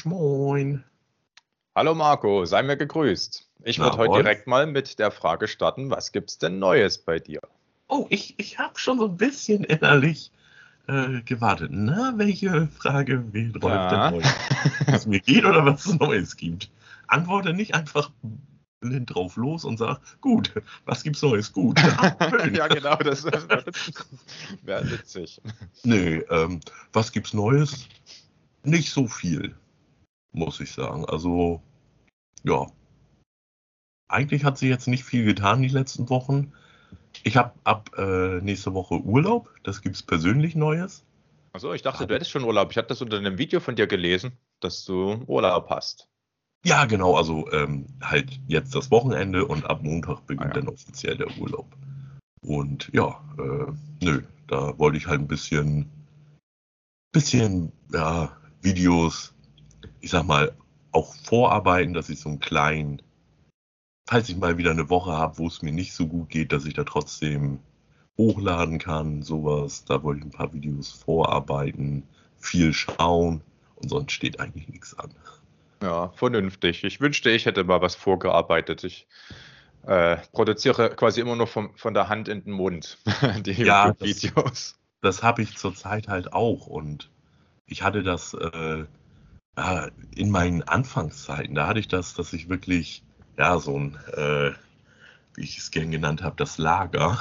Schmoin. Hallo Marco, sei mir gegrüßt. Ich würde heute direkt mal mit der Frage starten, was gibt's denn Neues bei dir? Oh, ich, ich habe schon so ein bisschen innerlich äh, gewartet. Na, welche Frage wählt Rolf Ja. denn heute? Es mir geht oder was es Neues gibt? Antworte nicht einfach blind drauf los und sag, gut, was gibt's Neues? Gut. Ah, ja, genau, das wäre wär witzig. Nee, ähm, was gibt's Neues? Nicht so viel, muss ich sagen. Also, ja. Eigentlich hat sich jetzt nicht viel getan die letzten Wochen. Ich habe ab äh, nächste Woche Urlaub. Das gibt's persönlich Neues. Achso, ich dachte, du hättest schon Urlaub. Ich hatte das unter einem Video von dir gelesen, dass du Urlaub hast. Ja, genau. Also ähm, halt jetzt das Wochenende und ab Montag beginnt Ah, ja. dann offiziell der Urlaub. Und ja, äh, nö, da wollte ich halt ein bisschen, bisschen, ja, Videos, ich sag mal, auch vorarbeiten, dass ich so einen kleinen, falls ich mal wieder eine Woche habe, wo es mir nicht so gut geht, dass ich da trotzdem hochladen kann, sowas. Da wollte ich ein paar Videos vorarbeiten, viel schauen und sonst steht eigentlich nichts an. Ja, vernünftig. Ich wünschte, ich hätte mal was vorgearbeitet. Ich äh, produziere quasi immer nur vom, von der Hand in den Mund die Ja, das- YouTube-Videos. das habe ich zurzeit halt auch und ich hatte das äh, ja, in meinen Anfangszeiten, da hatte ich das, dass ich wirklich, ja, so ein, äh, wie ich es gern genannt habe, das Lager,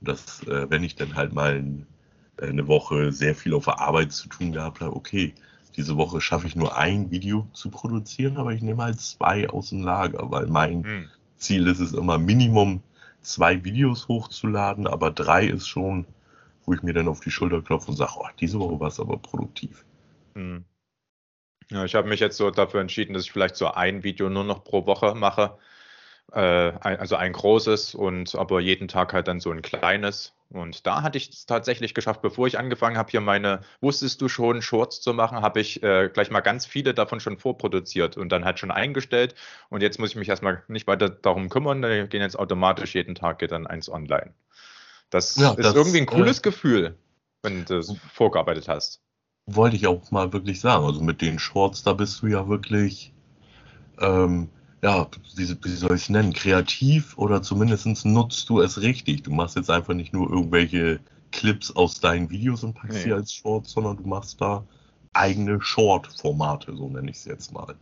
und dass, äh, wenn ich dann halt mal äh, eine Woche sehr viel auf der Arbeit zu tun gehabt habe, okay, diese Woche schaffe ich nur ein Video zu produzieren, aber ich nehme halt zwei aus dem Lager, weil mein Hm. Ziel ist es immer Minimum zwei Videos hochzuladen, aber drei ist schon, wo ich mir dann auf die Schulter klopfe und sage, oh, diese Woche war es aber produktiv. Hm. Ja, ich habe mich jetzt so dafür entschieden, dass ich vielleicht so ein Video nur noch pro Woche mache. Äh, ein, also ein großes und aber jeden Tag halt dann so ein kleines. Und da hatte ich es tatsächlich geschafft, bevor ich angefangen habe, hier meine, wusstest du schon, Shorts zu machen, habe ich äh, gleich mal ganz viele davon schon vorproduziert und dann halt schon eingestellt. Und jetzt muss ich mich erstmal nicht weiter darum kümmern, die gehen jetzt automatisch jeden Tag geht dann eins online. Das Ja, ist das, irgendwie ein äh, cooles Gefühl, wenn du es vorgearbeitet hast. Wollte ich auch mal wirklich sagen. Also mit den Shorts, da bist du ja wirklich, ähm, ja, wie, wie soll ich es nennen, kreativ oder zumindest nutzt du es richtig. Du machst jetzt einfach nicht nur irgendwelche Clips aus deinen Videos und packst Nee. sie als Shorts, sondern du machst da eigene Short-Formate, so nenne ich es jetzt mal.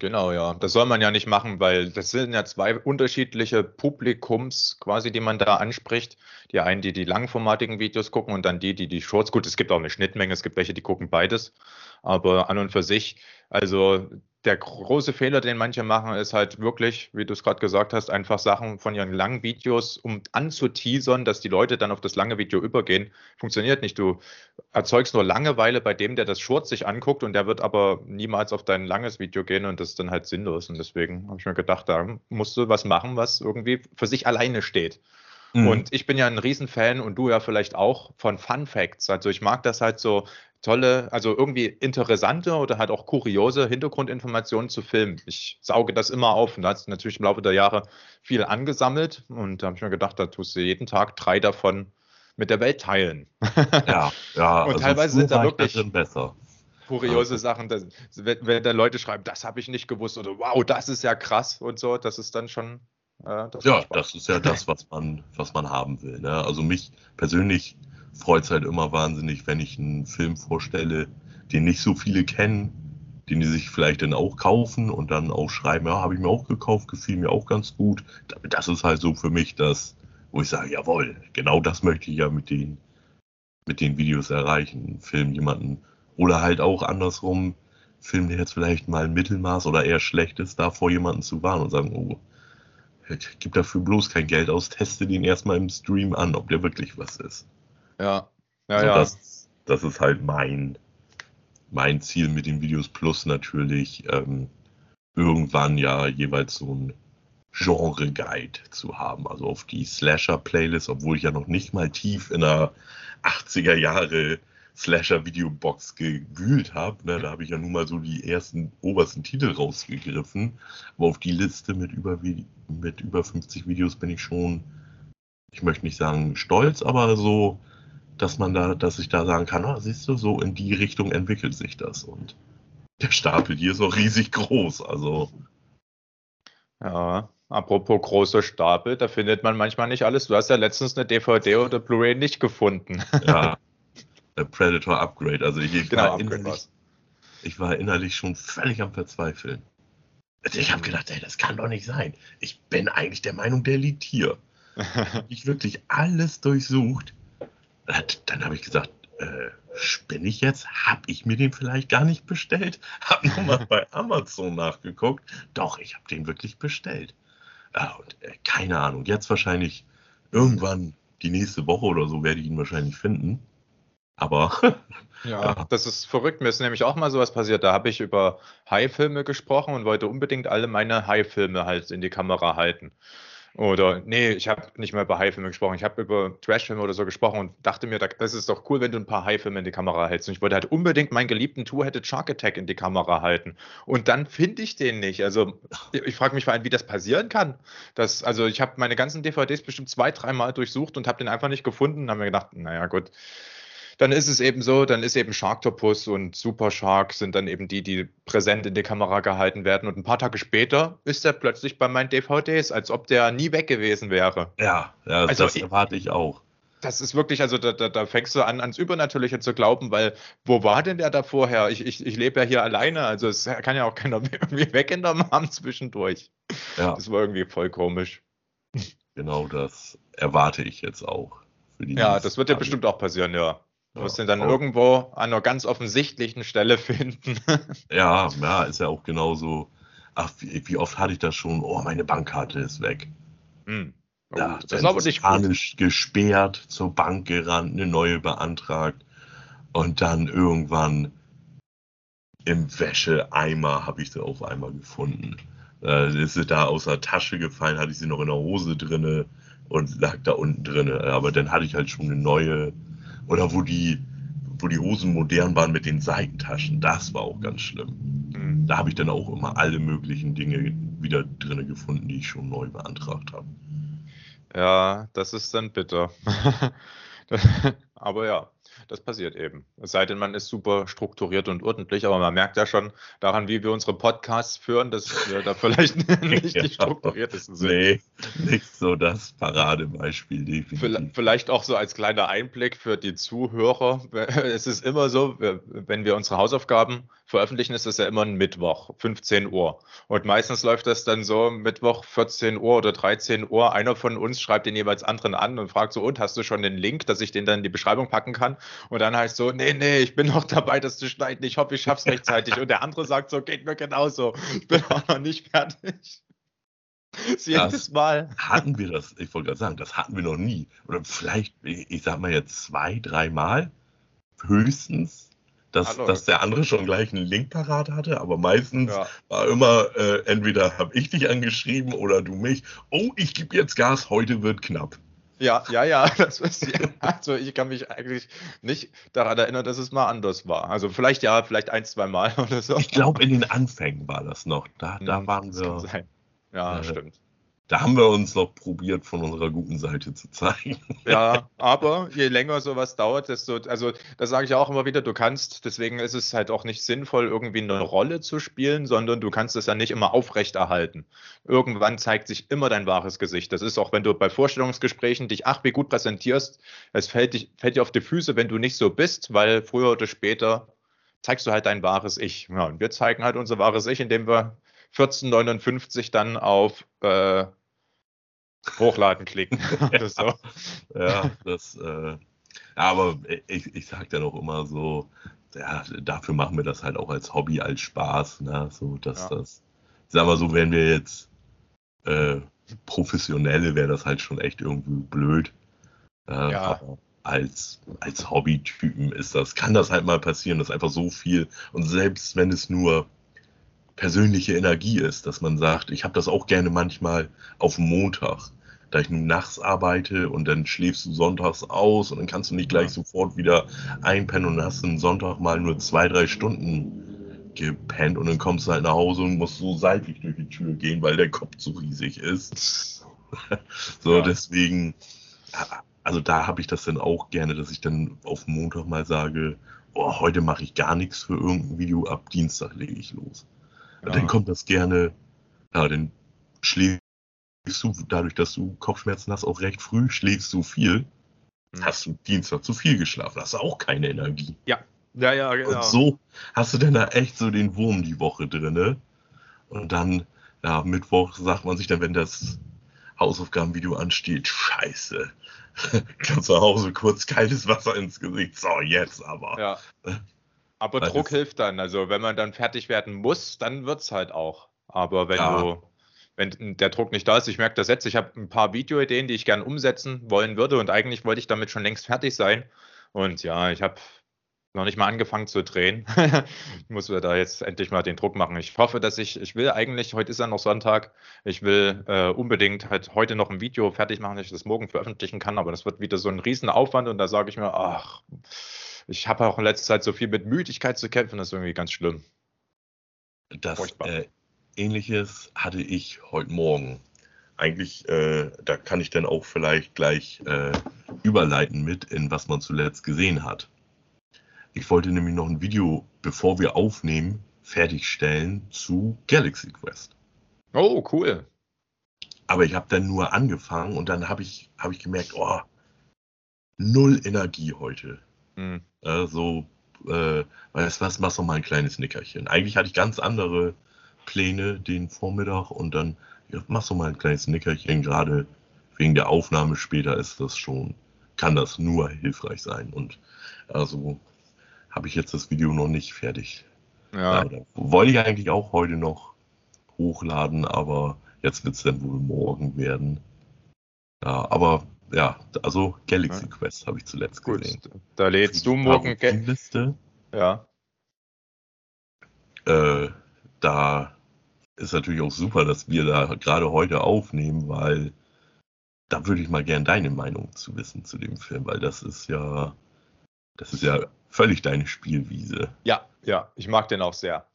Genau, ja. Das soll man ja nicht machen, weil das sind ja zwei unterschiedliche Publikums quasi, die man da anspricht. Die einen, die die langformatigen Videos gucken und dann die, die die Shorts. Gut, es gibt auch eine Schnittmenge, es gibt welche, die gucken beides. Aber an und für sich, also der große Fehler, den manche machen, ist halt wirklich, wie du es gerade gesagt hast, einfach Sachen von ihren langen Videos, um anzuteasern, dass die Leute dann auf das lange Video übergehen. Funktioniert nicht. Du erzeugst nur Langeweile bei dem, der das Short sich anguckt und der wird aber niemals auf dein langes Video gehen und das ist dann halt sinnlos. Und deswegen habe ich mir gedacht, da musst du was machen, was irgendwie für sich alleine steht. Mhm. Und ich bin ja ein Riesenfan und du ja vielleicht auch von Fun Facts. Also ich mag das halt so tolle, also irgendwie interessante oder halt auch kuriose Hintergrundinformationen zu filmen. Ich sauge das immer auf und da hat natürlich im Laufe der Jahre viel angesammelt und da habe ich mir gedacht, da tust du jeden Tag drei davon mit der Welt teilen. ja, ja, Und also teilweise sind da wirklich- besser. Kuriose Sachen, dass, wenn, wenn da Leute schreiben, das habe ich nicht gewusst oder wow, das ist ja krass und so, das ist dann schon. Äh, das Ja, das ist ja das, was man, was man haben will. Ne? Also mich persönlich freut es halt immer wahnsinnig, wenn ich einen Film vorstelle, den nicht so viele kennen, den die sich vielleicht dann auch kaufen und dann auch schreiben, ja, habe ich mir auch gekauft, gefiel mir auch ganz gut. Das ist halt so für mich das, wo ich sage, jawohl, genau das möchte ich ja mit den, mit den Videos erreichen. Film jemanden oder halt auch andersrum, Film, der jetzt vielleicht mal ein Mittelmaß oder eher schlecht ist, da vor jemanden zu warnen und sagen, oh, gib dafür bloß kein Geld aus, teste den erstmal im Stream an, ob der wirklich was ist. Ja, ja, also ja. Das, das ist halt mein, mein Ziel mit den Videos plus natürlich ähm, irgendwann ja jeweils so ein Genre-Guide zu haben. Also auf die Slasher-Playlist, obwohl ich ja noch nicht mal tief in der 80er Jahre Slasher-Videobox gewühlt habe. Ne? Da habe ich ja nun mal so die ersten obersten Titel rausgegriffen. Aber auf die Liste mit über, mit über 50 Videos bin ich schon, ich möchte nicht sagen stolz, aber so, dass man da, dass ich da sagen kann, ah, siehst du, so in die Richtung entwickelt sich das. Und der Stapel hier ist noch riesig groß. Also. Ja, apropos großer Stapel, da findet man manchmal nicht alles. Du hast ja letztens eine DVD oder Blu-ray nicht gefunden. Ja, Predator Upgrade. Also ich, ich, genau, war innerlich, ich war innerlich schon völlig am Verzweifeln. Ich habe gedacht, ey, das kann doch nicht sein. Ich bin eigentlich der Meinung, der liegt hier. ich wirklich alles durchsucht. Dann habe ich gesagt, äh, spinne ich jetzt? Habe ich mir den vielleicht gar nicht bestellt? Habe nochmal bei Amazon nachgeguckt. Doch, ich habe den wirklich bestellt. Ja, und äh, keine Ahnung, jetzt wahrscheinlich irgendwann die nächste Woche oder so werde ich ihn wahrscheinlich finden. Aber. ja, ja, das ist verrückt. Mir ist nämlich auch mal sowas passiert. Da habe ich über High-Filme gesprochen und wollte unbedingt alle meine High-Filme halt in die Kamera halten. Oder, nee, ich habe nicht mehr über High-Filme gesprochen. Ich habe über Trash-Filme oder so gesprochen und dachte mir, das ist doch cool, wenn du ein paar High-Filme in die Kamera hältst. Und ich wollte halt unbedingt meinen geliebten Two-Headed Shark Attack in die Kamera halten. Und dann finde ich den nicht. Also, ich frage mich vor allem, wie das passieren kann. Das, also, ich habe meine ganzen DVDs bestimmt zwei, dreimal durchsucht und habe den einfach nicht gefunden. Und habe mir gedacht, naja, gut, dann ist es eben so, dann ist eben Sharktopus und Super Shark sind dann eben die, die präsent in die Kamera gehalten werden. Und ein paar Tage später ist er plötzlich bei meinen DVDs, als ob der nie weg gewesen wäre. Ja, ja also das erwarte ich auch. Das ist wirklich, also da, da, da, fängst du an, ans Übernatürliche zu glauben, weil wo war denn der da vorher? Ich, ich, ich lebe ja hier alleine, also es kann ja auch keiner irgendwie weggenommen haben zwischendurch. Ja. Das war irgendwie voll komisch. Genau das erwarte ich jetzt auch. ja, das wird ja bestimmt auch passieren, ja. Du musst ihn dann irgendwo an einer ganz offensichtlichen Stelle finden. ja, ja, ist ja auch genauso. Ach, wie, wie, oft hatte ich das schon? Oh, meine Bankkarte ist weg. Hm. Oh, ja, das ist aber nicht panisch gesperrt, zur Bank gerannt, eine neue beantragt und dann irgendwann im Wäscheeimer habe ich sie auf einmal gefunden. Äh, ist sie da aus der Tasche gefallen, hatte ich sie noch in der Hose drinne und lag da unten drinne. Aber dann hatte ich halt schon eine neue oder wo die, wo die Hosen modern waren mit den Seitentaschen. Das war auch ganz schlimm. Mhm. Da habe ich dann auch immer alle möglichen Dinge wieder drin gefunden, die ich schon neu beantragt habe. Ja, das ist dann bitter. Aber ja das passiert eben. Es sei denn, man ist super strukturiert und ordentlich, aber man merkt ja schon daran, wie wir unsere Podcasts führen, dass wir da vielleicht nicht ja. die strukturiertesten sind. Nee, nicht so das Paradebeispiel, definitiv. Vielleicht auch so als kleiner Einblick für die Zuhörer. Es ist immer so, wenn wir unsere Hausaufgaben veröffentlichen, ist das ja immer ein Mittwoch, 15 Uhr. Und meistens läuft das dann so Mittwoch 14 Uhr oder 13 Uhr. Einer von uns schreibt den jeweils anderen an und fragt so, und hast du schon den Link, dass ich den dann in die Beschreibung packen kann? Und dann heißt so, nee, nee, ich bin noch dabei, das zu schneiden. Ich hoffe, ich schaff's rechtzeitig. Und der andere sagt so, geht mir genauso. Ich bin auch noch nicht fertig. jedes Mal. Hatten wir das, ich wollte gerade sagen, das hatten wir noch nie. Oder vielleicht, ich sag mal jetzt zwei, dreimal höchstens, dass, dass der andere schon gleich einen Link parat hatte, aber meistens ja. war immer, äh, entweder habe ich dich angeschrieben oder du mich. Oh, ich gebe jetzt Gas, heute wird knapp. Ja, ja, ja. Das ist, also ich kann mich eigentlich nicht daran erinnern, dass es mal anders war. Also vielleicht ja, vielleicht ein, zwei Mal oder so. Ich glaube, in den Anfängen war das noch. Da, da hm, waren wir. Ja, äh, stimmt. Da haben wir uns noch probiert, von unserer guten Seite zu zeigen. Ja, aber je länger sowas dauert, desto, also das sage ich auch immer wieder, du kannst, deswegen ist es halt auch nicht sinnvoll, irgendwie eine Rolle zu spielen, sondern du kannst es ja nicht immer aufrechterhalten. Irgendwann zeigt sich immer dein wahres Gesicht. Das ist auch, wenn du bei Vorstellungsgesprächen dich ach wie gut präsentierst, es fällt, dich, fällt dir auf die Füße, wenn du nicht so bist, weil früher oder später zeigst du halt dein wahres Ich. Ja, und wir zeigen halt unser wahres Ich, indem wir 1459 dann auf äh, Hochladen klicken. ja, so. ja, das, äh, aber ich, ich sag dann auch immer so, ja, dafür machen wir das halt auch als Hobby, als Spaß, ne? So, dass ja. das, ich sag mal so, wenn wir jetzt äh, Professionelle, wäre das halt schon echt irgendwie blöd. Äh, ja. als, als Hobbytypen ist das, kann das halt mal passieren, dass einfach so viel und selbst wenn es nur persönliche Energie ist, dass man sagt, ich habe das auch gerne manchmal auf Montag, da ich nun nachts arbeite und dann schläfst du sonntags aus und dann kannst du nicht gleich sofort wieder einpennen und hast einen Sonntag mal nur zwei, drei Stunden gepennt und dann kommst du halt nach Hause und musst so seitlich durch die Tür gehen, weil der Kopf zu riesig ist. so, ja. deswegen, also da habe ich das dann auch gerne, dass ich dann auf Montag mal sage, oh, heute mache ich gar nichts für irgendein Video, ab Dienstag lege ich los. Ja. Dann kommt das gerne, ja, dann schläfst du, dadurch, dass du Kopfschmerzen hast, auch recht früh, schläfst du viel. Hm. Hast du Dienstag zu viel geschlafen, hast du auch keine Energie. Ja, ja, genau. Und so hast du dann da echt so den Wurm die Woche drinne. Und dann, ja, Mittwoch sagt man sich dann, wenn das Hausaufgabenvideo ansteht, scheiße. Komm zu Hause, kurz kaltes Wasser ins Gesicht. So, jetzt aber. Ja. Aber Weil Druck hilft dann. Also wenn man dann fertig werden muss, dann wird es halt auch. Aber wenn Ja. du, wenn der Druck nicht da ist, ich merke das jetzt, ich habe ein paar Videoideen, die ich gern umsetzen wollen würde und eigentlich wollte ich damit schon längst fertig sein. Und ja, ich habe noch nicht mal angefangen zu drehen. muss mir da jetzt endlich mal den Druck machen. Ich hoffe, dass ich, ich will eigentlich, heute ist ja noch Sonntag, ich will äh, unbedingt halt heute noch ein Video fertig machen, dass ich das morgen veröffentlichen kann, aber das wird wieder so ein Riesenaufwand und da sage ich mir, ach, ich habe auch in letzter Zeit so viel mit Müdigkeit zu kämpfen, das ist irgendwie ganz schlimm. Das äh, ähnliches hatte ich heute Morgen. Eigentlich, äh, da kann ich dann auch vielleicht gleich äh, überleiten mit, in was man zuletzt gesehen hat. Ich wollte nämlich noch ein Video, bevor wir aufnehmen, fertigstellen zu Galaxy Quest. Oh, cool. Aber ich habe dann nur angefangen und dann habe ich, hab ich gemerkt, oh, null Energie heute. Hm. Äh, so, äh, weißt du was, mach doch mal ein kleines Nickerchen. Eigentlich hatte ich ganz andere Pläne den Vormittag und dann ja, mach doch mal ein kleines Nickerchen. Gerade wegen der Aufnahme später ist das schon, kann das nur hilfreich sein. Und also habe ich jetzt das Video noch nicht fertig. Ja. Leider. Wollte ich eigentlich auch heute noch hochladen, aber jetzt wird es dann wohl morgen werden. Ja, aber ja, also Galaxy Ja. Quest habe ich zuletzt Gut, gesehen. da lädst du morgen. Ge Liste. ja. Äh, da ist natürlich auch super, dass wir da gerade heute aufnehmen, weil da würde ich mal gern deine Meinung zu wissen zu dem Film, weil das ist ja, das ist ja völlig deine Spielwiese. Ja, ja, ich mag den auch sehr.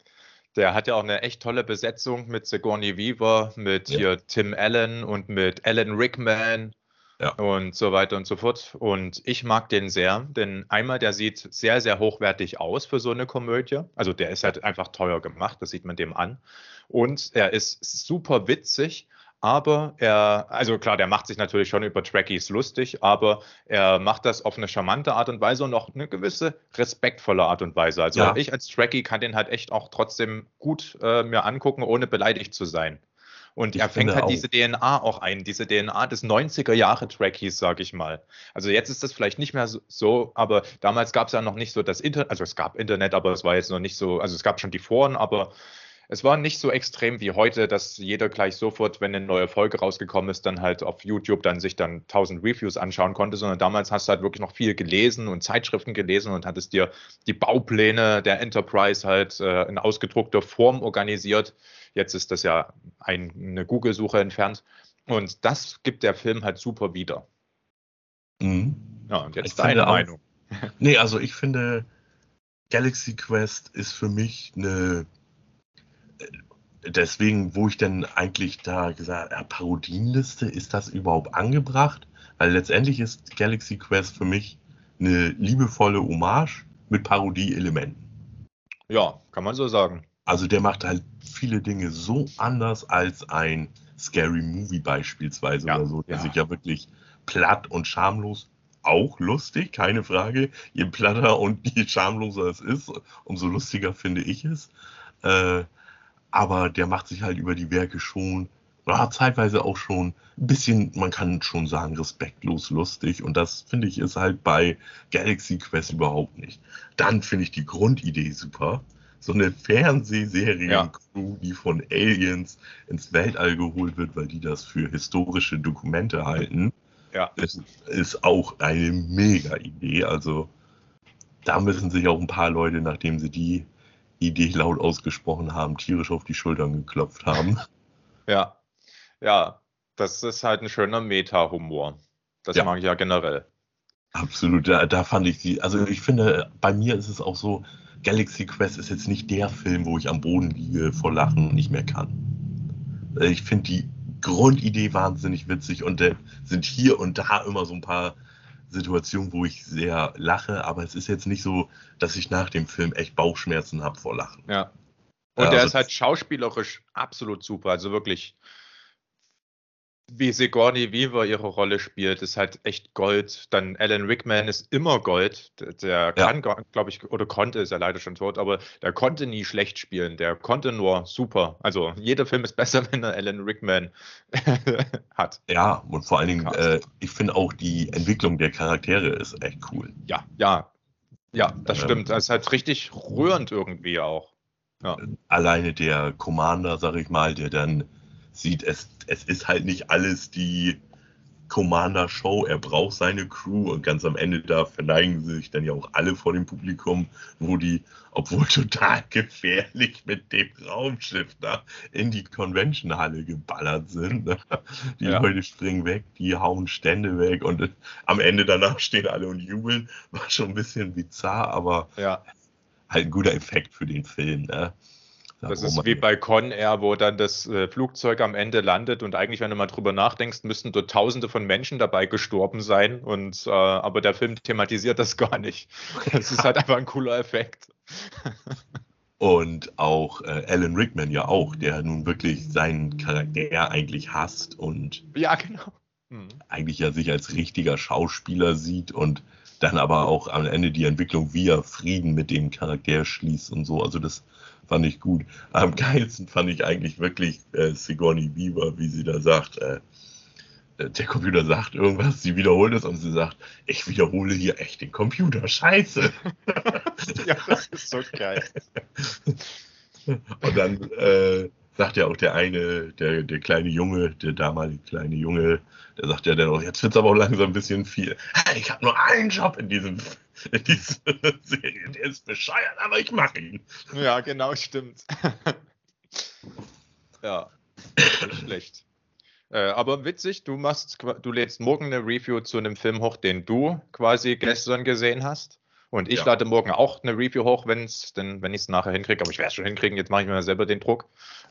Der hat ja auch eine echt tolle Besetzung mit Sigourney Weaver, mit Ja. hier Tim Allen und mit Alan Rickman Ja. und so weiter und so fort. Und ich mag den sehr, denn einmal, der sieht sehr, sehr hochwertig aus für so eine Komödie. Also der ist halt einfach teuer gemacht, das sieht man dem an. Und er ist super witzig. Aber er, also klar, der macht sich natürlich schon über Trekkies lustig, aber er macht das auf eine charmante Art und Weise und auch eine gewisse respektvolle Art und Weise. Also Ja. ich als Trekkie kann den halt echt auch trotzdem gut äh, mir angucken, ohne beleidigt zu sein. Und Ich er fängt halt auch. diese DNA auch ein, diese DNA des 90er Jahre Trekkies, sag ich mal. Also jetzt ist das vielleicht nicht mehr so, so aber damals gab es ja noch nicht so das Internet, also es gab Internet, aber es war jetzt noch nicht so, also es gab schon die Foren, aber es war nicht so extrem wie heute, dass jeder gleich sofort, wenn eine neue Folge rausgekommen ist, dann halt auf YouTube dann sich dann 1000 Reviews anschauen konnte, sondern damals hast du halt wirklich noch viel gelesen und Zeitschriften gelesen und hattest dir die Baupläne der Enterprise halt äh, in ausgedruckter Form organisiert. Jetzt ist das ja ein, eine Google-Suche entfernt. Und das gibt der Film halt super wieder. Mhm. Ja, und jetzt Ich deine finde auch- Meinung. Nee, also ich finde, Galaxy Quest ist für mich eine. äh, Deswegen, wo ich denn eigentlich da gesagt habe, Parodienliste, ist das überhaupt angebracht? Weil letztendlich ist Galaxy Quest für mich eine liebevolle Hommage mit Parodie-Elementen. Ja, kann man so sagen. Also der macht halt viele Dinge so anders als ein Scary Movie beispielsweise Ja, oder so, der ja. sich ja wirklich platt und schamlos, auch lustig, keine Frage. Je platter und je schamloser es ist, umso lustiger finde ich es. Äh, aber der macht sich halt über die Werke schon, ja, zeitweise auch schon ein bisschen, man kann schon sagen, respektlos lustig. Und das finde ich ist halt bei Galaxy Quest überhaupt nicht. Dann finde ich die Grundidee super. So eine Fernsehserien-Crew, die von Aliens ins Weltall geholt wird, weil die das für historische Dokumente halten, Ja. ist, ist auch eine mega Idee. Also da müssen sich auch ein paar Leute, nachdem sie die Idee laut ausgesprochen haben, tierisch auf die Schultern geklopft haben. Ja, ja, das ist halt ein schöner Meta-Humor. Das Ja. mag ich ja generell. Absolut, da, da fand ich sie, also ich finde, bei mir ist es auch so, Galaxy Quest ist jetzt nicht der Film, wo ich am Boden liege vor Lachen und nicht mehr kann. Äh, Ich finde die Grundidee wahnsinnig witzig und äh, sind hier und da immer so ein paar Situationen, wo ich sehr lache, aber es ist jetzt nicht so, dass ich nach dem Film echt Bauchschmerzen habe vor Lachen. Ja. Und der also, ist halt schauspielerisch absolut super. Also wirklich wie Sigourney Weaver ihre Rolle spielt, ist halt echt Gold. Dann Alan Rickman ist immer Gold. Der kann, ja. glaube ich, oder konnte, ist ja leider schon tot, aber der konnte nie schlecht spielen. Der konnte nur super. Also jeder Film ist besser, wenn er Alan Rickman hat. Ja, und vor allen Dingen, äh, ich finde auch die Entwicklung der Charaktere ist echt cool. Ja, ja. Ja, das ähm, stimmt. Das ist halt richtig rührend irgendwie auch. Ja. Alleine der Commander, sag ich mal, der dann sieht, es, es ist halt nicht alles die Commander-Show. Er braucht seine Crew und ganz am Ende da verneigen sich dann ja auch alle vor dem Publikum, wo die, obwohl total gefährlich mit dem Raumschiff da in die Convention-Halle geballert sind. Ne? Die ja. Leute springen weg, die hauen Stände weg und am Ende danach stehen alle und jubeln. War schon ein bisschen bizarr, aber ja. halt ein guter Effekt für den Film. Ne? Das ist wie bei Con Air, wo dann das äh, Flugzeug am Ende landet und eigentlich, wenn du mal drüber nachdenkst, müssten dort Tausende von Menschen dabei gestorben sein. Und äh, aber der Film thematisiert das gar nicht. Das ist halt einfach ein cooler Effekt. Und auch äh, Alan Rickman ja auch, der nun wirklich seinen Charakter eigentlich hasst und ja genau hm. eigentlich ja sich als richtiger Schauspieler sieht und dann aber auch am Ende die Entwicklung, wie er Frieden mit dem Charakter schließt und so. Also das fand ich gut. Am geilsten fand ich eigentlich wirklich äh, Sigourney Beaver, wie sie da sagt, äh, äh, der Computer sagt irgendwas, sie wiederholt es und sie sagt, ich wiederhole hier echt den Computer, scheiße. ja, das ist so geil. und dann äh, sagt ja auch der eine, der, der kleine Junge, der damalige kleine Junge, der sagt ja dann auch, jetzt wird es aber auch langsam ein bisschen viel. Ich habe nur einen Job in diesem in dieser Serie, der ist bescheuert, aber ich mache ihn. Ja, genau, stimmt. ja, nicht schlecht. Äh, aber witzig, du machst, du lädst morgen eine Review zu einem Film hoch, den du quasi gestern gesehen hast. Und ich ja. lade morgen auch eine Review hoch, wenn's, denn, wenn ich es nachher hinkriege, aber ich werde es schon hinkriegen, jetzt mache ich mir selber den Druck,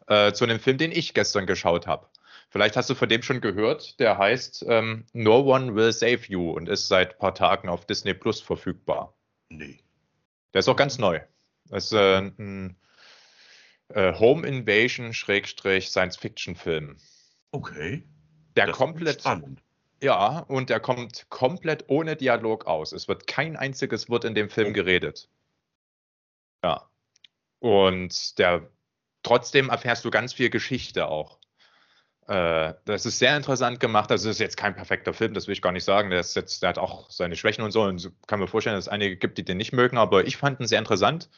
äh, zu einem Film, den ich gestern geschaut habe. Vielleicht hast du von dem schon gehört, der heißt ähm, No One Will Save You und ist seit ein paar Tagen auf Disney Plus verfügbar. Nee. Der ist auch ganz neu. Das ist äh, ein äh, Home Invasion Science Fiction Film. Okay. Der das komplett spannend. Ja, und er kommt komplett ohne Dialog aus. Es wird kein einziges Wort in dem Film geredet. Ja. Und der trotzdem erfährst du ganz viel Geschichte auch. Äh, das ist sehr interessant gemacht. Das ist jetzt kein perfekter Film, das will ich gar nicht sagen. Der, ist jetzt, der hat auch seine Schwächen und so. Und kann mir vorstellen, dass es einige gibt, die den nicht mögen. Aber ich fand ihn sehr interessant.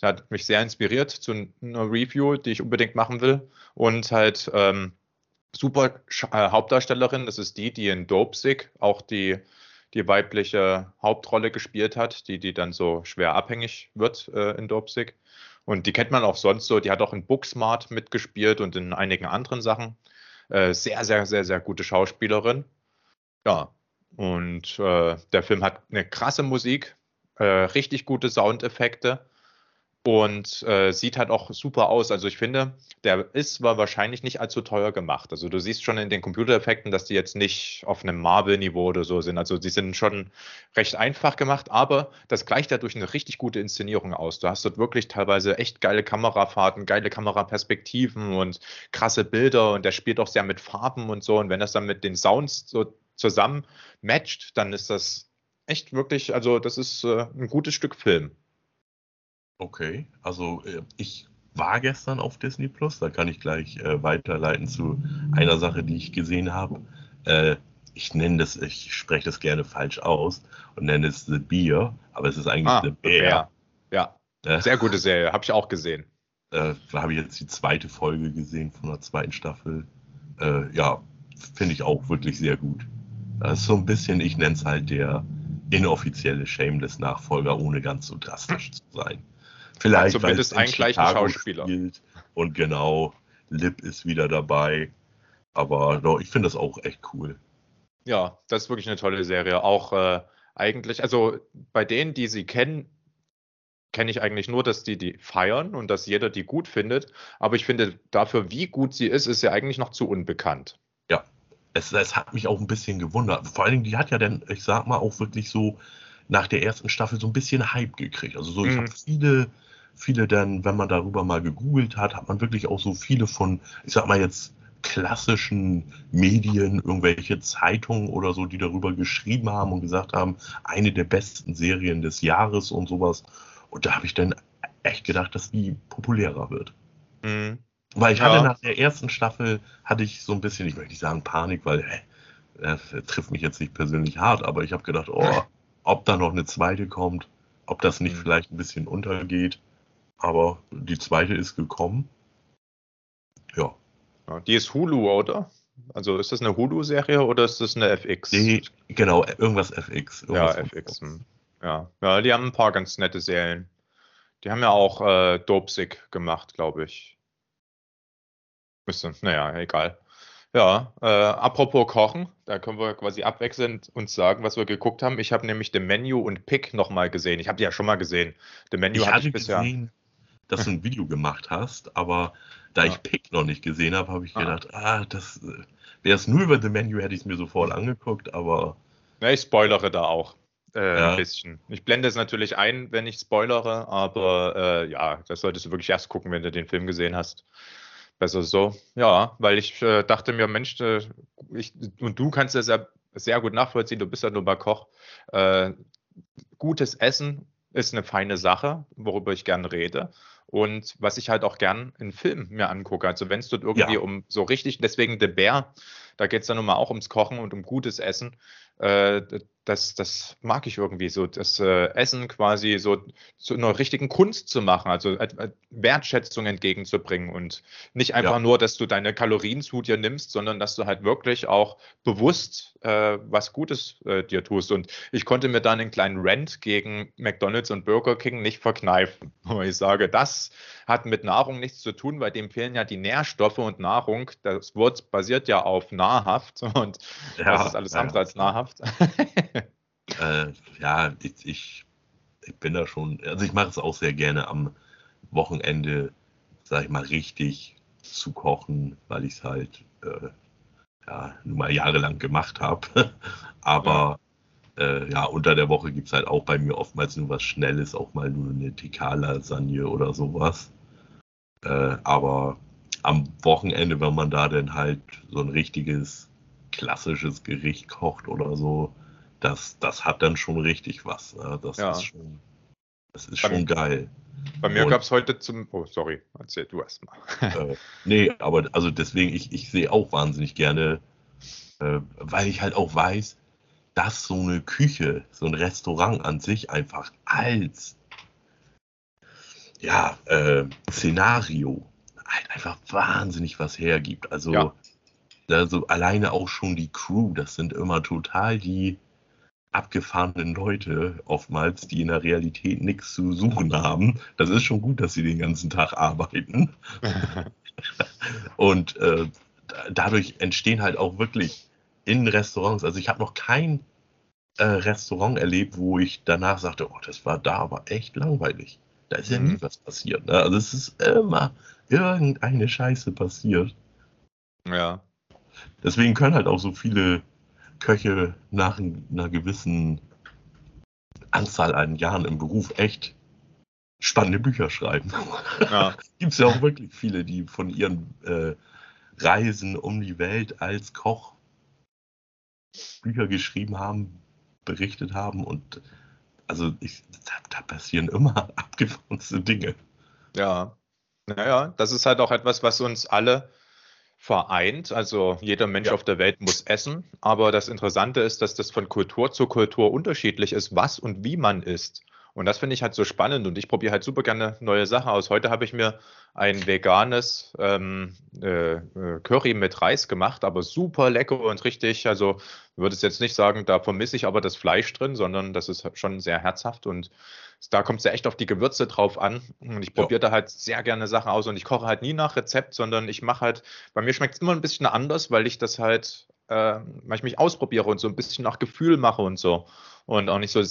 Der hat mich sehr inspiriert zu einer Review, die ich unbedingt machen will. Und halt ähm, super äh, Hauptdarstellerin. Das ist die, die in Dopesick auch die, die weibliche Hauptrolle gespielt hat, die, die dann so schwer abhängig wird äh, in Dopesick. Und die kennt man auch sonst so. Die hat auch in Booksmart mitgespielt und in einigen anderen Sachen. Äh, sehr, sehr, sehr, sehr gute Schauspielerin. Ja, und äh, der Film hat eine krasse Musik, äh, richtig gute Soundeffekte und äh, sieht halt auch super aus. Also ich finde, der ist war wahrscheinlich nicht allzu teuer gemacht. Also du siehst schon in den Computereffekten, dass die jetzt nicht auf einem Marvel-Niveau oder so sind. Also die sind schon recht einfach gemacht, aber das gleicht ja durch eine richtig gute Inszenierung aus. Du hast dort wirklich teilweise echt geile Kamerafahrten, geile Kameraperspektiven und krasse Bilder und der spielt auch sehr mit Farben und so. Und wenn das dann mit den Sounds so zusammen matcht, dann ist das echt wirklich, also das ist äh, ein gutes Stück Film. Okay, also äh, ich war gestern auf Disney Plus, da kann ich gleich äh, weiterleiten zu einer Sache, die ich gesehen habe. Äh, ich nenne das, ich spreche das gerne falsch aus und nenne es The Beer, aber es ist eigentlich ah, The Bear. Ja, äh, sehr gute Serie, habe ich auch gesehen. Äh, da habe ich jetzt die zweite Folge gesehen von der zweiten Staffel. Äh, ja, finde ich auch wirklich sehr gut. Das ist so ein bisschen, ich nenne es halt der inoffizielle Shameless-Nachfolger, ohne ganz so drastisch zu sein. Vielleicht zumindest ein gleicher Schauspieler. Spielt. Und genau, Lip ist wieder dabei. Aber no, ich finde das auch echt cool. Ja, das ist wirklich eine tolle Serie. Auch äh, eigentlich, also bei denen, die sie kennen, kenne ich eigentlich nur, dass die die feiern und dass jeder die gut findet. Aber ich finde, dafür, wie gut sie ist, ist sie eigentlich noch zu unbekannt. Ja, es, es hat mich auch ein bisschen gewundert. Vor allen Dingen, die hat ja dann, ich sag mal, auch wirklich so nach der ersten Staffel so ein bisschen Hype gekriegt. Also so, ich Mhm. habe viele, viele dann, wenn man darüber mal gegoogelt hat, hat man wirklich auch so viele von, ich sag mal jetzt klassischen Medien, irgendwelche Zeitungen oder so, die darüber geschrieben haben und gesagt haben, eine der besten Serien des Jahres und sowas. Und da habe ich dann echt gedacht, dass die populärer wird. Mhm. Weil ich Ja. hatte nach der ersten Staffel, hatte ich so ein bisschen, ich möchte nicht sagen Panik, weil hä, das trifft mich jetzt nicht persönlich hart, aber ich habe gedacht, oh, ob da noch eine zweite kommt, ob das nicht Mhm. vielleicht ein bisschen untergeht. Aber die zweite ist gekommen. Ja, Ja, die ist Hulu, oder? Also ist das eine Hulu-Serie oder ist das eine FX? nee, genau, irgendwas FX. ja, Irgendwas von- FX. hm. Ja. ja, die haben ein paar ganz nette Serien. Die haben ja auch äh, Dopesick gemacht, glaube ich. Müsste, naja, egal. Ja, äh, apropos Kochen, da können wir quasi abwechselnd uns sagen, was wir geguckt haben. Ich habe nämlich The Menu und Pick nochmal gesehen. Ich habe die ja schon mal gesehen. The Menu Ich hatte hatte ich bisher. gesehen, dass du ein Video gemacht hast, aber da Ja. ich Pick noch nicht gesehen habe, habe ich Ah. gedacht, ah, das äh, wäre es nur über The Menu, hätte ich es mir sofort angeguckt, aber Ja, ich spoilere da auch äh, Ja. ein bisschen. Ich blende es natürlich ein, wenn ich spoilere, aber äh, ja, das solltest du wirklich erst gucken, wenn du den Film gesehen hast. Besser so. Ja, weil ich äh, dachte mir, Mensch, äh, ich, und du kannst das ja sehr gut nachvollziehen, du bist ja nur bei Koch. Äh, gutes Essen ist eine feine Sache, worüber ich gern rede. Und was ich halt auch gern in Filmen mir angucke. Also wenn es dort irgendwie Ja. um so richtig, deswegen The Bear, da geht es dann nun mal auch ums Kochen und um gutes Essen. Äh, das, das mag ich irgendwie so, das äh, Essen quasi so zu einer richtigen Kunst zu machen, also äh, äh, Wertschätzung entgegenzubringen und nicht einfach Ja. nur, dass du deine Kalorien zu dir nimmst, sondern dass du halt wirklich auch bewusst äh, was Gutes äh, dir tust. Und ich konnte mir dann einen kleinen Rant gegen McDonald's und Burger King nicht verkneifen, wo ich sage, das hat mit Nahrung nichts zu tun, weil dem fehlen ja die Nährstoffe und Nahrung. Das Wort basiert ja auf nahrhaft und das ist alles ja, andere als nahrhaft. Äh, ja, ich, ich, ich bin da schon, also ich mache es auch sehr gerne am Wochenende, sag ich mal, richtig zu kochen, weil ich es halt äh, ja, nun mal jahrelang gemacht habe. Aber äh, ja, unter der Woche gibt es halt auch bei mir oftmals nur was Schnelles, auch mal nur eine Tikka-Lasagne oder sowas. Äh, aber am Wochenende, wenn man da dann halt so ein richtiges klassisches Gericht kocht oder so, das, das hat dann schon richtig was. Ne? Das Ja. ist schon, das ist Bei schon mir- geil. Bei mir gab es heute zum. Oh, sorry, erzähl du erst mal. äh, nee, aber also deswegen, ich, ich sehe auch wahnsinnig gerne, äh, weil ich halt auch weiß, dass so eine Küche, so ein Restaurant an sich einfach als ja, äh, Szenario halt einfach wahnsinnig was hergibt. Also, Ja. also alleine auch schon die Crew, das sind immer total die abgefahrenen Leute oftmals, die in der Realität nichts zu suchen haben. Das ist schon gut, dass sie den ganzen Tag arbeiten. Und äh, da- dadurch entstehen halt auch wirklich in Restaurants, also ich habe noch kein äh, Restaurant erlebt, wo ich danach sagte, oh, das war da aber echt langweilig. Da ist ja Mhm. nie was passiert. Ne? Also es ist immer irgendeine Scheiße passiert. ja. Deswegen können halt auch so viele Köche nach ein- einer gewissen Anzahl an Jahren im Beruf echt spannende Bücher schreiben. ja. Gibt es ja auch wirklich viele, die von ihren äh, Reisen um die Welt als Koch Bücher geschrieben haben, berichtet haben und also ich, da, da passieren immer abgefahrenste Dinge. Ja, naja, das ist halt auch etwas, was uns alle vereint. Also jeder Mensch Ja. auf der Welt muss essen, aber das Interessante ist, dass das von Kultur zu Kultur unterschiedlich ist, was und wie man isst. Und das finde ich halt so spannend und ich probiere halt super gerne neue Sachen aus. Heute habe ich mir ein veganes ähm, äh, äh, Curry mit Reis gemacht, aber super lecker und richtig. Also würde es jetzt nicht sagen, da vermisse ich aber das Fleisch drin, sondern das ist schon sehr herzhaft und da kommt es ja echt auf die Gewürze drauf an. Und ich probiere da halt sehr gerne Sachen aus und ich koche halt nie nach Rezept, sondern ich mache halt, bei mir schmeckt es immer ein bisschen anders, weil ich das halt äh, weil ich mich ausprobiere und so ein bisschen nach Gefühl mache und so. Und auch nicht so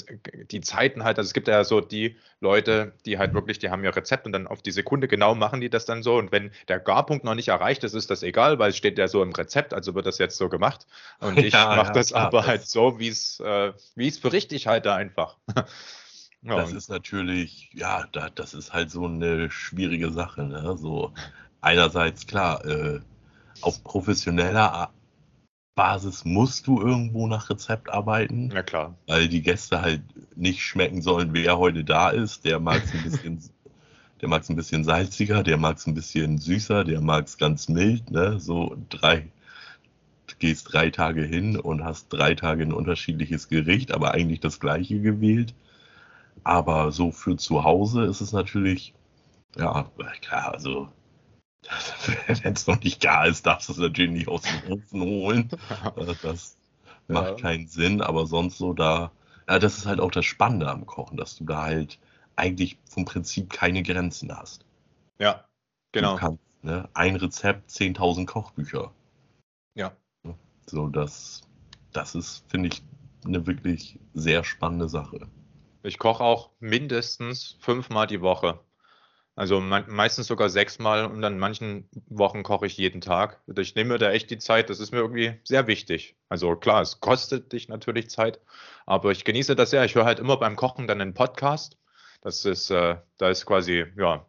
die Zeiten halt, also es gibt ja so die Leute, die halt wirklich, die haben ihr Rezept und dann auf die Sekunde genau machen die das dann so. Und wenn der Garpunkt noch nicht erreicht ist, ist das egal, weil es steht ja so im Rezept, also wird das jetzt so gemacht. Und ich ja, mache ja, das klar, aber das halt so, wie es, äh, wie es für richtig halte einfach. ja, das ist natürlich, ja, da, das ist halt so eine schwierige Sache. Ne? So einerseits klar, äh, auf professioneller Basis musst du irgendwo nach Rezept arbeiten. Na klar. Weil die Gäste halt nicht schmecken sollen, wer heute da ist. Der mag es ein bisschen, der mag es ein bisschen salziger, der mag es ein bisschen süßer, der mag es ganz mild, ne? So drei, du gehst drei Tage hin und hast drei Tage ein unterschiedliches Gericht, aber eigentlich das gleiche gewählt. Aber so für zu Hause ist es natürlich, ja, klar, also wenn es noch nicht gar ist, darfst du es natürlich nicht aus dem Ofen holen. Äh, das macht ja. keinen Sinn, aber sonst so da, ja, das ist halt auch das Spannende am Kochen, dass du da halt eigentlich vom Prinzip keine Grenzen hast. Ja, genau. Du kannst, ne, ein Rezept, 10.000 Kochbücher. Ja. So, das, das ist, finde ich, eine wirklich sehr spannende Sache. Ich koche auch mindestens fünfmal die Woche. Also me meistens sogar sechsmal und an manchen Wochen koche ich jeden Tag. Ich nehme mir da echt die Zeit, das ist mir irgendwie sehr wichtig. Also klar, es kostet dich natürlich Zeit, aber ich genieße das sehr. Ich höre halt immer beim Kochen dann einen Podcast. Das ist, äh, da ist quasi, ja,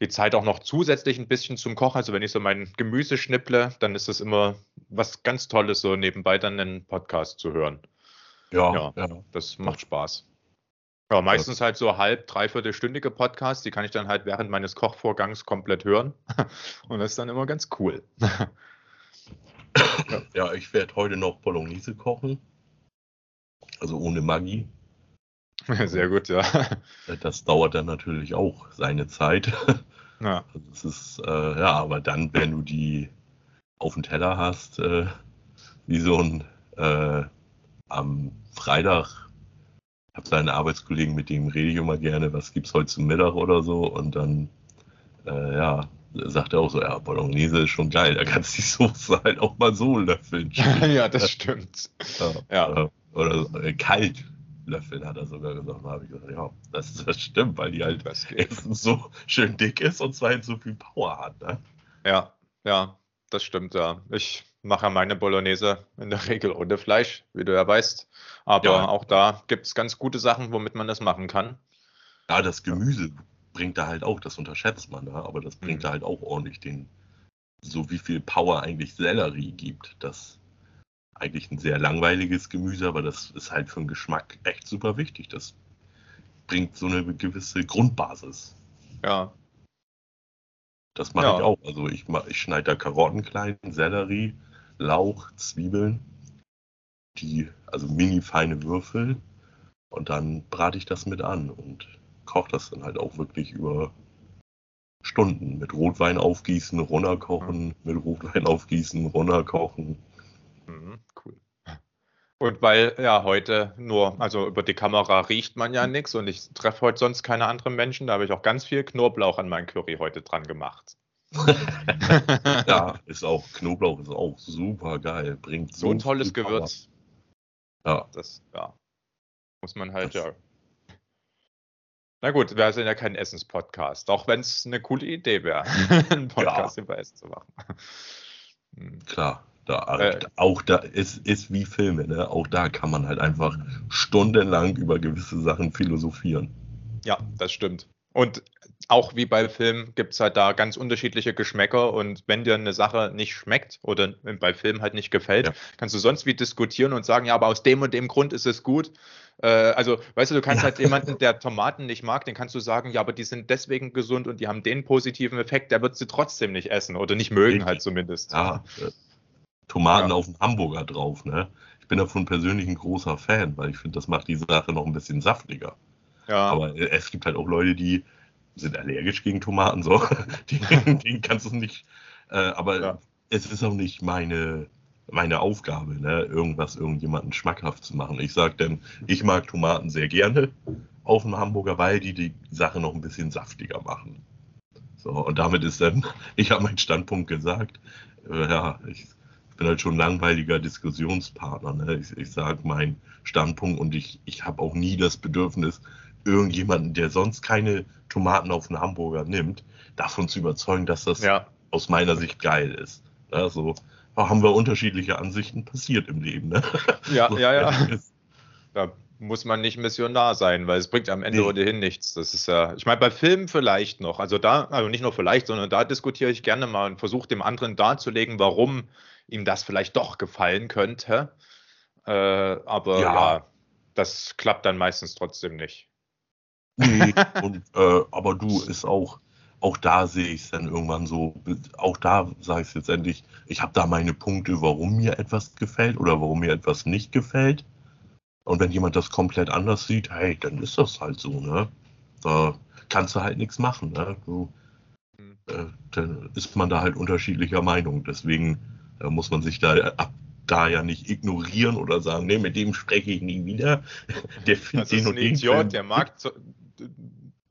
die Zeit auch noch zusätzlich ein bisschen zum Kochen. Also wenn ich so mein Gemüse schnipple, dann ist das immer was ganz Tolles, so nebenbei dann einen Podcast zu hören. Ja, ja, ja. das macht Spaß. Ja, meistens halt so halb, dreiviertelstündige Podcasts, die kann ich dann halt während meines Kochvorgangs komplett hören. Und das ist dann immer ganz cool. Ja, ich werde heute noch Bolognese kochen. Also ohne Maggi. Sehr gut, ja. Das dauert dann natürlich auch seine Zeit. Ja. Das ist, äh, ja, aber dann, wenn du die auf dem Teller hast, äh, wie so ein äh, am Freitag habe seine Arbeitskollegen, mit denen rede ich immer gerne, was gibt's heute zum Mittag oder so. Und dann, äh, ja, sagt er auch so, ja, Bolognese ist schon geil, da kannst du die Soße halt auch mal so löffeln. ja, das stimmt. Ja. ja. Oder äh, kalt löffeln, hat er sogar gesagt. Da habe ich gesagt, ja, das, das stimmt, weil die halt erstens so schön dick ist und zweitens so viel Power hat. Ne? Ja, ja, das stimmt, ja. Ich mache meine Bolognese in der Regel ohne Fleisch, wie du ja weißt. Aber ja. auch da gibt es ganz gute Sachen, womit man das machen kann. Ja, das Gemüse bringt da halt auch, das unterschätzt man da, aber das bringt mhm. da halt auch ordentlich den, so wie viel Power eigentlich Sellerie gibt. Das eigentlich ein sehr langweiliges Gemüse, aber das ist halt für den Geschmack echt super wichtig. Das bringt so eine gewisse Grundbasis. Ja. Das mache ja. ich auch. Also ich, ich schneide da Karotten klein, Sellerie, Lauch, Zwiebeln, die, also mini feine Würfel. Und dann brate ich das mit an und koche das dann halt auch wirklich über Stunden. Mit Rotwein aufgießen, runterkochen, mit Rotwein aufgießen, runterkochen. Mhm, cool. Und weil ja heute nur, also über die Kamera riecht man ja nichts und ich treffe heute sonst keine anderen Menschen, da habe ich auch ganz viel Knoblauch an mein Curry heute dran gemacht. Ja, ist auch, Knoblauch ist auch super geil. Bringt so, so ein tolles Gewürz. Ja. Das, ja. Muss man halt, das, ja. Na gut, wir sind ja kein Essenspodcast, auch wenn es eine coole Idee wäre, einen Podcast ja. über Essen zu machen. Hm. Klar, da, äh, auch da ist, ist wie Filme, ne? Auch da kann man halt einfach stundenlang über gewisse Sachen philosophieren. Ja, das stimmt. Und auch wie bei Filmen gibt es halt da ganz unterschiedliche Geschmäcker und wenn dir eine Sache nicht schmeckt oder bei Filmen halt nicht gefällt, ja. kannst du sonst wie diskutieren und sagen, ja, aber aus dem und dem Grund ist es gut. Äh, also, weißt du, du kannst halt jemanden, der Tomaten nicht mag, den kannst du sagen, ja, aber die sind deswegen gesund und die haben den positiven Effekt, der wird sie trotzdem nicht essen oder nicht mögen halt zumindest. Ja, äh, Tomaten ja. auf dem Hamburger drauf, ne? Ich bin davon persönlich ein großer Fan, weil ich finde, das macht die Sache noch ein bisschen saftiger. Ja. Aber es gibt halt auch Leute, die sind allergisch gegen Tomaten, so. die, die kannst du nicht. Äh, aber ja. es ist auch nicht meine, meine Aufgabe, ne, irgendwas irgendjemanden schmackhaft zu machen. Ich sage dann, ich mag Tomaten sehr gerne auf dem Hamburger, weil die die Sache noch ein bisschen saftiger machen. So, und damit ist dann, ich habe meinen Standpunkt gesagt. Äh, ja, ich bin halt schon ein langweiliger Diskussionspartner. Ne? Ich, ich sage meinen Standpunkt und ich, ich habe auch nie das Bedürfnis, irgendjemanden, der sonst keine Tomaten auf einen Hamburger nimmt, davon zu überzeugen, dass das ja. aus meiner Sicht geil ist. Also haben wir unterschiedliche Ansichten passiert im Leben. Ne? Ja, so, ja, ja. Da muss man nicht Missionar sein, weil es bringt am Ende nee. ohnehin nichts. Das ist ja, ich meine, bei Filmen vielleicht noch. Also da, also nicht nur vielleicht, sondern da diskutiere ich gerne mal und versuche dem anderen darzulegen, warum ihm das vielleicht doch gefallen könnte. Äh, aber ja. ja. das klappt dann meistens trotzdem nicht. Nee, und, äh, aber du ist auch, auch da sehe ich es dann irgendwann so, auch da sage ich es jetzt endlich, ich habe da meine Punkte, warum mir etwas gefällt oder warum mir etwas nicht gefällt. Und wenn jemand das komplett anders sieht, hey, dann ist das halt so, ne? Da kannst du halt nichts machen, ne? Du, mhm. äh, dann ist man da halt unterschiedlicher Meinung. Deswegen da muss man sich da ab da ja nicht ignorieren oder sagen, nee, mit dem spreche ich nie wieder. Der findet den und den. Idiot, der mag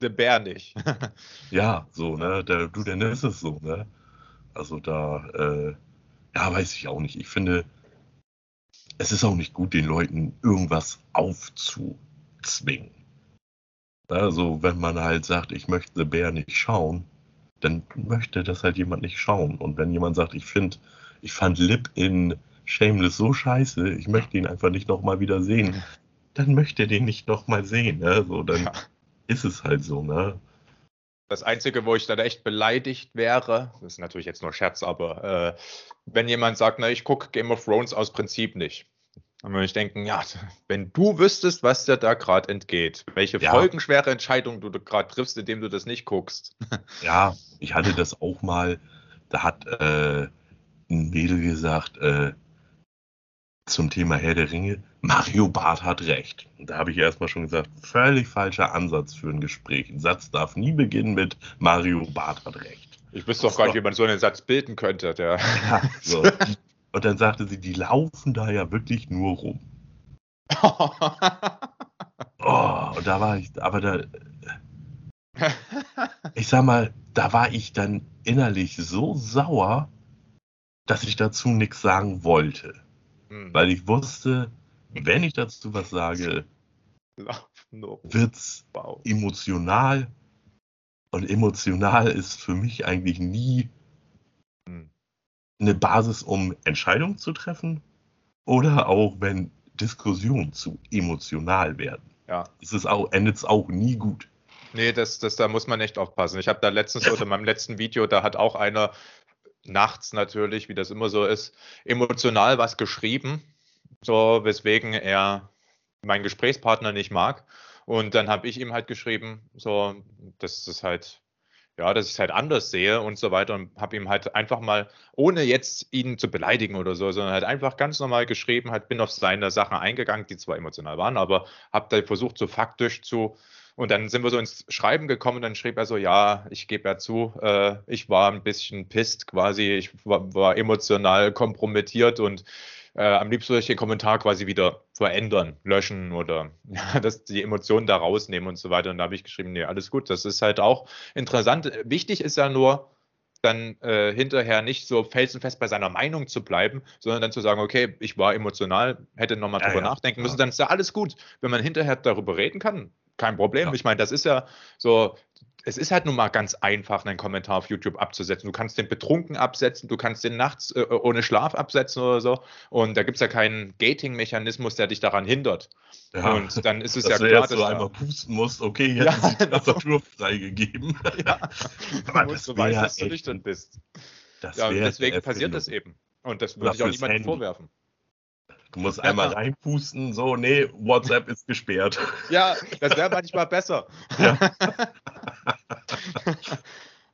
der Bär nicht. ja, so, ne? Der, du, dann ist es so, ne? Also da, äh, ja, weiß ich auch nicht. Ich finde, es ist auch nicht gut, den Leuten irgendwas aufzuzwingen. Also, wenn man halt sagt, ich möchte The Bear nicht schauen, dann möchte das halt jemand nicht schauen. Und wenn jemand sagt, ich finde ich fand Lip in Shameless so scheiße, ich möchte ihn einfach nicht nochmal wieder sehen, dann möchte er den nicht nochmal sehen. Ne? So, dann ja. Ist es halt so, ne? Das Einzige, wo ich dann echt beleidigt wäre, das ist natürlich jetzt nur Scherz, aber äh, wenn jemand sagt, na, ich gucke Game of Thrones aus Prinzip nicht. Dann würde ich denken, ja, wenn du wüsstest, was dir da gerade entgeht, welche ja. folgenschwere Entscheidung du gerade triffst, indem du das nicht guckst. Ja, ich hatte das auch mal, da hat äh, ein Mädel gesagt, äh, zum Thema Herr der Ringe, Mario Barth hat recht. Und da habe ich erstmal schon gesagt, völlig falscher Ansatz für ein Gespräch. Ein Satz darf nie beginnen mit Mario Barth hat recht. Ich wüsste doch gar nicht, wie man so einen Satz bilden könnte. Der ja, so. Und dann sagte sie, die laufen da ja wirklich nur rum. oh, und da war ich, aber da, ich sag mal, da war ich dann innerlich so sauer, dass ich dazu nichts sagen wollte. Hm. Weil ich wusste, wenn ich dazu was sage, wird es wow. emotional. Und emotional ist für mich eigentlich nie hm. eine Basis, um Entscheidungen zu treffen. Oder auch wenn Diskussionen zu emotional werden. Ja. Es ist auch, endet es auch nie gut. Nee, das, das, da muss man echt aufpassen. Ich habe da letztens oder in meinem letzten Video, da hat auch einer nachts natürlich, wie das immer so ist, emotional was geschrieben, so weswegen er meinen Gesprächspartner nicht mag. Und dann habe ich ihm halt geschrieben, so, dass es halt, ja, dass ich es halt anders sehe und so weiter und habe ihm halt einfach mal, ohne jetzt ihn zu beleidigen oder so, sondern halt einfach ganz normal geschrieben, halt bin auf seine Sachen eingegangen, die zwar emotional waren, aber habe da versucht, so faktisch zu und dann sind wir so ins Schreiben gekommen und dann schrieb er so, ja, ich gebe ja zu, äh, ich war ein bisschen pisst quasi, ich war, war emotional kompromittiert und äh, am liebsten würde ich den Kommentar quasi wieder verändern, löschen oder ja, dass die Emotionen da rausnehmen und so weiter. Und da habe ich geschrieben, nee, alles gut, das ist halt auch interessant. Wichtig ist ja nur, dann äh, hinterher nicht so felsenfest bei seiner Meinung zu bleiben, sondern dann zu sagen, okay, ich war emotional, hätte nochmal ja, drüber ja, nachdenken müssen, dann ist ja alles gut. Wenn man hinterher darüber reden kann, kein Problem. Ja. Ich meine, das ist ja so, es ist halt nun mal ganz einfach, einen Kommentar auf YouTube abzusetzen. Du kannst den betrunken absetzen, du kannst den nachts äh, ohne Schlaf absetzen oder so. Und da gibt es ja keinen Gating-Mechanismus, der dich daran hindert. Ja, und dann ist es ja klar, dass du einmal pusten musst, okay, jetzt ja, ist die genau. Tastatur freigegeben. Ja, Aber du musst, du weißt, dass du nüchtern bist. ja, deswegen passiert das eben. Und das würde ich auch niemandem vorwerfen. Du musst einmal reinpusten, so, nee, WhatsApp ist gesperrt. Ja, das wäre manchmal besser. Ja.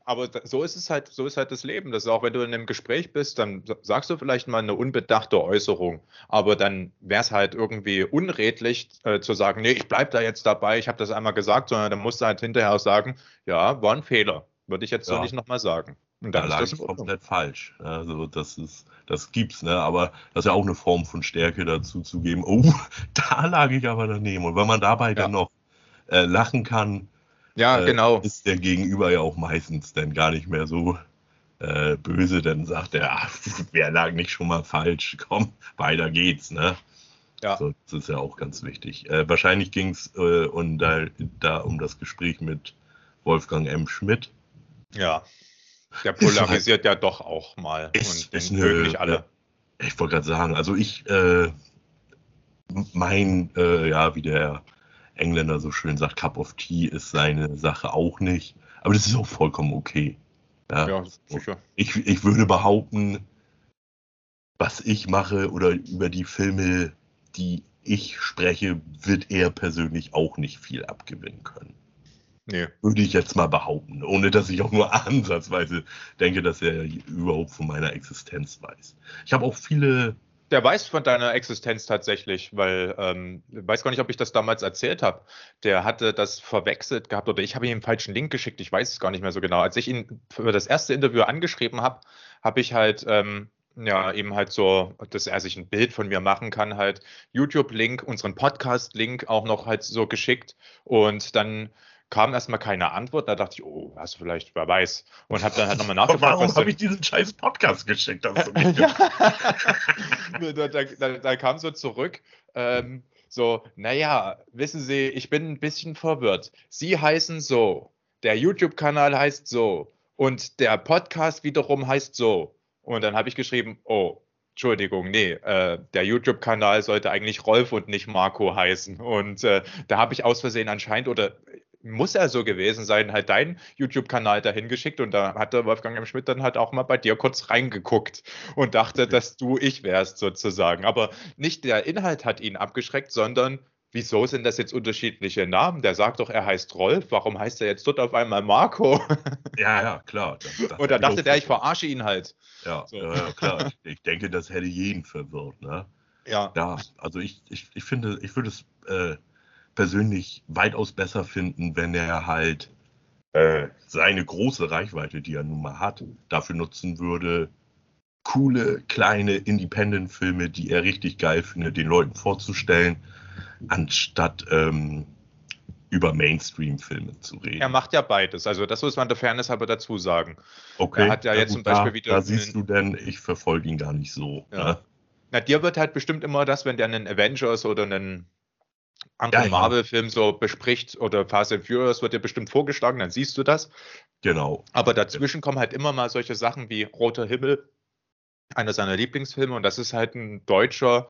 Aber so ist es halt, so ist halt das Leben. Das ist auch, wenn du in einem Gespräch bist, dann sagst du vielleicht mal eine unbedachte Äußerung. Aber dann wäre es halt irgendwie unredlich äh, zu sagen, nee, ich bleibe da jetzt dabei, ich habe das einmal gesagt, sondern dann musst du halt hinterher auch sagen, ja, war ein Fehler. Würde ich jetzt ja. so nicht nochmal sagen. Und da ist das komplett falsch. Also das ist, das gibt's, ne? Aber das ist ja auch eine Form von Stärke dazu zu geben. Oh, da lag ich aber daneben. Und wenn man dabei ja. dann noch äh, lachen kann, ja, äh, genau. ist der Gegenüber ja auch meistens dann gar nicht mehr so äh, böse, dann sagt er, ach, wer lag nicht schon mal falsch? Komm, weiter geht's, ne? Ja. So, das ist ja auch ganz wichtig. Äh, wahrscheinlich ging es äh, um, da, da, um das Gespräch mit Wolfgang M. Schmidt. Ja. Der polarisiert ja doch auch mal. Ist, und ist eine, nicht alle. Ich wollte gerade sagen, also ich äh, mein, äh, ja, wie der Engländer so schön sagt, Cup of Tea ist seine Sache auch nicht. Aber das ist auch vollkommen okay. Ja, ja sicher. Ich, ich würde behaupten, was ich mache oder über die Filme, die ich spreche, wird er persönlich auch nicht viel abgewinnen können. Nee. Würde ich jetzt mal behaupten, ohne dass ich auch nur ansatzweise denke, dass er überhaupt von meiner Existenz weiß. Ich habe auch viele. Der weiß von deiner Existenz tatsächlich, weil ähm, weiß gar nicht, ob ich das damals erzählt habe. Der hatte das verwechselt gehabt oder ich habe ihm einen falschen Link geschickt. Ich weiß es gar nicht mehr so genau. Als ich ihn für das erste Interview angeschrieben habe, habe ich halt ähm, ja, eben halt so, dass er sich ein Bild von mir machen kann, halt YouTube-Link, unseren Podcast-Link auch noch halt so geschickt und dann kam erstmal keine Antwort, da dachte ich, oh, hast du vielleicht, wer weiß, und habe dann halt nochmal nachgefragt. Warum habe ich diesen scheiß Podcast geschickt? da, da, da, da, kam so zurück, ähm, so, naja, wissen Sie, ich bin ein bisschen verwirrt. Sie heißen so, der YouTube-Kanal heißt so und der Podcast wiederum heißt so. Und dann habe ich geschrieben, oh, Entschuldigung, nee, äh, der YouTube-Kanal sollte eigentlich Rolf und nicht Marco heißen. Und äh, da habe ich aus Versehen anscheinend, oder muss er so gewesen sein, halt deinen YouTube-Kanal dahin geschickt und da hat der Wolfgang M. Schmidt dann halt auch mal bei dir kurz reingeguckt und dachte, dass du ich wärst sozusagen. Aber nicht der Inhalt hat ihn abgeschreckt, sondern wieso sind das jetzt unterschiedliche Namen? Der sagt doch, er heißt Rolf, warum heißt er jetzt dort auf einmal Marco? Ja, ja, klar. Das, das und da dachte der, ich verarsche ihn halt. Ja, so. ja klar. Ich, ich, denke, das hätte jeden verwirrt. Ne? Ja. Ja, also ich, ich, ich finde, ich würde es äh, persönlich weitaus besser finden, wenn er halt äh, seine große Reichweite, die er nun mal hat, dafür nutzen würde, coole, kleine Independent-Filme, die er richtig geil findet, den Leuten vorzustellen, anstatt ähm, über Mainstream-Filme zu reden. Er macht ja beides. Also das muss man der Fairness aber dazu sagen. Okay. Er hat ja, ja jetzt gut, zum Beispiel da, wieder. Da siehst du denn, ich verfolge ihn gar nicht so. Ja. Ne? Na, dir wird halt bestimmt immer das, wenn der einen Avengers oder einen anderen ja, Marvel-Film so bespricht oder Fast and Furious wird dir bestimmt vorgeschlagen, dann siehst du das. Genau. Aber dazwischen kommen halt immer mal solche Sachen wie Roter Himmel, einer seiner Lieblingsfilme und das ist halt ein deutscher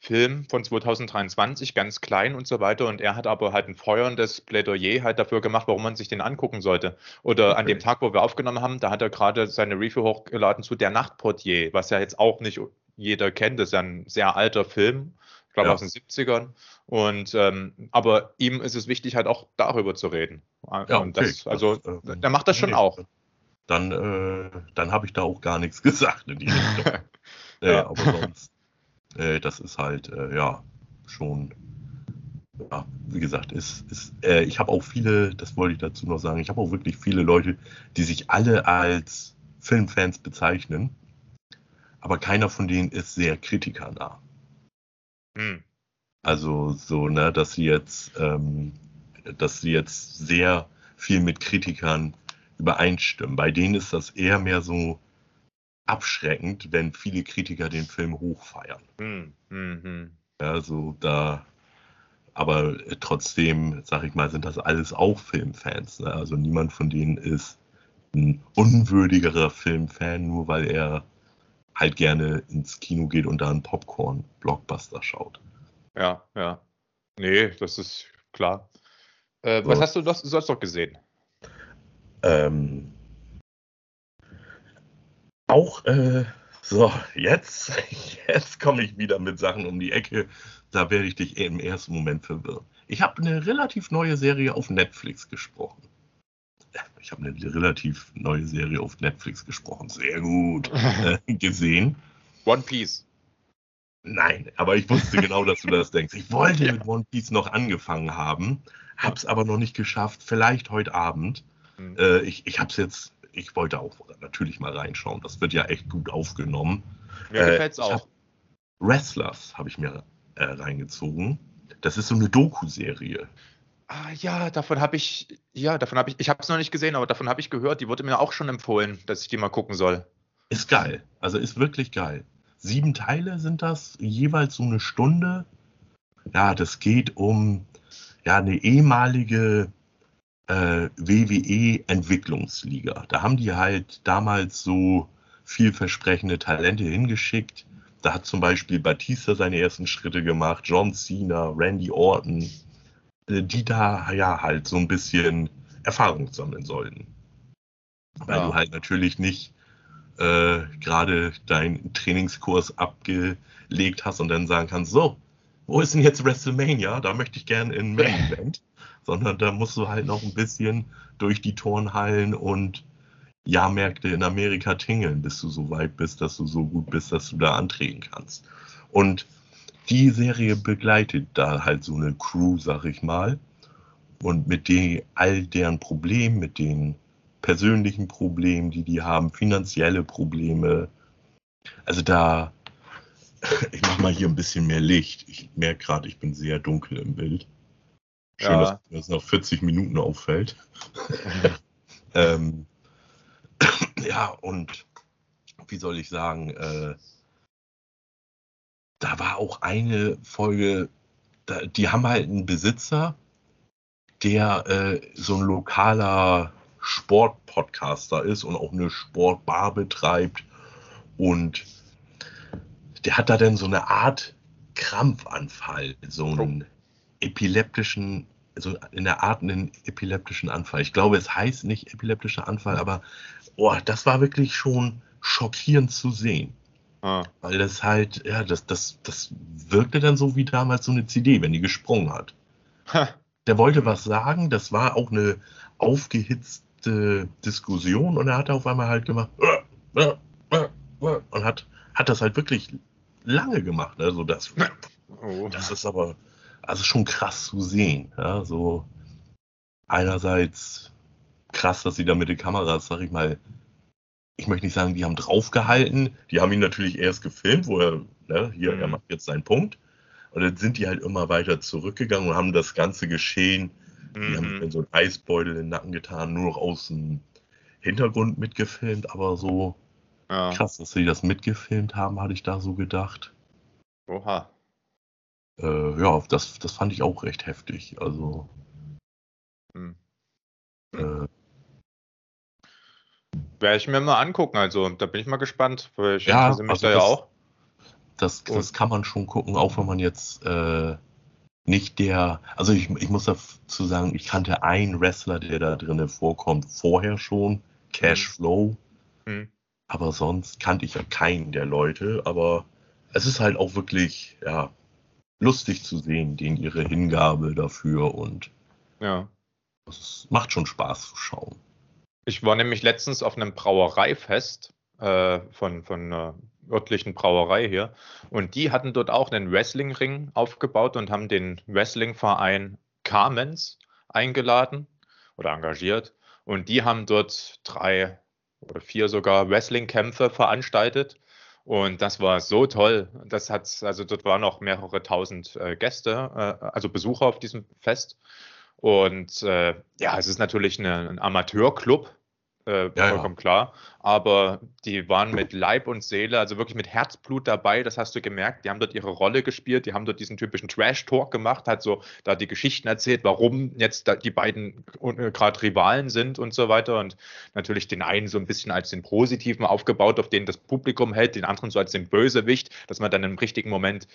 Film von 2023, ganz klein und so weiter. Und er hat aber halt ein feuerndes Plädoyer halt dafür gemacht, warum man sich den angucken sollte. Oder okay. an dem Tag, wo wir aufgenommen haben, da hat er gerade seine Review hochgeladen zu Der Nachtportier, was ja jetzt auch nicht jeder kennt. Das ist ja ein sehr alter Film, ich glaube ja. aus den 70ern. Und ähm, aber ihm ist es wichtig, halt auch darüber zu reden. Ja, und das, also das, äh, der macht das schon nee, auch. Dann, äh, dann habe ich da auch gar nichts gesagt in die Richtung. ja, ja, aber sonst. Äh, das ist halt, äh, ja, schon, ja, wie gesagt, ist, ist äh, ich habe auch viele, das wollte ich dazu noch sagen, ich habe auch wirklich viele Leute, die sich alle als Filmfans bezeichnen, aber keiner von denen ist sehr kritikernah. Hm. Also so, ne, dass sie jetzt, ähm, dass sie jetzt sehr viel mit Kritikern übereinstimmen. Bei denen ist das eher mehr so, abschreckend, wenn viele Kritiker den Film hochfeiern. Mhm. Mhm. Ja, so da, aber trotzdem, sag ich mal, sind das alles auch Filmfans. Ne? Also niemand von denen ist ein unwürdigerer Filmfan, nur weil er halt gerne ins Kino geht und da einen Popcorn-Blockbuster schaut. Ja, ja. Nee, das ist klar. Äh, was hast du sonst noch gesehen? Ähm, auch, äh, so, jetzt, jetzt komme ich wieder mit Sachen um die Ecke. Da werde ich dich im ersten Moment verwirren. Ich habe eine relativ neue Serie auf Netflix gesprochen. Ich habe eine relativ neue Serie auf Netflix gesprochen. Sehr gut. äh, gesehen. One Piece. Nein, aber ich wusste genau, dass du das denkst. Ich wollte ja. mit One Piece noch angefangen haben, habe es aber noch nicht geschafft. Vielleicht heute Abend. Mhm. Äh, ich ich habe es jetzt ich wollte auch natürlich mal reinschauen. Das wird ja echt gut aufgenommen. Mir äh, gefällt es auch. Hab, Wrestlers habe ich mir äh, reingezogen. Das ist so eine Doku-Serie. Ah, ja, davon habe ich, ja, davon habe ich, ich habe es noch nicht gesehen, aber davon habe ich gehört. Die wurde mir auch schon empfohlen, dass ich die mal gucken soll. Ist geil. Also ist wirklich geil. Sieben Teile sind das, jeweils so eine Stunde. Ja, das geht um ja, eine ehemalige äh, WWE-Entwicklungsliga. Da haben die halt damals so vielversprechende Talente hingeschickt. Da hat zum Beispiel Batista seine ersten Schritte gemacht, John Cena, Randy Orton, äh, die da ja halt so ein bisschen Erfahrung sammeln sollten. Weil ja. du halt natürlich nicht äh, gerade deinen Trainingskurs abgelegt hast und dann sagen kannst, so, wo ist denn jetzt WrestleMania? Da möchte ich gerne in Main Event. Sondern da musst du halt noch ein bisschen durch die Turnhallen und Jahrmärkte in Amerika tingeln, bis du so weit bist, dass du so gut bist, dass du da antreten kannst. Und die Serie begleitet da halt so eine Crew, sag ich mal. Und mit den, all deren Problemen, mit den persönlichen Problemen, die die haben, finanzielle Probleme. Also da, ich mache mal hier ein bisschen mehr Licht. Ich merke gerade, ich bin sehr dunkel im Bild. Schön, ja. dass das nach 40 Minuten auffällt. ähm, ja, und wie soll ich sagen, äh, da war auch eine Folge, da, die haben halt einen Besitzer, der äh, so ein lokaler Sportpodcaster ist und auch eine Sportbar betreibt. Und der hat da dann so eine Art Krampfanfall, so einen epileptischen, also in der Art einen epileptischen Anfall. Ich glaube, es heißt nicht epileptischer Anfall, aber oh, das war wirklich schon schockierend zu sehen. Ah. Weil das halt, ja, das, das, das wirkte dann so wie damals so eine CD, wenn die gesprungen hat. Ha. Der wollte was sagen, das war auch eine aufgehitzte erste Diskussion und er hat auf einmal halt gemacht und hat, hat das halt wirklich lange gemacht. Also das, oh. das ist aber also schon krass zu sehen. Ja, so einerseits krass, dass sie da mit den Kameras, sag ich mal, ich möchte nicht sagen, die haben draufgehalten, die haben ihn natürlich erst gefilmt, wo er, ne, hier, mhm. er macht jetzt seinen Punkt. Und dann sind die halt immer weiter zurückgegangen und haben das ganze Geschehen die mhm. haben mir so einen Eisbeutel in den Nacken getan, nur noch aus dem Hintergrund mitgefilmt, aber so ja. krass, dass sie das mitgefilmt haben, hatte ich da so gedacht. Oha. Äh, ja, das, das fand ich auch recht heftig. Also. Hm. Äh, Werde ich mir mal angucken, also da bin ich mal gespannt, weil ich ja, mich also da das, ja auch. Das, das kann man schon gucken, auch wenn man jetzt äh, nicht der, also ich, ich muss dazu sagen, ich kannte einen Wrestler, der da drinnen vorkommt, vorher schon, Cashflow. Mhm. mhm. Aber sonst kannte ich ja keinen der Leute. Aber es ist halt auch wirklich, ja, lustig zu sehen, denen ihre Hingabe dafür und ja. es macht schon Spaß zu schauen. Ich war nämlich letztens auf einem Brauereifest äh, von, von äh, örtlichen Brauerei hier. Und die hatten dort auch einen Wrestlingring aufgebaut und haben den Wrestlingverein Carmens eingeladen oder engagiert. Und die haben dort drei oder vier sogar Wrestlingkämpfe veranstaltet. Und das war so toll. Das hat, also dort waren auch mehrere tausend äh, Gäste, äh, also Besucher auf diesem Fest. Und äh, ja, es ist natürlich eine, ein Amateurclub, äh, ja, vollkommen ja. klar. Aber die waren mit Leib und Seele, also wirklich mit Herzblut dabei, das hast du gemerkt. Die haben dort ihre Rolle gespielt, die haben dort diesen typischen Trash-Talk gemacht, hat so da die Geschichten erzählt, warum jetzt die beiden äh, gerade Rivalen sind und so weiter. Und natürlich den einen so ein bisschen als den Positiven aufgebaut, auf den das Publikum hält, den anderen so als den Bösewicht, dass man dann im richtigen Moment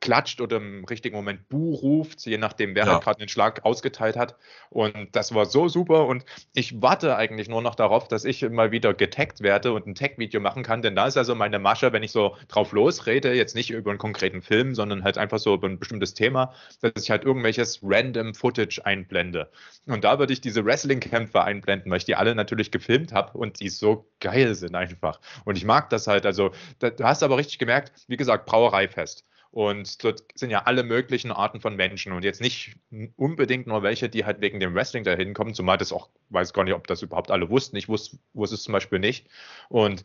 klatscht oder im richtigen Moment Bu ruft, je nachdem, wer ja. halt gerade den Schlag ausgeteilt hat. Und das war so super. Und ich warte eigentlich nur noch darauf, dass ich mal wieder getaggt werde und ein Tag-Video machen kann. Denn da ist also meine Masche, wenn ich so drauf losrede, jetzt nicht über einen konkreten Film, sondern halt einfach so über ein bestimmtes Thema, dass ich halt irgendwelches random Footage einblende. Und da würde ich diese Wrestling-Kämpfe einblenden, weil ich die alle natürlich gefilmt habe und die so geil sind einfach. Und ich mag das halt. Also, da, du hast aber richtig gemerkt, wie gesagt, Brauereifest. Und dort sind ja alle möglichen Arten von Menschen und jetzt nicht unbedingt nur welche, die halt wegen dem Wrestling dahin kommen, zumal das auch, weiß gar nicht, ob das überhaupt alle wussten. Ich wusste, wusste es zum Beispiel nicht. Und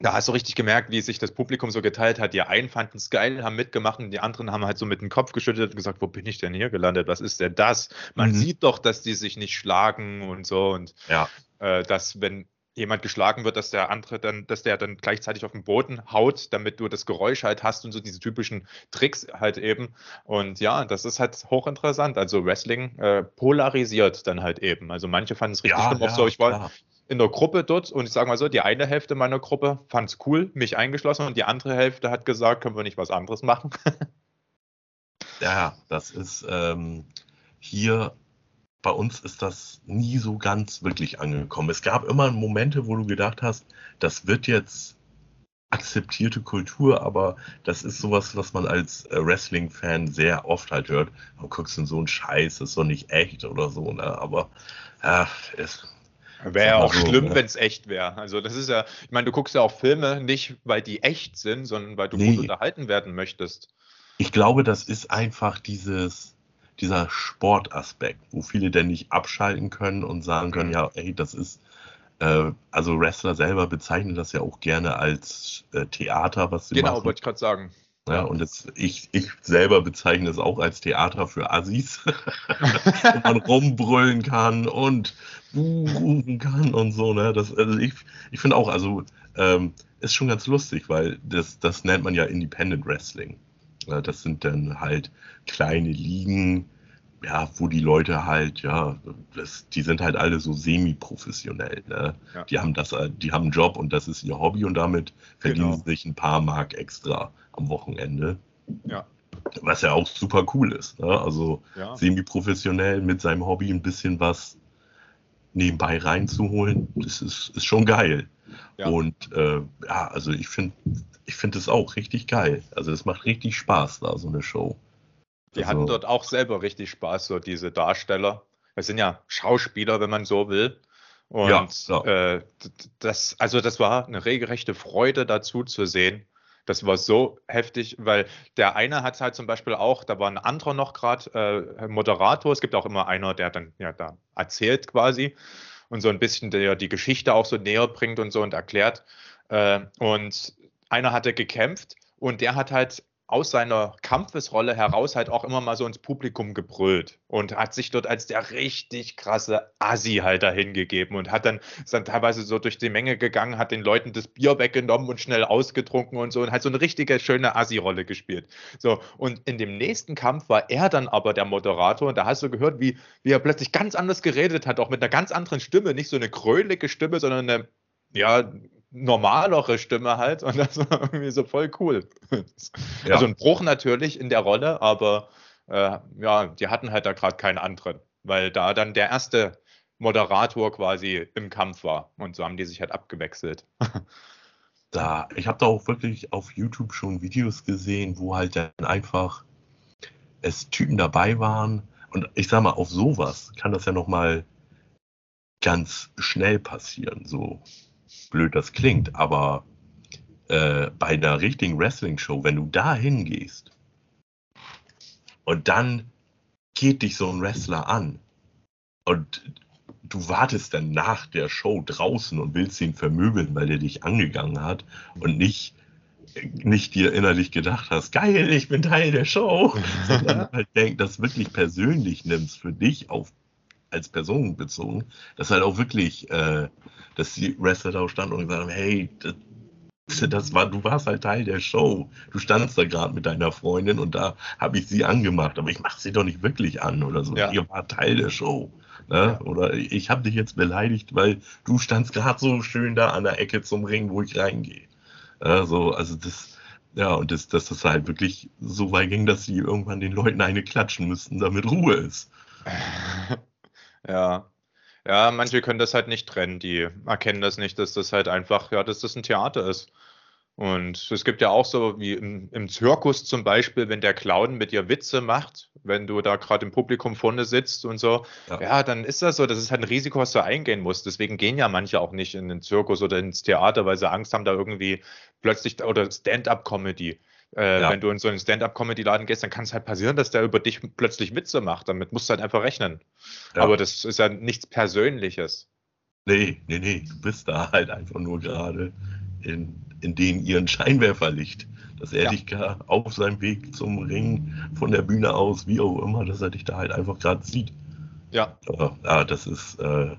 da hast du richtig gemerkt, wie sich das Publikum so geteilt hat. Die einen fanden es geil, haben mitgemacht und die anderen haben halt so mit dem Kopf geschüttelt und gesagt, wo bin ich denn hier gelandet? Was ist denn das? Man mhm. sieht doch, dass die sich nicht schlagen und so. Und ja. äh, dass, wenn jemand geschlagen wird, dass der andere dann, dass der dann gleichzeitig auf den Boden haut, damit du das Geräusch halt hast und so diese typischen Tricks halt eben. Und ja, das ist halt hochinteressant. Also Wrestling äh, polarisiert dann halt eben. Also manche fanden es richtig ja, schlimm. Ja, so, ich war, in der Gruppe dort und ich sage mal so, die eine Hälfte meiner Gruppe fand es cool, mich eingeschlossen und die andere Hälfte hat gesagt, können wir nicht was anderes machen. ja, das ist ähm, hier bei uns ist das nie so ganz wirklich angekommen. Es gab immer Momente, wo du gedacht hast, das wird jetzt akzeptierte Kultur, aber das ist sowas, was man als äh, Wrestling-Fan sehr oft halt hört. Du guckst in so einen Scheiß, das ist doch nicht echt oder so, ne? Aber ja, es, Wäre ja auch so, schlimm, ne? wenn es echt wäre. Also das ist ja, ich meine, du guckst ja auch Filme nicht, weil die echt sind, sondern weil du nee. gut unterhalten werden möchtest. Ich glaube, das ist einfach dieses, dieser Sportaspekt, wo viele denn nicht abschalten können und sagen können, mhm. ja, ey, das ist, äh, also Wrestler selber bezeichnen das ja auch gerne als äh, Theater, was sie genau, machen. Genau, wollte ich gerade sagen. Ja, und das, ich, ich selber bezeichne es auch als Theater für Assis, wo man rumbrüllen kann und rufen kann und so. Ne? Das, also ich ich finde auch, also ähm, ist schon ganz lustig, weil das, das nennt man ja Independent Wrestling. Das sind dann halt kleine Ligen, ja, wo die Leute halt, ja, das, die sind halt alle so semi-professionell. Ne? Ja. Die haben das, die haben einen Job und das ist ihr Hobby und damit verdienen genau. sie sich ein paar Mark extra am Wochenende. Ja. Was ja auch super cool ist. Ne? Also ja. semi-professionell mit seinem Hobby ein bisschen was nebenbei reinzuholen, das ist, ist schon geil. Ja. Und äh, ja, also ich finde ich finde es auch richtig geil. Also es macht richtig Spaß da, so eine Show. Die also, hatten dort auch selber richtig Spaß, so diese Darsteller. Das sind ja Schauspieler, wenn man so will. Und ja, ja. Äh, das, also das war eine regelrechte Freude dazu zu sehen. Das war so heftig, weil der eine hat halt zum Beispiel auch, da war ein anderer noch gerade äh, Moderator. Es gibt auch immer einer, der dann ja da erzählt quasi und so ein bisschen der die Geschichte auch so näher bringt und so und erklärt. Äh, und einer hatte gekämpft und der hat halt aus seiner Kampfesrolle heraus halt auch immer mal so ins Publikum gebrüllt und hat sich dort als der richtig krasse Assi halt dahin gegeben und hat dann, ist dann teilweise so durch die Menge gegangen, hat den Leuten das Bier weggenommen und schnell ausgetrunken und so und hat so eine richtige schöne Assi-Rolle gespielt. So, und in dem nächsten Kampf war er dann aber der Moderator und da hast du gehört, wie, wie er plötzlich ganz anders geredet hat, auch mit einer ganz anderen Stimme, nicht so eine krölige Stimme, sondern eine, ja, normalere Stimme halt und das war irgendwie so voll cool. Ja. Also ein Bruch natürlich in der Rolle, aber äh, ja, die hatten halt da gerade keinen anderen, weil da dann der erste Moderator quasi im Kampf war und so haben die sich halt abgewechselt. Da, ich habe da auch wirklich auf YouTube schon Videos gesehen, wo halt dann einfach es Typen dabei waren und ich sag mal, auf sowas kann das ja nochmal ganz schnell passieren, so blöd das klingt, aber äh, bei einer richtigen Wrestling-Show, wenn du da hingehst und dann geht dich so ein Wrestler an und du wartest dann nach der Show draußen und willst ihn vermöbeln, weil er dich angegangen hat und nicht nicht dir innerlich gedacht hast, geil, ich bin Teil der Show, sondern halt denk, das wirklich persönlich nimmst für dich auf als Person bezogen, dass halt auch wirklich, äh, dass die Wrestler da standen und gesagt haben, hey, das, das war, du warst halt Teil der Show. Du standst da gerade mit deiner Freundin und da habe ich sie angemacht, aber ich mache sie doch nicht wirklich an oder so. Ja. Ihr war Teil der Show. Ne? Ja. Oder ich habe dich jetzt beleidigt, weil du standst gerade so schön da an der Ecke zum Ring, wo ich reingehe. Ja, so, also das, ja, und das, dass das halt wirklich so weit ging, dass sie irgendwann den Leuten eine klatschen müssten, damit Ruhe ist. Ja. Ja, manche können das halt nicht trennen, die erkennen das nicht, dass das halt einfach, ja, dass das ein Theater ist. Und es gibt ja auch so wie im, im Zirkus zum Beispiel, wenn der Clown mit dir Witze macht, wenn du da gerade im Publikum vorne sitzt und so, ja. ja. dann ist das so, das ist halt ein Risiko, was du eingehen musst. Deswegen gehen ja manche auch nicht in den Zirkus oder ins Theater, weil sie Angst haben, da irgendwie plötzlich oder Stand-up-Comedy äh, ja. Wenn du in so einen Stand-up-Comedy-Laden gehst, dann kann es halt passieren, dass der über dich plötzlich Witze macht. Damit musst du halt einfach rechnen. Ja. Aber das ist ja nichts Persönliches. Nee, nee, nee. Du bist da halt einfach nur gerade in, in denen ihren Scheinwerferlicht, dass er Ja. dich auf seinem Weg zum Ring von der Bühne aus, wie auch immer, dass er dich da halt einfach gerade sieht. Ja, Ja, ja, das ist, äh,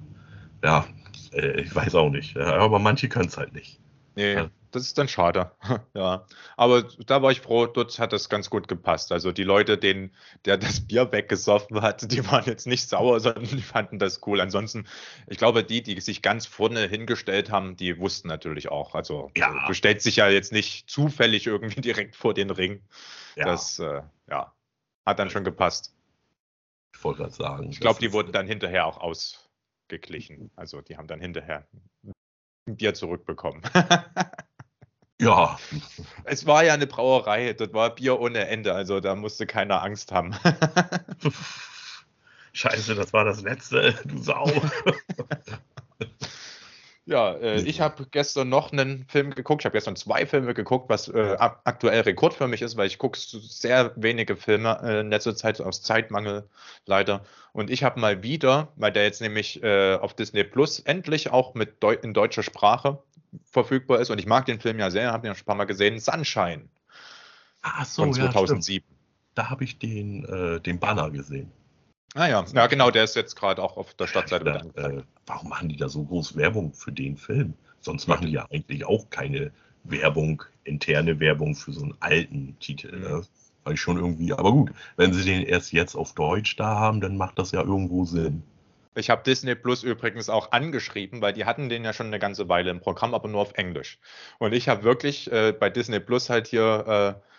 ja, äh, ich weiß auch nicht. Aber manche können es halt nicht. nee, Ja. Das ist dann schade. Ja, aber da war ich froh, dort hat das ganz gut gepasst. Also die Leute, denen der das Bier weggesoffen hat, die waren jetzt nicht sauer, sondern die fanden das cool. Ansonsten, ich glaube, die, die sich ganz vorne hingestellt haben, die wussten natürlich auch. Also Ja. äh, du stellst dich ja jetzt nicht zufällig irgendwie direkt vor den Ring. Ja, Das, äh, ja, hat dann schon gepasst. ich wollte gerade sagen. Ich glaube, die wurden dann hinterher auch ausgeglichen. Also die haben dann hinterher ein Bier zurückbekommen. Ja, es war ja eine Brauerei, das war Bier ohne Ende, also da musste keiner Angst haben. scheiße, das war das letzte, du Sau. ja, äh, ich habe gestern noch einen Film geguckt. Ich habe gestern zwei Filme geguckt, was äh, ak- aktuell Rekord für mich ist, weil ich gucke sehr wenige Filme äh, in letzter Zeit aus Zeitmangel leider. Und ich habe mal wieder, weil der jetzt nämlich äh, auf Disney Plus endlich auch mit Deu in deutscher Sprache verfügbar ist. Und ich mag den Film ja sehr, habe ihn schon ein paar Mal gesehen. Sunshine Ach so, von ja, stimmt. 2007. Da habe ich den, äh, den Banner gesehen. Ah ja, ja genau, der ist jetzt gerade auch auf der Startseite mit Da, äh, warum machen die da so groß Werbung für den Film? Sonst machen die ja eigentlich auch keine Werbung, interne Werbung für so einen alten Titel. Mhm. Ne? Weil ich schon irgendwie, aber gut, wenn sie den erst jetzt auf Deutsch da haben, dann macht das ja irgendwo Sinn. Ich habe Disney Plus übrigens auch angeschrieben, weil die hatten den ja schon eine ganze Weile im Programm, aber nur auf Englisch. Und ich habe wirklich äh, bei Disney Plus halt hier äh,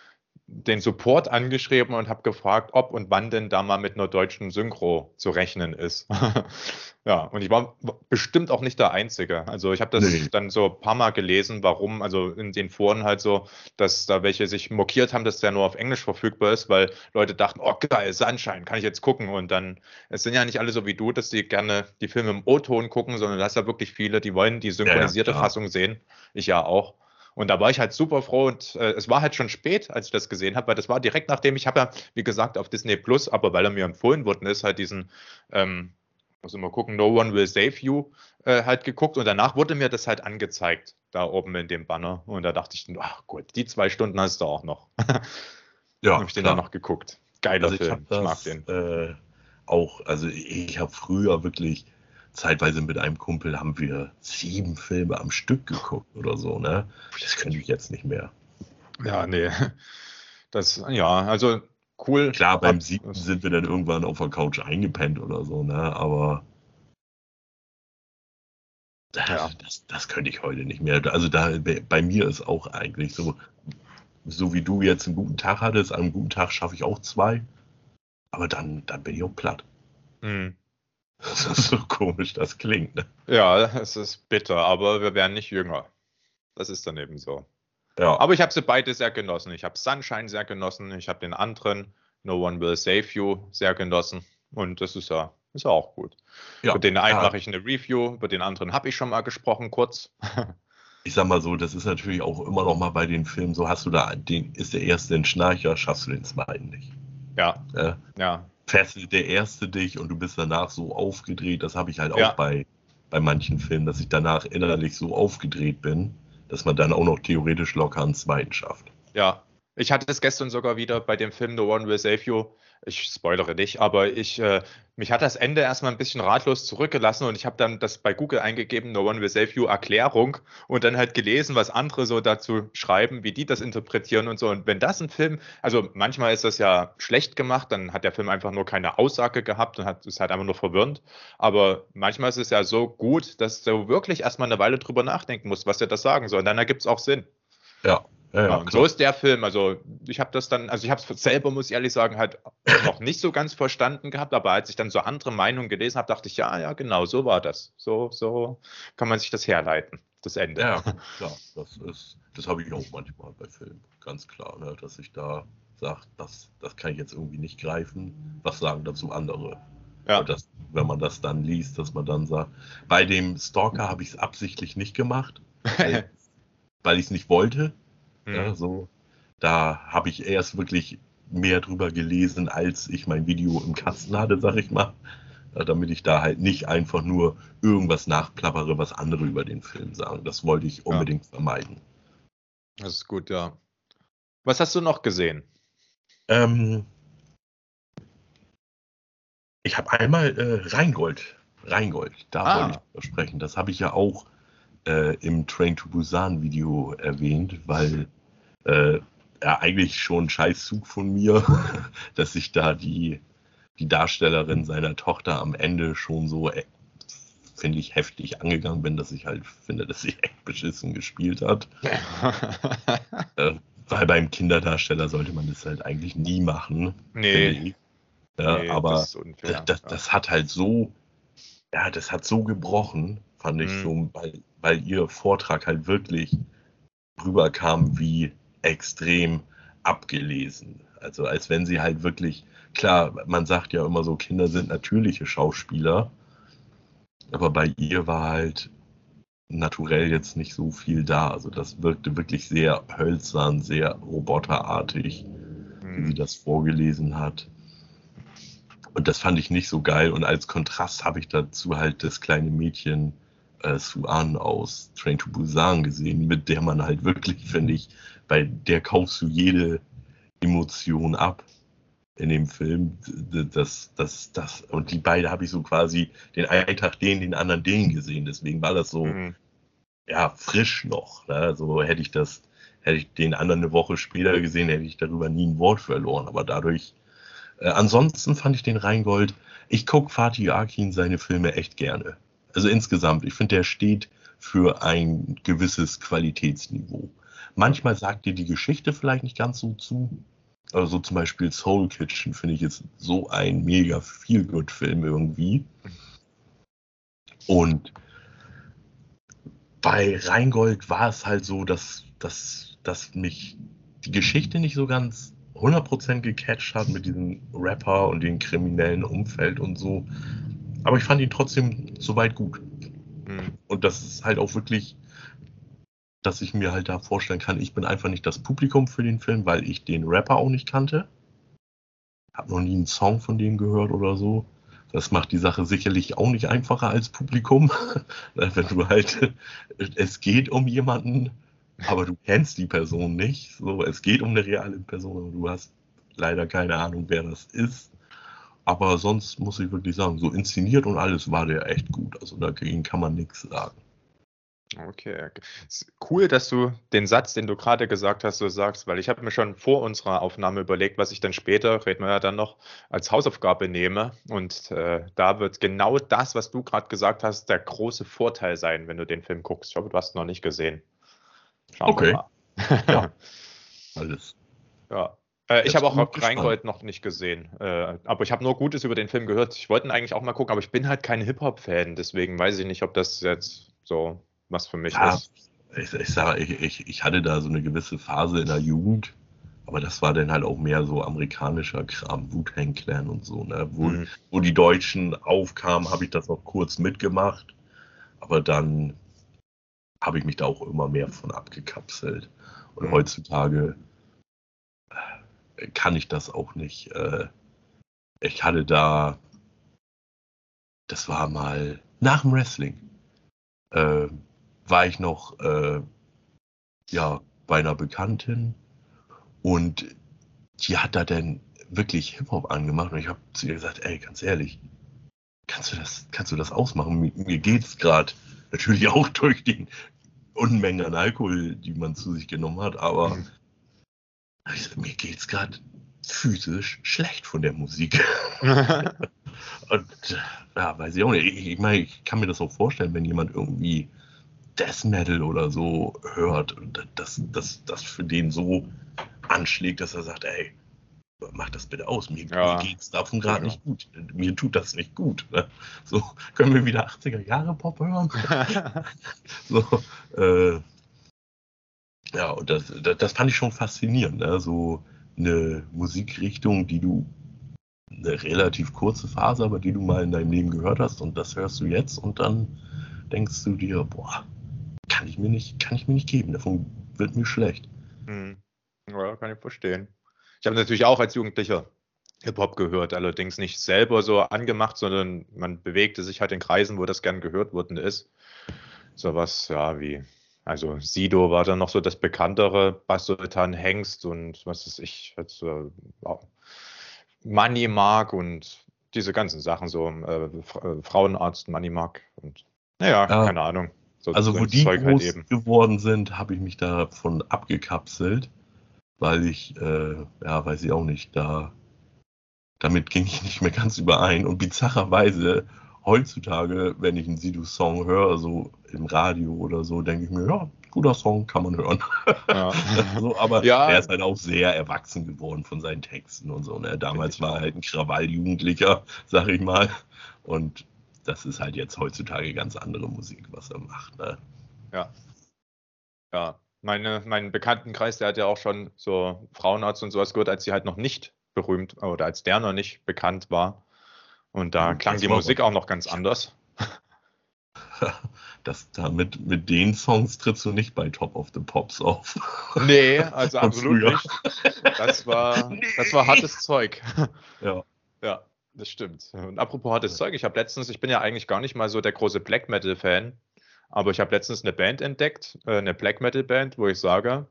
den Support angeschrieben und habe gefragt, ob und wann denn da mal mit einer deutschen Synchro zu rechnen ist. ja, und ich war bestimmt auch nicht der Einzige. Also ich habe das Nee. dann so ein paar Mal gelesen, warum, also in den Foren halt so, dass da welche sich mokiert haben, dass der nur auf Englisch verfügbar ist, weil Leute dachten, oh geil, Sunshine, kann ich jetzt gucken. Und dann, es sind ja nicht alle so wie du, dass die gerne die Filme im O-Ton gucken, sondern da ist ja wirklich viele, die wollen die synchronisierte klar. Fassung sehen. Ich ja auch. Und da war ich halt super froh und äh, es war halt schon spät, als ich das gesehen habe, weil das war direkt nachdem ich habe ja, wie gesagt, auf Disney Plus, aber weil er mir empfohlen worden ist, halt diesen, ähm, muss immer gucken, No One Will Save You äh, halt geguckt und danach wurde mir das halt angezeigt, da oben in dem Banner. Und da dachte ich, ach gut, die zwei Stunden hast du auch noch. Ja, habe ich den dann noch geguckt. Geiler Also ich Film, habe ich mag das den. äh, auch, also ich habe früher wirklich zeitweise mit einem Kumpel haben wir sieben Filme am Stück geguckt oder so, ne? Das könnte ich jetzt nicht mehr. Ja, nee. Das, ja, also cool. Klar, beim siebten sind wir dann irgendwann auf der Couch eingepennt oder so, ne? Aber das, Ja. das, das könnte ich heute nicht mehr. Also da bei mir ist auch eigentlich so, so wie du jetzt einen guten Tag hattest, an einem guten Tag schaffe ich auch zwei. Aber dann, dann bin ich auch platt. Hm. Das ist so komisch, das klingt. Ne? Ja, es ist bitter, aber wir werden nicht jünger. Das ist dann eben so. Ja, Aber ich habe sie beide sehr genossen. Ich habe Sunshine sehr genossen. Ich habe den anderen, No One Will Save You, sehr genossen. Und das ist ja, ist ja auch gut. ja, Über den einen ja. mache ich eine Review, über den anderen habe ich schon mal gesprochen, kurz. ich sag mal so, das ist natürlich auch immer noch mal bei den Filmen so, hast du da, den, ist der erste ein Schnarcher, schaffst du den zweiten nicht. ja, Ja? ja, Fesselt der erste dich und du bist danach so aufgedreht, das habe ich halt auch Ja. bei, bei manchen Filmen, dass ich danach innerlich so aufgedreht bin, dass man dann auch noch theoretisch locker einen zweiten schafft. ja. Ich hatte es gestern sogar wieder bei dem Film The One Will Save You. Ich spoilere nicht, aber ich, äh, mich hat das Ende erstmal ein bisschen ratlos zurückgelassen und ich habe dann das bei Google eingegeben, No One Will Save You Erklärung und dann halt gelesen, was andere so dazu schreiben, wie die das interpretieren und so. Und wenn das ein Film, also manchmal ist das ja schlecht gemacht, dann hat der Film einfach nur keine Aussage gehabt und hat, ist halt einfach nur verwirrend. Aber manchmal ist es ja so gut, dass du wirklich erstmal eine Weile drüber nachdenken musst, was er das sagen soll. Und dann ergibt es auch Sinn. Ja, ja, Ja, und so ist der Film. Also ich habe das dann, also ich habe es selber, muss ich ehrlich sagen, halt noch nicht so ganz verstanden gehabt, aber als ich dann so andere Meinungen gelesen habe, dachte ich, ja, ja, genau, so war das. So, so kann man sich das herleiten, das Ende. Ja, klar, das ist, das habe ich auch manchmal bei Filmen, ganz klar, ne, dass ich da sage, das, das kann ich jetzt irgendwie nicht greifen. Was sagen dazu andere? Ja. Das, wenn man das dann liest, dass man dann sagt, bei dem Stalker habe ich es absichtlich nicht gemacht, weil ich es nicht wollte. Ja, Hm. so, da habe ich erst wirklich mehr drüber gelesen, als ich mein Video im Kasten hatte, sag ich mal. äh, damit ich da halt nicht einfach nur irgendwas nachplappere, was andere über den Film sagen. Das wollte ich unbedingt ja. vermeiden. Das ist gut, ja. Was hast du noch gesehen? Ähm, ich habe einmal äh, Rheingold. Rheingold, da ah. wollte ich sprechen. Das habe ich ja auch äh, im Train to Busan Video erwähnt, weil äh, ja, eigentlich schon ein Scheißzug von mir, dass ich da die, die Darstellerin seiner Tochter am Ende schon so, äh, finde ich, heftig angegangen bin, dass ich halt finde, dass sie echt beschissen gespielt hat. äh, weil beim Kinderdarsteller sollte man das halt eigentlich nie machen. Nee. Ja, nee aber das, unfair, das, das, das, hat halt so, ja, das hat so gebrochen, fand ich mhm. so, weil, weil ihr Vortrag halt wirklich rüberkam wie extrem abgelesen. Also als wenn sie halt wirklich, klar, man sagt ja immer so, Kinder sind natürliche Schauspieler, aber bei ihr war halt naturell jetzt nicht so viel da. Also das wirkte wirklich sehr hölzern, sehr roboterartig, mhm. wie sie das vorgelesen hat. Und das fand ich nicht so geil. Und als Kontrast habe ich dazu halt das kleine Mädchen äh, Suan aus Train to Busan gesehen, mit der man halt wirklich, finde ich, bei der kaufst du jede Emotion ab in dem Film. Das, das, das, und die beiden habe ich so quasi den einen Tag den, den anderen den gesehen. Deswegen war das so, mhm. ja, frisch noch. Ne? So hätte ich das, hätte ich den anderen eine Woche später gesehen, hätte ich darüber nie ein Wort verloren. Aber dadurch, äh, ansonsten fand ich den Rheingold, ich gucke Fatih Akin seine Filme echt gerne. Also insgesamt, ich finde, der steht für ein gewisses Qualitätsniveau. Manchmal sagt dir die Geschichte vielleicht nicht ganz so zu. Also zum Beispiel Soul Kitchen finde ich jetzt so ein mega Feel-Good-Film irgendwie. Und bei Rheingold war es halt so, dass, dass, dass mich die Geschichte nicht so ganz 100% gecatcht hat mit diesem Rapper und dem kriminellen Umfeld und so. Aber ich fand ihn trotzdem soweit gut. Mhm. Und das ist halt auch wirklich, dass ich mir halt da vorstellen kann, ich bin einfach nicht das Publikum für den Film, weil ich den Rapper auch nicht kannte. Hab noch nie einen Song von dem gehört oder so. Das macht die Sache sicherlich auch nicht einfacher als Publikum. Wenn du halt, es geht um jemanden, aber du kennst die Person nicht. So, es geht um eine reale Person, aber du hast leider keine Ahnung, wer das ist. Aber sonst muss ich wirklich sagen, so inszeniert und alles war der echt gut. Also dagegen kann man nichts sagen. Okay, cool, dass du den Satz, den du gerade gesagt hast, so sagst, weil ich habe mir schon vor unserer Aufnahme überlegt, was ich dann später, reden wir ja dann noch, als Hausaufgabe nehme. Und äh, da wird genau das, was du gerade gesagt hast, der große Vorteil sein, wenn du den Film guckst. Ich hoffe, du hast ihn noch nicht gesehen. Schauen okay. wir mal. ja. Alles. Ja. Äh, ich habe auch Rheingold noch nicht gesehen, äh, aber ich habe nur Gutes über den Film gehört. Ich wollte ihn eigentlich auch mal gucken, aber ich bin halt kein Hip-Hop-Fan, deswegen weiß ich nicht, ob das jetzt so was für mich ja, ist. Ich, ich sage, ich, ich, ich hatte da so eine gewisse Phase in der Jugend, aber das war dann halt auch mehr so amerikanischer Kram, Wu-Tang Clan und so. Ne? Wo, mhm. wo die Deutschen aufkamen, habe ich das noch kurz mitgemacht, aber dann habe ich mich da auch immer mehr von abgekapselt. Und mhm. heutzutage kann ich das auch nicht. Äh, ich hatte da, das war mal nach dem Wrestling, äh, war ich noch äh, ja, bei einer Bekanntin und die hat da dann wirklich Hip-Hop angemacht und ich habe zu ihr gesagt, ey, ganz ehrlich, kannst du das, kannst du das ausmachen? Mir, mir geht es gerade natürlich auch durch die Unmengen an Alkohol, die man zu sich genommen hat, aber mhm. Also, mir geht's gerade physisch schlecht von der Musik. und ja, weiß ich auch nicht. Ich, ich meine, ich kann mir das auch vorstellen, wenn jemand irgendwie Death Metal oder so hört und das, das, das für den so anschlägt, dass er sagt, ey, mach das bitte aus, mir, ja. mir geht's davon gerade ja. nicht gut. Mir tut das nicht gut. Ne? So, können wir wieder 80er Jahre Pop hören? so, äh, ja, und das, das, das fand ich schon faszinierend. Ne? So eine Musikrichtung, die du eine relativ kurze Phase, aber die du mal in deinem Leben gehört hast und das hörst du jetzt und dann denkst du dir, boah, kann ich mir nicht, kann ich mir nicht geben, davon wird mir schlecht. Hm. Ja, kann ich verstehen. Ich habe natürlich auch als Jugendlicher Hip-Hop gehört, allerdings nicht selber so angemacht, sondern man bewegte sich halt in Kreisen, wo das gern gehört worden ist. So was, ja, wie, also Sido war dann noch so das bekanntere, Bass-Sultan Hengst und was ist ich, also, Money Mark und diese ganzen Sachen, so äh, äh Frauenarzt Money Mark und naja, ja, keine Ahnung. So also wo die Zeug halt groß halt geworden sind, habe ich mich davon abgekapselt, weil ich, äh, ja, weiß ich auch nicht, da damit ging ich nicht mehr ganz überein. Und bizarrerweise, heutzutage, wenn ich einen Sidu-Song höre, so im Radio oder so, denke ich mir, ja, guter Song, kann man hören. Ja. so, aber ja. er ist halt auch sehr erwachsen geworden von seinen Texten und so. Ne? Damals war er halt ein Krawall-Jugendlicher, sag ich mal. Und das ist halt jetzt heutzutage ganz andere Musik, was er macht. Ne? Ja. Ja. Meine, mein Bekanntenkreis, der hat ja auch schon so Frauenarzt und sowas gehört, als sie halt noch nicht berühmt oder als der noch nicht bekannt war. Und da hm, klang die Musik auch noch ganz anders. Das, damit, mit den Songs trittst du nicht bei Top of the Pops auf. Nee, also absolut nicht. Das war, nee. das war hartes Zeug. Ja. Ja, das stimmt. Und apropos hartes Zeug, ich habe letztens, ich bin ja eigentlich gar nicht mal so der große Black Metal Fan, aber ich habe letztens eine Band entdeckt, äh, eine Black Metal Band, wo ich sage,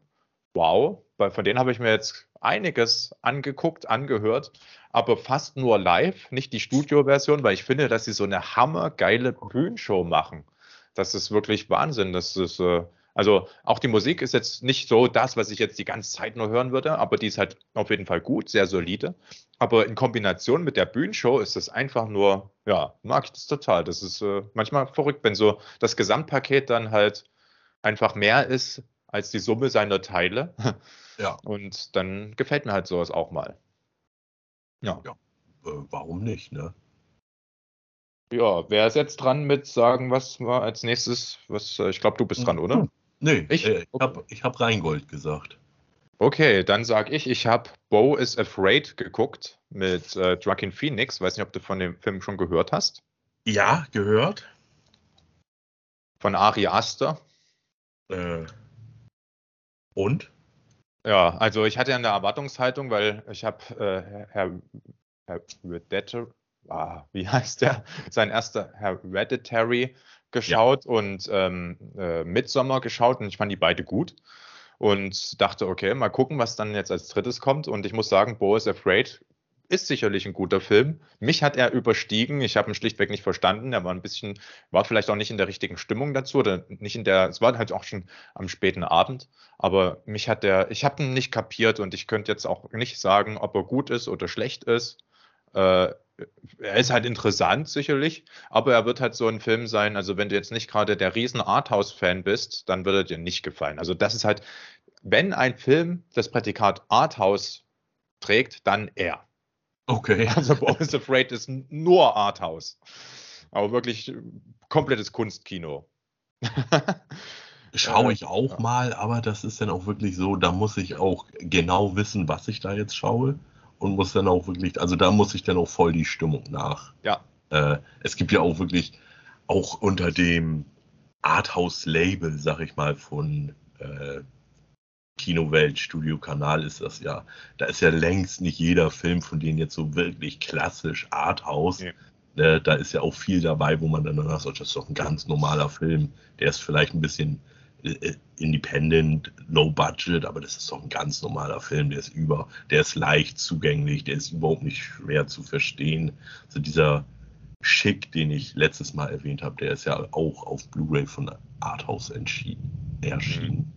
wow, von denen habe ich mir jetzt einiges angeguckt, angehört, aber fast nur live, nicht die Studioversion, weil ich finde, dass sie so eine hammergeile Bühnenshow machen. Das ist wirklich Wahnsinn. Das ist, äh, also auch die Musik ist jetzt nicht so das, was ich jetzt die ganze Zeit nur hören würde, aber die ist halt auf jeden Fall gut, sehr solide. Aber in Kombination mit der Bühnenshow ist es einfach nur, ja, mag ich das total. Das ist äh, manchmal verrückt, wenn so das Gesamtpaket dann halt einfach mehr ist als die Summe seiner Teile. Ja. Und dann gefällt mir halt sowas auch mal. Ja. ja. Äh, warum nicht, ne? Ja, wer ist jetzt dran mit sagen, was war als nächstes? Was, äh, ich glaube, du bist dran, oder? Hm. Nee, ich, äh, ich habe ich hab Rheingold gesagt. Okay, dann sage ich, ich habe Bo is Afraid geguckt mit äh, Joaquin Phoenix. Weiß nicht, ob du von dem Film schon gehört hast. Ja, gehört. Von Ari Aster. Äh, und? Ja, also ich hatte ja eine Erwartungshaltung, weil ich habe äh, Herr, Herr Redditor, ah, wie heißt der? Sein erster Hereditary geschaut ja. und ähm, äh, Midsommar geschaut und ich fand die beide gut und dachte, okay, mal gucken, was dann jetzt als drittes kommt. Und ich muss sagen, Bo is Afraid ist sicherlich ein guter Film. Mich hat er überstiegen. Ich habe ihn schlichtweg nicht verstanden. Er war ein bisschen, war vielleicht auch nicht in der richtigen Stimmung dazu oder nicht in der, es war halt auch schon am späten Abend. Aber mich hat der, ich habe ihn nicht kapiert und ich könnte jetzt auch nicht sagen, ob er gut ist oder schlecht ist. Äh, er ist halt interessant sicherlich, aber er wird halt so ein Film sein, also wenn du jetzt nicht gerade der riesen Arthouse-Fan bist, dann würde er dir nicht gefallen. Also das ist halt, wenn ein Film das Prädikat Arthouse trägt, dann er. Okay. Also Boys Afraid ist nur Arthouse. Aber wirklich komplettes Kunstkino. Schaue ich auch mal, aber das ist dann auch wirklich so, da muss ich auch genau wissen, was ich da jetzt schaue. Und muss dann auch wirklich, also da muss ich dann auch voll die Stimmung nach. Ja. Äh, es gibt ja auch wirklich, auch unter dem Arthouse-Label, sag ich mal, von äh, Kinowelt, Studiokanal ist das ja. Da ist ja längst nicht jeder Film von denen jetzt so wirklich klassisch Arthouse. Ja. Ne, da ist ja auch viel dabei, wo man dann sagt, das ist doch ein ganz normaler Film. Der ist vielleicht ein bisschen äh, äh, independent, low budget, aber das ist doch ein ganz normaler Film. Der ist über, der ist leicht zugänglich, der ist überhaupt nicht schwer zu verstehen. Also dieser Schick, den ich letztes Mal erwähnt habe, der ist ja auch auf Blu-ray von Arthouse entschieden, erschienen.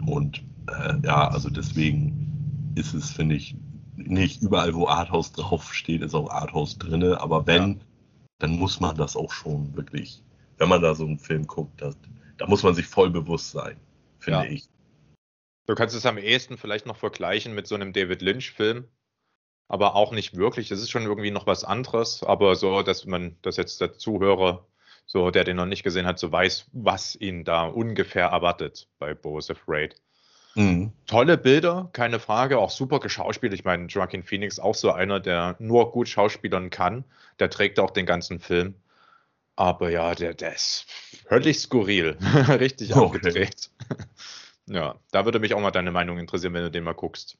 Mhm. Und äh, ja, also deswegen ist es, finde ich, nicht überall, wo Arthouse draufsteht, ist auch Arthouse drin. Aber wenn, ja. dann muss man das auch schon wirklich, wenn man da so einen Film guckt, das, da muss man sich voll bewusst sein, finde ja. ich. Du kannst es am ehesten vielleicht noch vergleichen mit so einem David Lynch-Film, aber auch nicht wirklich. Es ist schon irgendwie noch was anderes, aber so, dass man, dass jetzt der Zuhörer, so der den noch nicht gesehen hat, so weiß, was ihn da ungefähr erwartet bei Bose Afraid. Mhm. Tolle Bilder, keine Frage, auch super geschauspielt. Ich meine, Joaquin Phoenix auch so einer, der nur gut schauspielern kann. Der trägt auch den ganzen Film. Aber ja, der, der ist völlig skurril. Richtig okay. aufgedreht. ja, da würde mich auch mal deine Meinung interessieren, wenn du den mal guckst.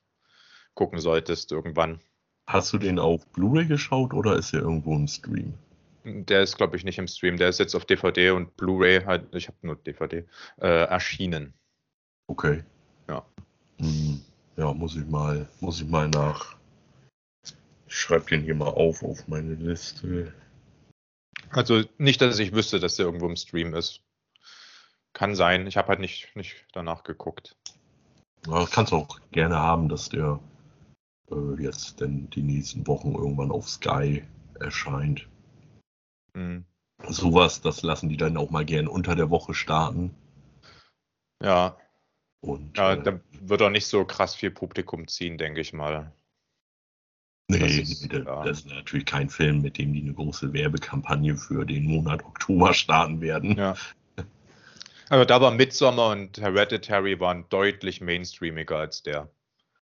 Gucken solltest irgendwann. Hast du den auf Blu-ray geschaut oder ist er irgendwo im Stream? Der ist, glaube ich, nicht im Stream. Der ist jetzt auf DVD und Blu-ray halt, ich habe nur DVD, äh, erschienen. Okay. Ja. Hm, ja, muss ich mal, muss ich mal nach. Ich schreibe den hier mal auf auf meine Liste. Also nicht, dass ich wüsste, dass der irgendwo im Stream ist. Kann sein. Ich habe halt nicht, nicht danach geguckt. Ja, kannst auch gerne haben, dass der äh, jetzt denn die nächsten Wochen irgendwann auf Sky erscheint. Mhm. Sowas, das lassen die dann auch mal gern unter der Woche starten. Ja. Und ja äh, da wird auch nicht so krass viel Publikum ziehen, denke ich mal. nee, das ist- das, ja. das ist natürlich kein Film, mit dem die eine große Werbekampagne für den Monat Oktober starten werden. Ja. Also da war Midsommar und Hereditary waren deutlich mainstreamiger als der.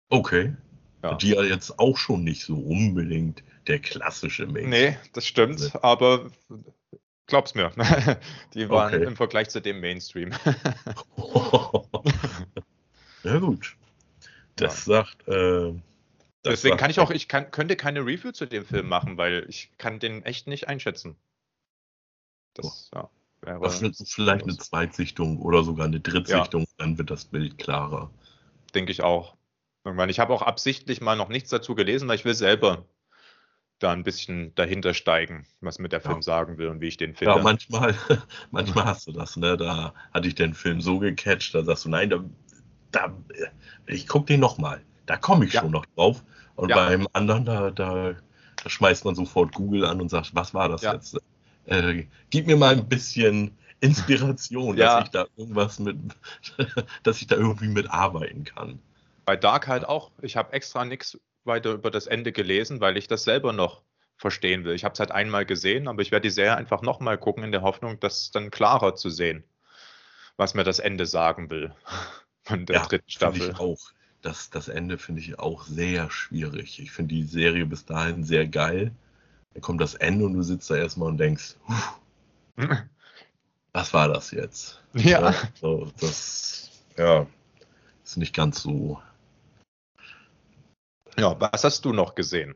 Okay. Ja. Die ja jetzt auch schon nicht so unbedingt der klassische Mensch. Nee, das stimmt, aber glaub's mir, die waren Okay. im Vergleich zu dem Mainstream. ja gut. Das sagt. Äh, das Deswegen sagt- kann ich auch, ich kann, könnte keine Review zu dem Film machen, weil ich kann den echt nicht einschätzen. Das ja, wäre Was wird vielleicht eine Zweitsichtung oder sogar eine Drittsichtung, dann wird das Bild klarer. denke ich auch. Irgendwann. Ich habe auch absichtlich mal noch nichts dazu gelesen, weil ich will selber da ein bisschen dahinter steigen, was mir der Film Ja. sagen will und wie ich den finde. Ja, manchmal, manchmal hast du das, ne? Da hatte ich den Film so gecatcht, da sagst du, nein, da, da ich guck den nochmal. Da komme ich Ja. schon noch drauf. Und Ja. beim anderen, da, da, da schmeißt man sofort Google an und sagt, was war das jetzt? Äh, gib mir mal ein bisschen Inspiration, dass ich da irgendwas mit, dass ich da irgendwie mitarbeiten kann. Bei Dark halt auch. Ich habe extra nichts weiter über das Ende gelesen, weil ich das selber noch verstehen will. Ich habe es halt einmal gesehen, aber ich werde die Serie einfach nochmal gucken, in der Hoffnung, das dann klarer zu sehen, was mir das Ende sagen will von der dritten finde Staffel. ich auch. Das, das Ende finde ich auch sehr schwierig. Ich finde die Serie bis dahin sehr geil. Dann kommt das Ende und du sitzt da erstmal und denkst, "Puh, was war das jetzt? Ja. so, das ja, ist nicht ganz so. Ja, was hast du noch gesehen?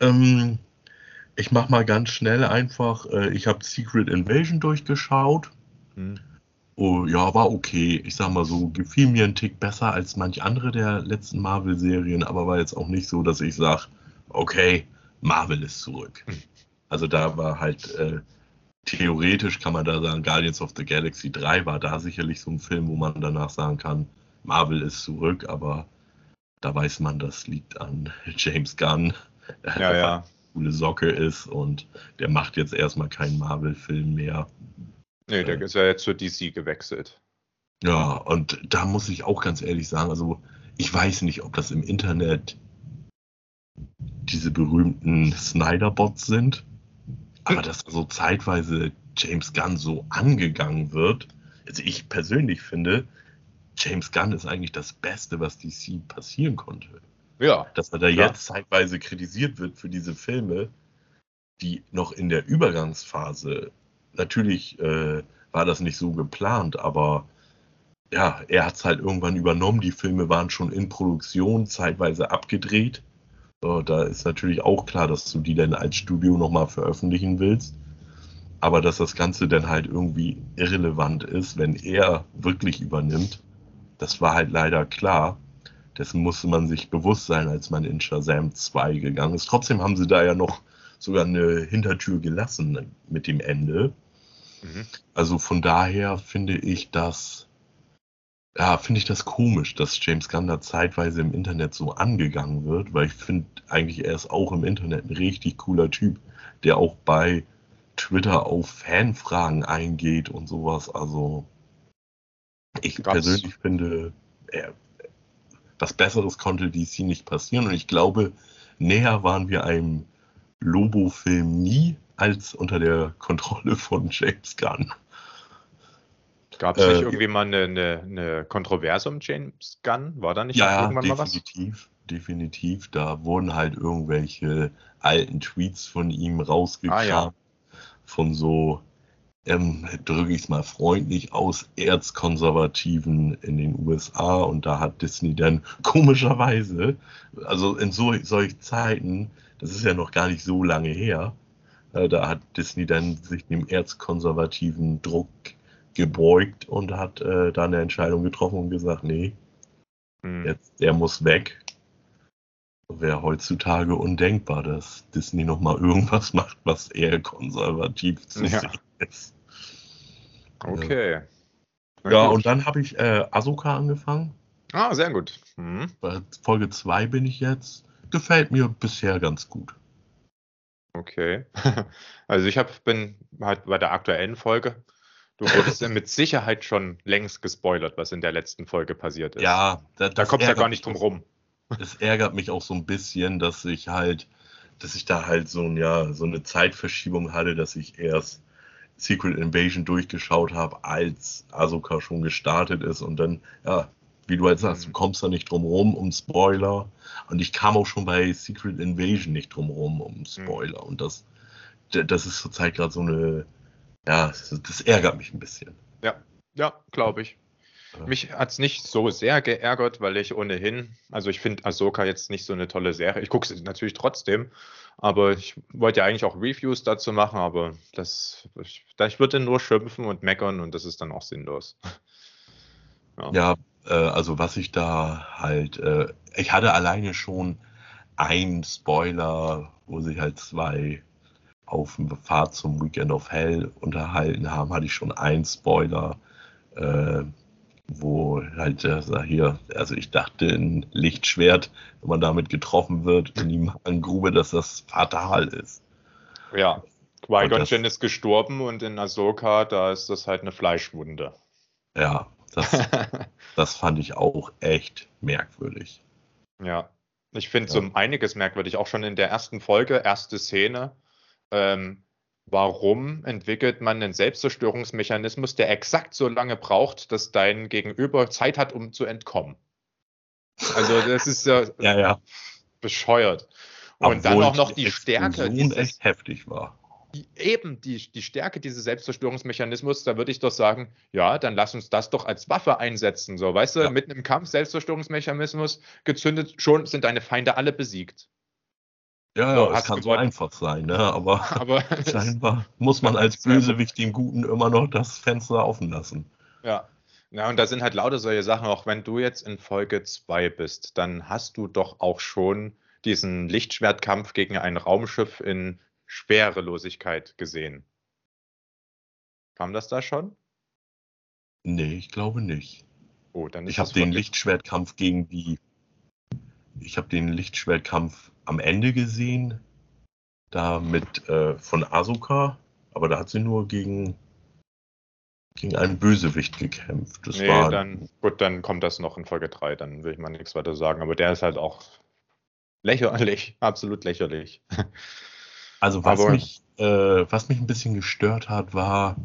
Ähm, ich mach mal ganz schnell einfach. Äh, ich habe Secret Invasion durchgeschaut. Hm. Oh, ja, war okay. Ich sag mal so, gefiel mir ein Tick besser als manch andere der letzten Marvel-Serien, aber war jetzt auch nicht so, dass ich sage, okay, Marvel ist zurück. Hm. Also da war halt, äh, theoretisch kann man da sagen, Guardians of the Galaxy 3 war da sicherlich so ein Film, wo man danach sagen kann, Marvel ist zurück, aber da weiß man, das liegt an James Gunn, der Ja, ja. eine coole Socke ist und der macht jetzt erstmal keinen Marvel-Film mehr. Nee, der Äh. ist ja jetzt zur DC gewechselt. Ja, und da muss ich auch ganz ehrlich sagen, also ich weiß nicht, ob das im Internet diese berühmten Snyder-Bots sind, aber dass so zeitweise James Gunn so angegangen wird. Also ich persönlich finde, James Gunn ist eigentlich das Beste, was DC passieren konnte. Ja, Dass er da Klar. jetzt zeitweise kritisiert wird für diese Filme, die noch in der Übergangsphase, natürlich äh, war das nicht so geplant, aber ja, er hat es halt irgendwann übernommen. Die Filme waren schon in Produktion, zeitweise abgedreht. So, da ist natürlich auch klar, dass du die dann als Studio nochmal veröffentlichen willst. Aber dass das Ganze dann halt irgendwie irrelevant ist, wenn er wirklich übernimmt, das war halt leider klar. Dessen musste man sich bewusst sein, als man in Shazam 2 gegangen ist. Trotzdem haben sie da ja noch sogar eine Hintertür gelassen mit dem Ende. mhm. Also von daher finde ich das, ja, finde ich das komisch, dass James Gunn da zeitweise im Internet so angegangen wird, weil ich finde eigentlich, er ist auch im Internet ein richtig cooler Typ, der auch bei Twitter auf Fanfragen eingeht und sowas. Also ich Gab's- persönlich finde, er, was Besseres konnte DC nicht passieren und ich glaube, näher waren wir einem Lobo-Film nie als unter der Kontrolle von James Gunn. Gab es Äh, nicht irgendwie mal eine, eine, eine Kontroverse um James Gunn? War da nicht ja, irgendwann mal was? definitiv, definitiv. Da wurden halt irgendwelche alten Tweets von ihm rausgekramt. Ah, ja. Von so ähm, drücke ich es mal freundlich aus, Erzkonservativen in den USA und da hat Disney dann komischerweise, also in so, solchen Zeiten, das ist ja noch gar nicht so lange her, äh, da hat Disney dann sich dem erzkonservativen Druck gebeugt und hat äh, da eine Entscheidung getroffen und gesagt, nee, hm. jetzt, der muss weg. Wäre heutzutage undenkbar, dass Disney nochmal irgendwas macht, was eher konservativ zu ja. sehen ist. Okay. Ja, gut. und dann habe ich äh, Ahsoka angefangen. Ah, sehr gut. Mhm. Bei Folge 2 bin ich jetzt. Gefällt mir bisher ganz gut. Okay. Also ich hab, bin halt bei der aktuellen Folge. Du wurdest ja mit Sicherheit schon längst gespoilert, was in der letzten Folge passiert ist. Ja, da, da kommt ja gar nicht drum rum. Es ärgert mich auch so ein bisschen, dass ich halt, dass ich da halt so, ein, ja, so eine Zeitverschiebung hatte, dass ich erst Secret Invasion durchgeschaut habe, als Ahsoka schon gestartet ist und dann, ja, wie du halt sagst, du mhm. kommst da nicht drum rum um Spoiler. Und ich kam auch schon bei Secret Invasion nicht drum rum um mhm. Spoiler. Und das, das ist zurzeit gerade so eine, ja, das ärgert mich ein bisschen. Ja, ja, glaube ich. Mich hat es nicht so sehr geärgert, weil ich ohnehin, also ich finde Ahsoka jetzt nicht so eine tolle Serie. Ich gucke sie natürlich trotzdem, aber ich wollte ja eigentlich auch Reviews dazu machen, aber das, ich, ich würde nur schimpfen und meckern und das ist dann auch sinnlos. Ja, ja äh, also was ich da halt, äh, ich hatte alleine schon einen Spoiler, wo sich halt zwei auf dem Fahrt zum Weekend of Hell unterhalten haben, hatte ich schon einen Spoiler, äh, wo halt äh, hier, also ich dachte ein Lichtschwert, wenn man damit getroffen wird in die Magengrube, dass das fatal ist. Ja, Qui-Gon ist gestorben und in Ahsoka, da ist das halt eine Fleischwunde. Ja, das, das fand ich auch echt merkwürdig. Ja, ich finde ja. so einiges merkwürdig, auch schon in der ersten Folge, erste Szene. Ähm, warum entwickelt man einen Selbstzerstörungsmechanismus, der exakt so lange braucht, dass dein Gegenüber Zeit hat, um zu entkommen? Also das ist ja, ja, ja. bescheuert. Und Obwohl dann auch noch die, die Stärke. Die echt heftig war eben die, die Stärke dieses Selbstzerstörungsmechanismus, da würde ich doch sagen, ja, dann lass uns das doch als Waffe einsetzen. So, weißt du, ja. mitten im Kampf Selbstzerstörungsmechanismus gezündet, schon sind deine Feinde alle besiegt. Ja, so, es kann so einfach sein, ne? aber, aber scheinbar muss man als Bösewicht dem Guten immer noch das Fenster offen lassen. Ja. Ja, und da sind halt lauter solche Sachen, auch wenn du jetzt in Folge 2 bist, dann hast du doch auch schon diesen Lichtschwertkampf gegen ein Raumschiff in Schwerelosigkeit gesehen. Kam das da schon? Nee, ich glaube nicht. Oh, dann ist ich habe den Lichtschwertkampf gegen die. Ich habe den Lichtschwertkampf am Ende gesehen. Da mit äh, von Asuka. Aber da hat sie nur gegen, gegen einen Bösewicht gekämpft. Das nee, war, dann, gut, dann kommt das noch in Folge 3. Dann will ich mal nichts weiter sagen. Aber der ist halt auch lächerlich. Absolut lächerlich. Also was Aber, mich, äh, was mich ein bisschen gestört hat, war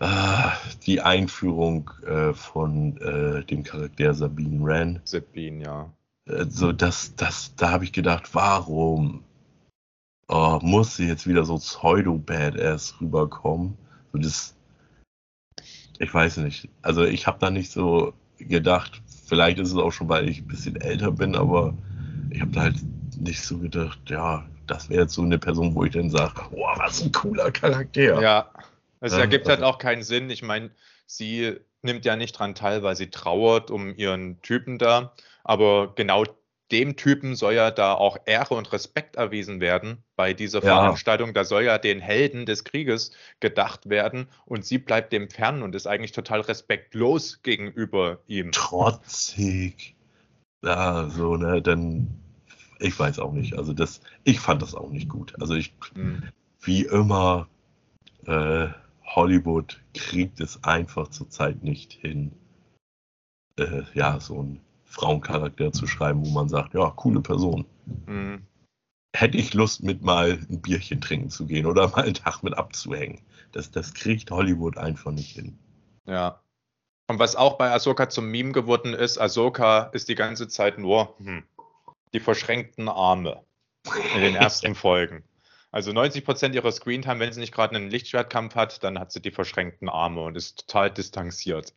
äh, die Einführung äh, von äh, dem Charakter Sabine Wren. Sabine, ja. Also das, das, da habe ich gedacht, warum oh, muss sie jetzt wieder so pseudo-badass rüberkommen? So das, ich weiß nicht. Also ich habe da nicht so gedacht, vielleicht ist es auch schon, weil ich ein bisschen älter bin, aber ich habe da halt nicht so gedacht, ja, das wäre jetzt so eine Person, wo ich dann sage, boah, was ein cooler Charakter. Ja, es ergibt halt auch keinen Sinn. Ich meine, sie nimmt ja nicht dran teil, weil sie trauert um ihren Typen da. Aber genau dem Typen soll ja da auch Ehre und Respekt erwiesen werden bei dieser ja. Veranstaltung. Da soll ja den Helden des Krieges gedacht werden und sie bleibt dem fern und ist eigentlich total respektlos gegenüber ihm. Trotzig. Ja, so, ne, dann ich weiß auch nicht. Also das, ich fand das auch nicht gut. Also ich, mhm. wie immer, äh, Hollywood kriegt es einfach zurzeit nicht hin, äh, ja, so einen Frauencharakter zu schreiben, wo man sagt, ja, coole Person. Mhm. Hätte ich Lust, mit mal ein Bierchen trinken zu gehen oder mal einen Tag mit abzuhängen. Das, das kriegt Hollywood einfach nicht hin. Ja. Und was auch bei Ahsoka zum Meme geworden ist, Ahsoka ist die ganze Zeit nur, hm, die verschränkten Arme in den ersten Folgen. Also 90 Prozent ihrer Screentime, wenn sie nicht gerade einen Lichtschwertkampf hat, dann hat sie die verschränkten Arme und ist total distanziert.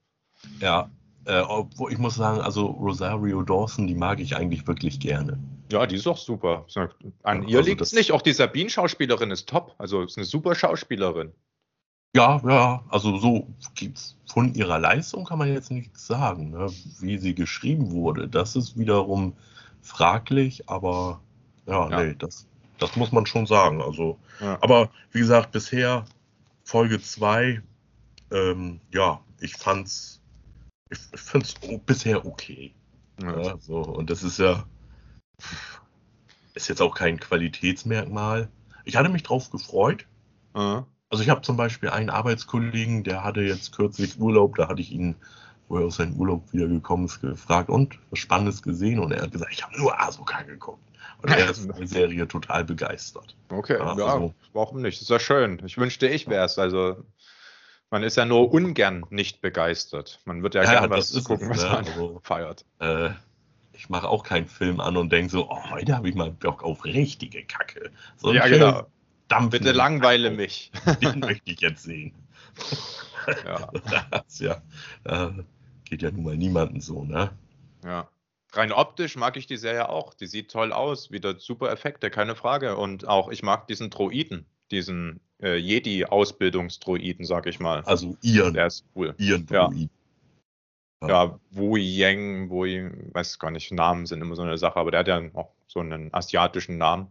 Ja, äh, obwohl ich muss sagen, also Rosario Dawson, die mag ich eigentlich wirklich gerne. Ja, die ist auch super. An ihr also liegt es nicht. Auch die Sabine-Schauspielerin ist top. Also ist eine super Schauspielerin. Ja, ja, also so von ihrer Leistung kann man jetzt nichts sagen. Ne? Wie sie geschrieben wurde, das ist wiederum fraglich, aber ja, ja. nee, das, das muss man schon sagen. Also, ja. aber wie gesagt, bisher Folge 2, ähm, ja, ich fand's, ich, ich finde es bisher okay. Ja. ja. so, und das ist ja, ist jetzt auch kein Qualitätsmerkmal. Ich hatte mich drauf gefreut. Mhm. Also ich habe zum Beispiel einen Arbeitskollegen, der hatte jetzt kürzlich Urlaub, da hatte ich ihn, wo er aus seinem Urlaub wiedergekommen ist, gefragt und was Spannendes gesehen und er hat gesagt, ich habe nur Asuka geguckt. Und er ist von der Serie total begeistert. Okay, ja, ja also, warum nicht? ist ja schön. Ich wünschte, ich wäre es. Also man ist ja nur ungern nicht begeistert. Man wird ja, ja gerne was gucken, es, was ne? man also, feiert. Äh, ich mache auch keinen Film an und denke so, oh, heute habe ich mal Bock auf richtige Kacke. So ja, genau. Dampfen. Bitte langweile mich. Den möchte ich jetzt sehen. Ja. Das ja, äh, geht ja nun mal niemanden so, ne? Ja. Rein optisch mag ich die Serie auch. Die sieht toll aus, wieder super Effekte, keine Frage. Und auch ich mag diesen Droiden, diesen äh, Jedi-Ausbildungsdroiden, sag ich mal. Also Ian. Der ist cool. Ian Droid. Ja. ja, Wu Yang, Wu, weiß gar nicht, Namen sind immer so eine Sache, aber der hat ja auch so einen asiatischen Namen.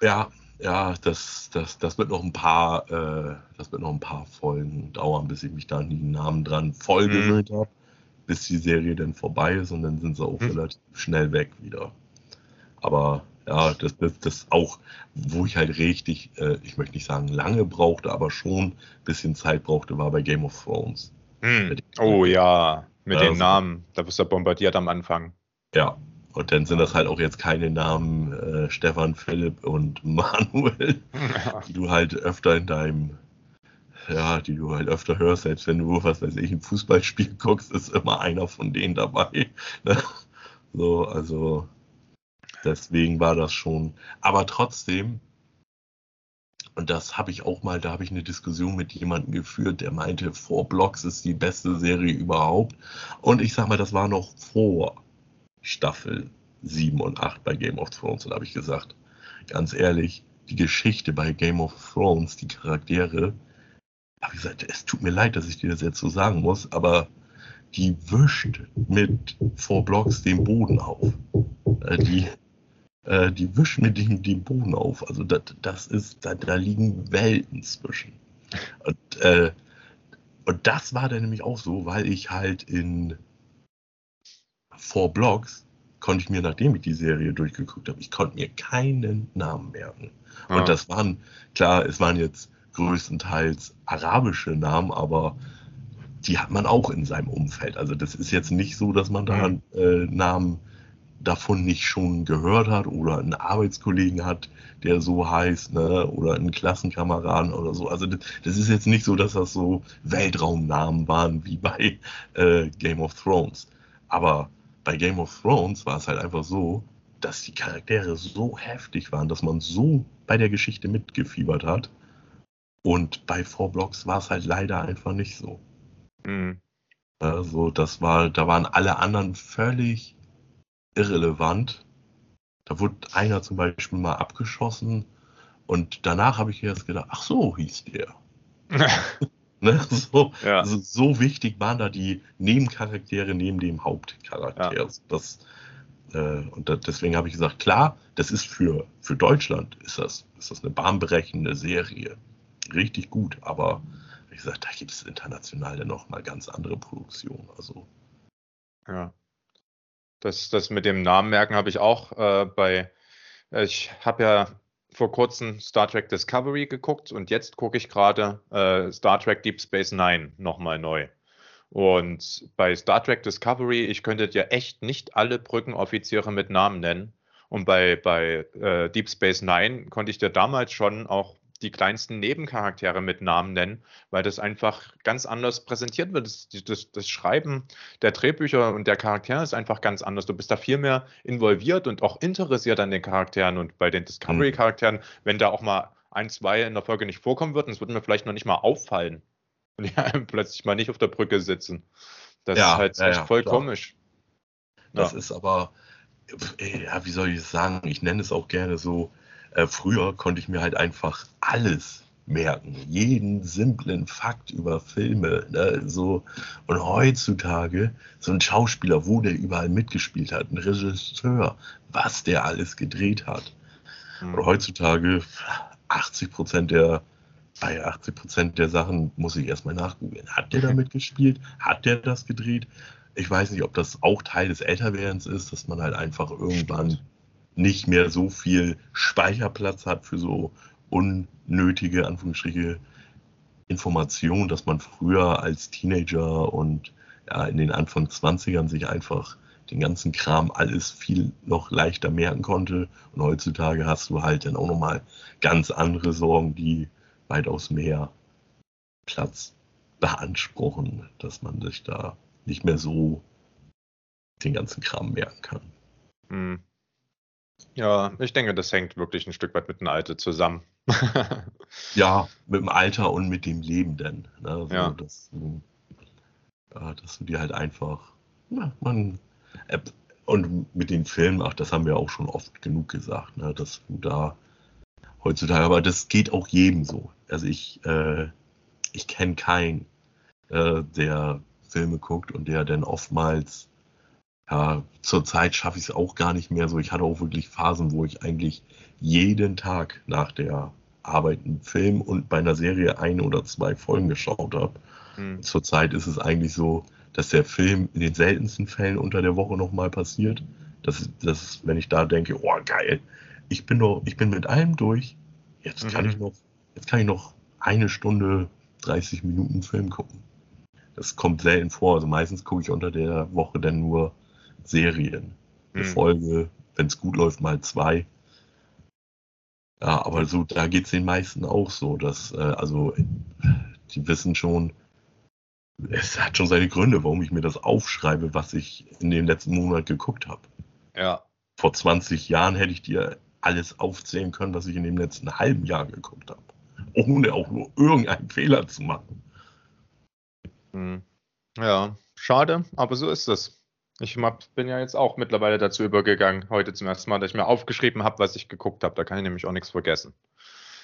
Ja, ja, das, das, das wird noch ein paar, äh, das wird noch ein paar Folgen dauern, bis ich mich da an die Namen dran voll mhm. habe, bis die Serie dann vorbei ist und dann sind sie auch mhm. relativ schnell weg wieder. Aber ja, das, das, das auch, wo ich halt richtig, äh, ich möchte nicht sagen lange brauchte, aber schon ein bisschen Zeit brauchte, war bei Game of Thrones. Mhm. Oh ja, mit also, den Namen, da bist du bombardiert am Anfang. Ja, und dann sind das halt auch jetzt keine Namen äh, Stefan, Philipp und Manuel, ja. die du halt öfter in deinem, ja, die du halt öfter hörst, selbst wenn du, was weiß ich, ein Fußballspiel guckst, ist immer einer von denen dabei. Ne? So, also deswegen war das schon. Aber trotzdem, und das habe ich auch mal, da habe ich eine Diskussion mit jemandem geführt, der meinte, Four Blocks ist die beste Serie überhaupt. Und ich sag mal, das war noch vor Staffel 7 und 8 bei Game of Thrones. Und da habe ich gesagt, ganz ehrlich, die Geschichte bei Game of Thrones, die Charaktere, habe ich gesagt, es tut mir leid, dass ich dir das jetzt so sagen muss, aber die wischt mit Four Blocks den Boden auf. Äh, die, äh, die wischt mit dem den Boden auf. Also das, das ist, da, da liegen Welten zwischen. Und, äh, und das war dann nämlich auch so, weil ich halt in Four Blocks konnte ich mir, nachdem ich die Serie durchgeguckt habe, ich konnte mir keinen Namen merken. Ja. Und das waren, klar, es waren jetzt größtenteils arabische Namen, aber die hat man auch in seinem Umfeld. Also das ist jetzt nicht so, dass man da mhm. äh, Namen davon nicht schon gehört hat oder einen Arbeitskollegen hat, der so heißt, ne? oder einen Klassenkameraden oder so. Also das, das ist jetzt nicht so, dass das so Weltraumnamen waren wie bei äh, Game of Thrones. Aber bei Game of Thrones war es halt einfach so, dass die Charaktere so heftig waren, dass man so bei der Geschichte mitgefiebert hat. Und bei Four Blocks war es halt leider einfach nicht so. Mhm. Also, das war, da waren alle anderen völlig irrelevant. Da wurde einer zum Beispiel mal abgeschossen und danach habe ich erst gedacht, ach so hieß der. Ne? So, ja. also so wichtig waren da die Nebencharaktere neben dem Hauptcharakter. Ja. Das, äh, und das, deswegen habe ich gesagt, klar, das ist für, für Deutschland ist das, ist das eine bahnbrechende Serie. Richtig gut, aber wie gesagt, da gibt es international dann nochmal ganz andere Produktionen. Also. Ja. Das, das mit dem Namen merken habe ich auch äh, bei, ich habe ja vor kurzem Star Trek Discovery geguckt und jetzt gucke ich gerade äh, Star Trek Deep Space Nine nochmal neu. Und bei Star Trek Discovery, ich könnte dir echt nicht alle Brückenoffiziere mit Namen nennen. Und bei, bei äh, Deep Space Nine konnte ich dir damals schon auch die kleinsten Nebencharaktere mit Namen nennen, weil das einfach ganz anders präsentiert wird. Das, das, das, Schreiben der Drehbücher und der Charaktere ist einfach ganz anders. Du bist da viel mehr involviert und auch interessiert an den Charakteren und bei den Discovery-Charakteren, wenn da auch mal ein, zwei in der Folge nicht vorkommen würden. Es würde mir vielleicht noch nicht mal auffallen. Und die einem plötzlich mal nicht auf der Brücke sitzen. Das Ja, ist halt ja, echt ja, voll klar. komisch. Das Ja. ist aber, ja, wie soll ich es sagen? Ich nenne es auch gerne so. Äh, früher konnte ich mir halt einfach alles merken, jeden simplen Fakt über Filme. Ne? So, und heutzutage so ein Schauspieler, wo der überall mitgespielt hat, ein Regisseur, was der alles gedreht hat. Hm. Und heutzutage 80 Prozent der, bei 80 Prozent der Sachen muss ich erstmal nachgoogeln. Hat der da mitgespielt? Hat der das gedreht? Ich weiß nicht, ob das auch Teil des Älterwerdens ist, dass man halt einfach irgendwann nicht mehr so viel Speicherplatz hat für so unnötige, Anführungsstriche, Informationen, dass man früher als Teenager und ja, in den Anfang 20ern sich einfach den ganzen Kram alles viel noch leichter merken konnte. Und heutzutage hast du halt dann auch nochmal ganz andere Sorgen, die weitaus mehr Platz beanspruchen, dass man sich da nicht mehr so den ganzen Kram merken kann. Hm. Ja, ich denke, das hängt wirklich ein Stück weit mit dem Alter zusammen. Ja, mit dem Alter und mit dem Leben denn. Ne? So, Ja. dass, du, ja, dass du dir halt einfach, ja, man, äh, und mit den Filmen, ach, das haben wir auch schon oft genug gesagt, ne? dass du da heutzutage, aber das geht auch jedem so. Also ich, äh, ich kenne keinen, äh, der Filme guckt und der dann oftmals, ja, zurzeit schaffe ich es auch gar nicht mehr so. Ich hatte auch wirklich Phasen, wo ich eigentlich jeden Tag nach der Arbeit einen Film und bei einer Serie ein oder zwei Folgen geschaut habe. Hm. Zurzeit ist es eigentlich so, dass der Film in den seltensten Fällen unter der Woche nochmal passiert. Das, das, wenn ich da denke, oh geil, ich bin doch, ich bin mit allem durch. Jetzt kann Mhm. ich noch, jetzt kann ich noch eine Stunde 30 Minuten Film gucken. Das kommt selten vor. Also meistens gucke ich unter der Woche dann nur Serien. Eine Hm. Folge, wenn es gut läuft, mal zwei. Ja, aber so, da geht es den meisten auch so, dass, äh, also, die wissen schon, es hat schon seine Gründe, warum ich mir das aufschreibe, was ich in den letzten Monat geguckt habe. Ja, Vor 20 Jahren hätte ich dir alles aufzählen können, was ich in dem letzten halben Jahr geguckt habe. Ohne auch nur irgendeinen Fehler zu machen. Hm. Ja, schade, aber so ist es. Ich bin ja jetzt auch mittlerweile dazu übergegangen, heute zum ersten Mal, dass ich mir aufgeschrieben habe, was ich geguckt habe. Da kann ich nämlich auch nichts vergessen.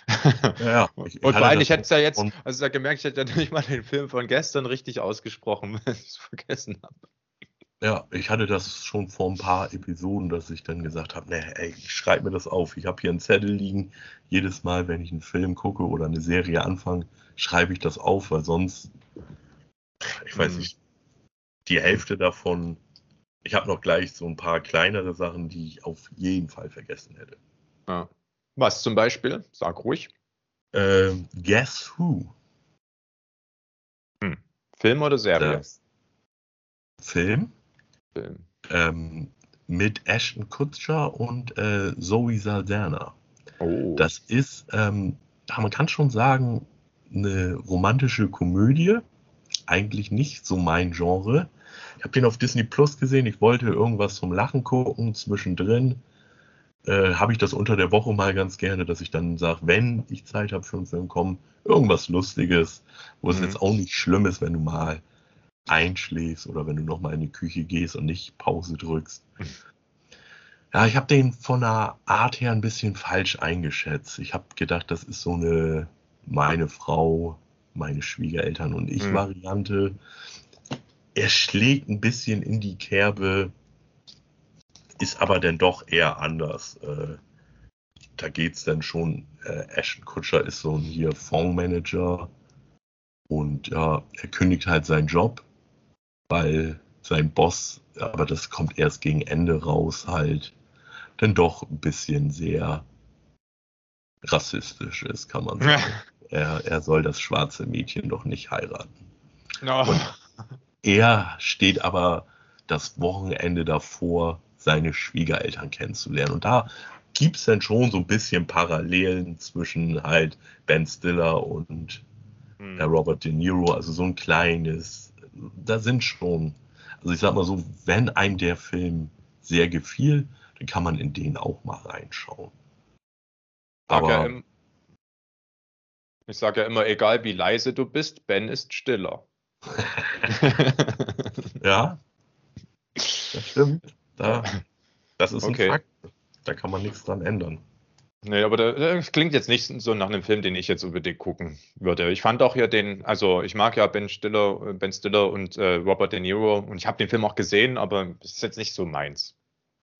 Ja, ja. Ich- Und vor allem, ich hätte es ja jetzt, also da gemerkt, ich hätte ja nicht mal den Film von gestern richtig ausgesprochen, wenn ich es vergessen habe. Ja, ich hatte das schon vor ein paar Episoden, dass ich dann gesagt habe, ne, ey, ich schreibe mir das auf. Ich habe hier einen Zettel liegen. Jedes Mal, wenn ich einen Film gucke oder eine Serie anfange, schreibe ich das auf, weil sonst, ich weiß Mhm. nicht, die Hälfte davon, ich habe noch gleich so ein paar kleinere Sachen, die ich auf jeden Fall vergessen hätte. Ja. Was zum Beispiel? Sag ruhig. Ähm, Guess Who? Film oder Serie? Das Film Film. ähm, mit Ashton Kutcher und äh, Zoe Saldana. Oh. Das ist, ähm, man kann schon sagen, eine romantische Komödie. Eigentlich nicht so mein Genre. Ich habe den auf Disney Plus gesehen. Ich wollte irgendwas zum Lachen gucken. Zwischendrin äh, habe ich das unter der Woche mal ganz gerne, dass ich dann sage, wenn ich Zeit habe für einen Film, komm, irgendwas Lustiges, wo es Mhm. jetzt auch nicht schlimm ist, wenn du mal einschläfst oder wenn du noch mal in die Küche gehst und nicht Pause drückst. Mhm. Ja, ich habe den von der Art her ein bisschen falsch eingeschätzt. Ich habe gedacht, das ist so eine meine Frau, meine Schwiegereltern und ich Mhm. Variante. Er schlägt ein bisschen in die Kerbe, ist aber dann doch eher anders. Äh, da geht es dann schon, äh, Ashton Kutscher ist so ein hier Fondsmanager und ja, er kündigt halt seinen Job, weil sein Boss, aber das kommt erst gegen Ende raus, halt dann doch ein bisschen sehr rassistisch ist, kann man sagen. Er, er soll das schwarze Mädchen doch nicht heiraten. No. Er steht aber das Wochenende davor, seine Schwiegereltern kennenzulernen. Und da gibt es dann schon so ein bisschen Parallelen zwischen halt Ben Stiller und Hm. der Robert De Niro. Also so ein kleines, da sind schon, also ich sag mal so, wenn einem der Film sehr gefiel, dann kann man in den auch mal reinschauen. Aber ja im, Ich sage ja immer, egal wie leise du bist, Ben ist stiller. ja, das stimmt. Da, das ist Okay. ein Fakt. Da kann man nichts dran ändern. Nee, aber da- das klingt jetzt nicht so nach einem Film, den ich jetzt unbedingt gucken würde. Ich fand auch hier den, also ich mag ja Ben Stiller, Ben Stiller und äh, Robert De Niro und ich habe den Film auch gesehen, aber es ist jetzt nicht so meins.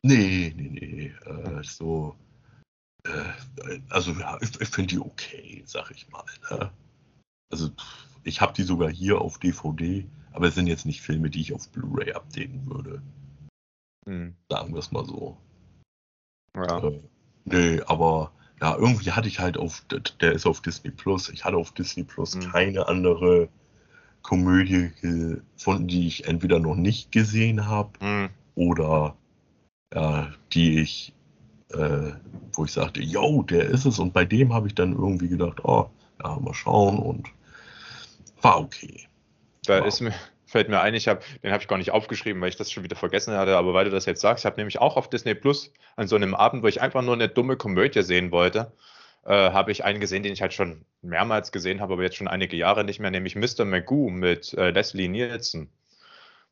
Nee, nee, nee. Äh, so. Äh, also, ja, ich, ich finde die okay, sag ich mal. Ne? Also, pff, ich habe die sogar hier auf DVD, aber es sind jetzt nicht Filme, die ich auf Blu-ray updaten würde. Hm, Sagen wir es mal so. ja. Äh, nee, aber ja, irgendwie hatte ich halt auf, der ist auf Disney Plus, ich hatte auf Disney Plus Mhm. keine andere Komödie gefunden, die ich entweder noch nicht gesehen habe Hm, oder ja, die ich, äh, wo ich sagte, yo, der ist es. Und bei dem habe ich dann irgendwie gedacht, oh, ja, mal schauen und war okay. Da Wow. ist mir, fällt mir ein, ich habe, den habe ich gar nicht aufgeschrieben, weil ich das schon wieder vergessen hatte, aber weil du das jetzt sagst, ich habe nämlich auch auf Disney Plus an so einem Abend, wo ich einfach nur eine dumme Komödie sehen wollte, äh, habe ich einen gesehen, den ich halt schon mehrmals gesehen habe, aber jetzt schon einige Jahre nicht mehr, nämlich Mr. Magoo mit äh, Leslie Nielsen.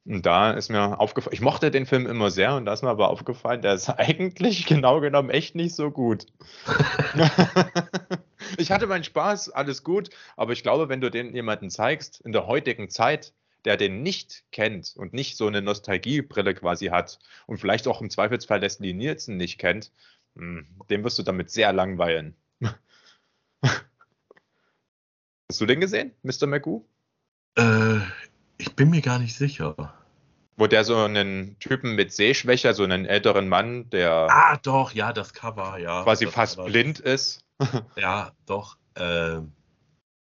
Und da ist mir aufgefallen, ich mochte den Film immer sehr und da ist mir aber aufgefallen, der ist eigentlich genau genommen echt nicht so gut. ich hatte meinen Spaß, alles gut, aber ich glaube, wenn du den jemanden zeigst, in der heutigen Zeit, der den nicht kennt und nicht so eine Nostalgiebrille quasi hat und vielleicht auch im Zweifelsfall Leslie Nielsen nicht kennt, hm, dem wirst du damit sehr langweilen. Hast du den gesehen, Mr. Magoo? Äh, ich bin mir gar nicht sicher. Wo der so einen Typen mit Sehschwäche, so einen älteren Mann, der Ah, doch, ja, das Cover, ja. quasi fast blind ist. Ja, doch. ähm,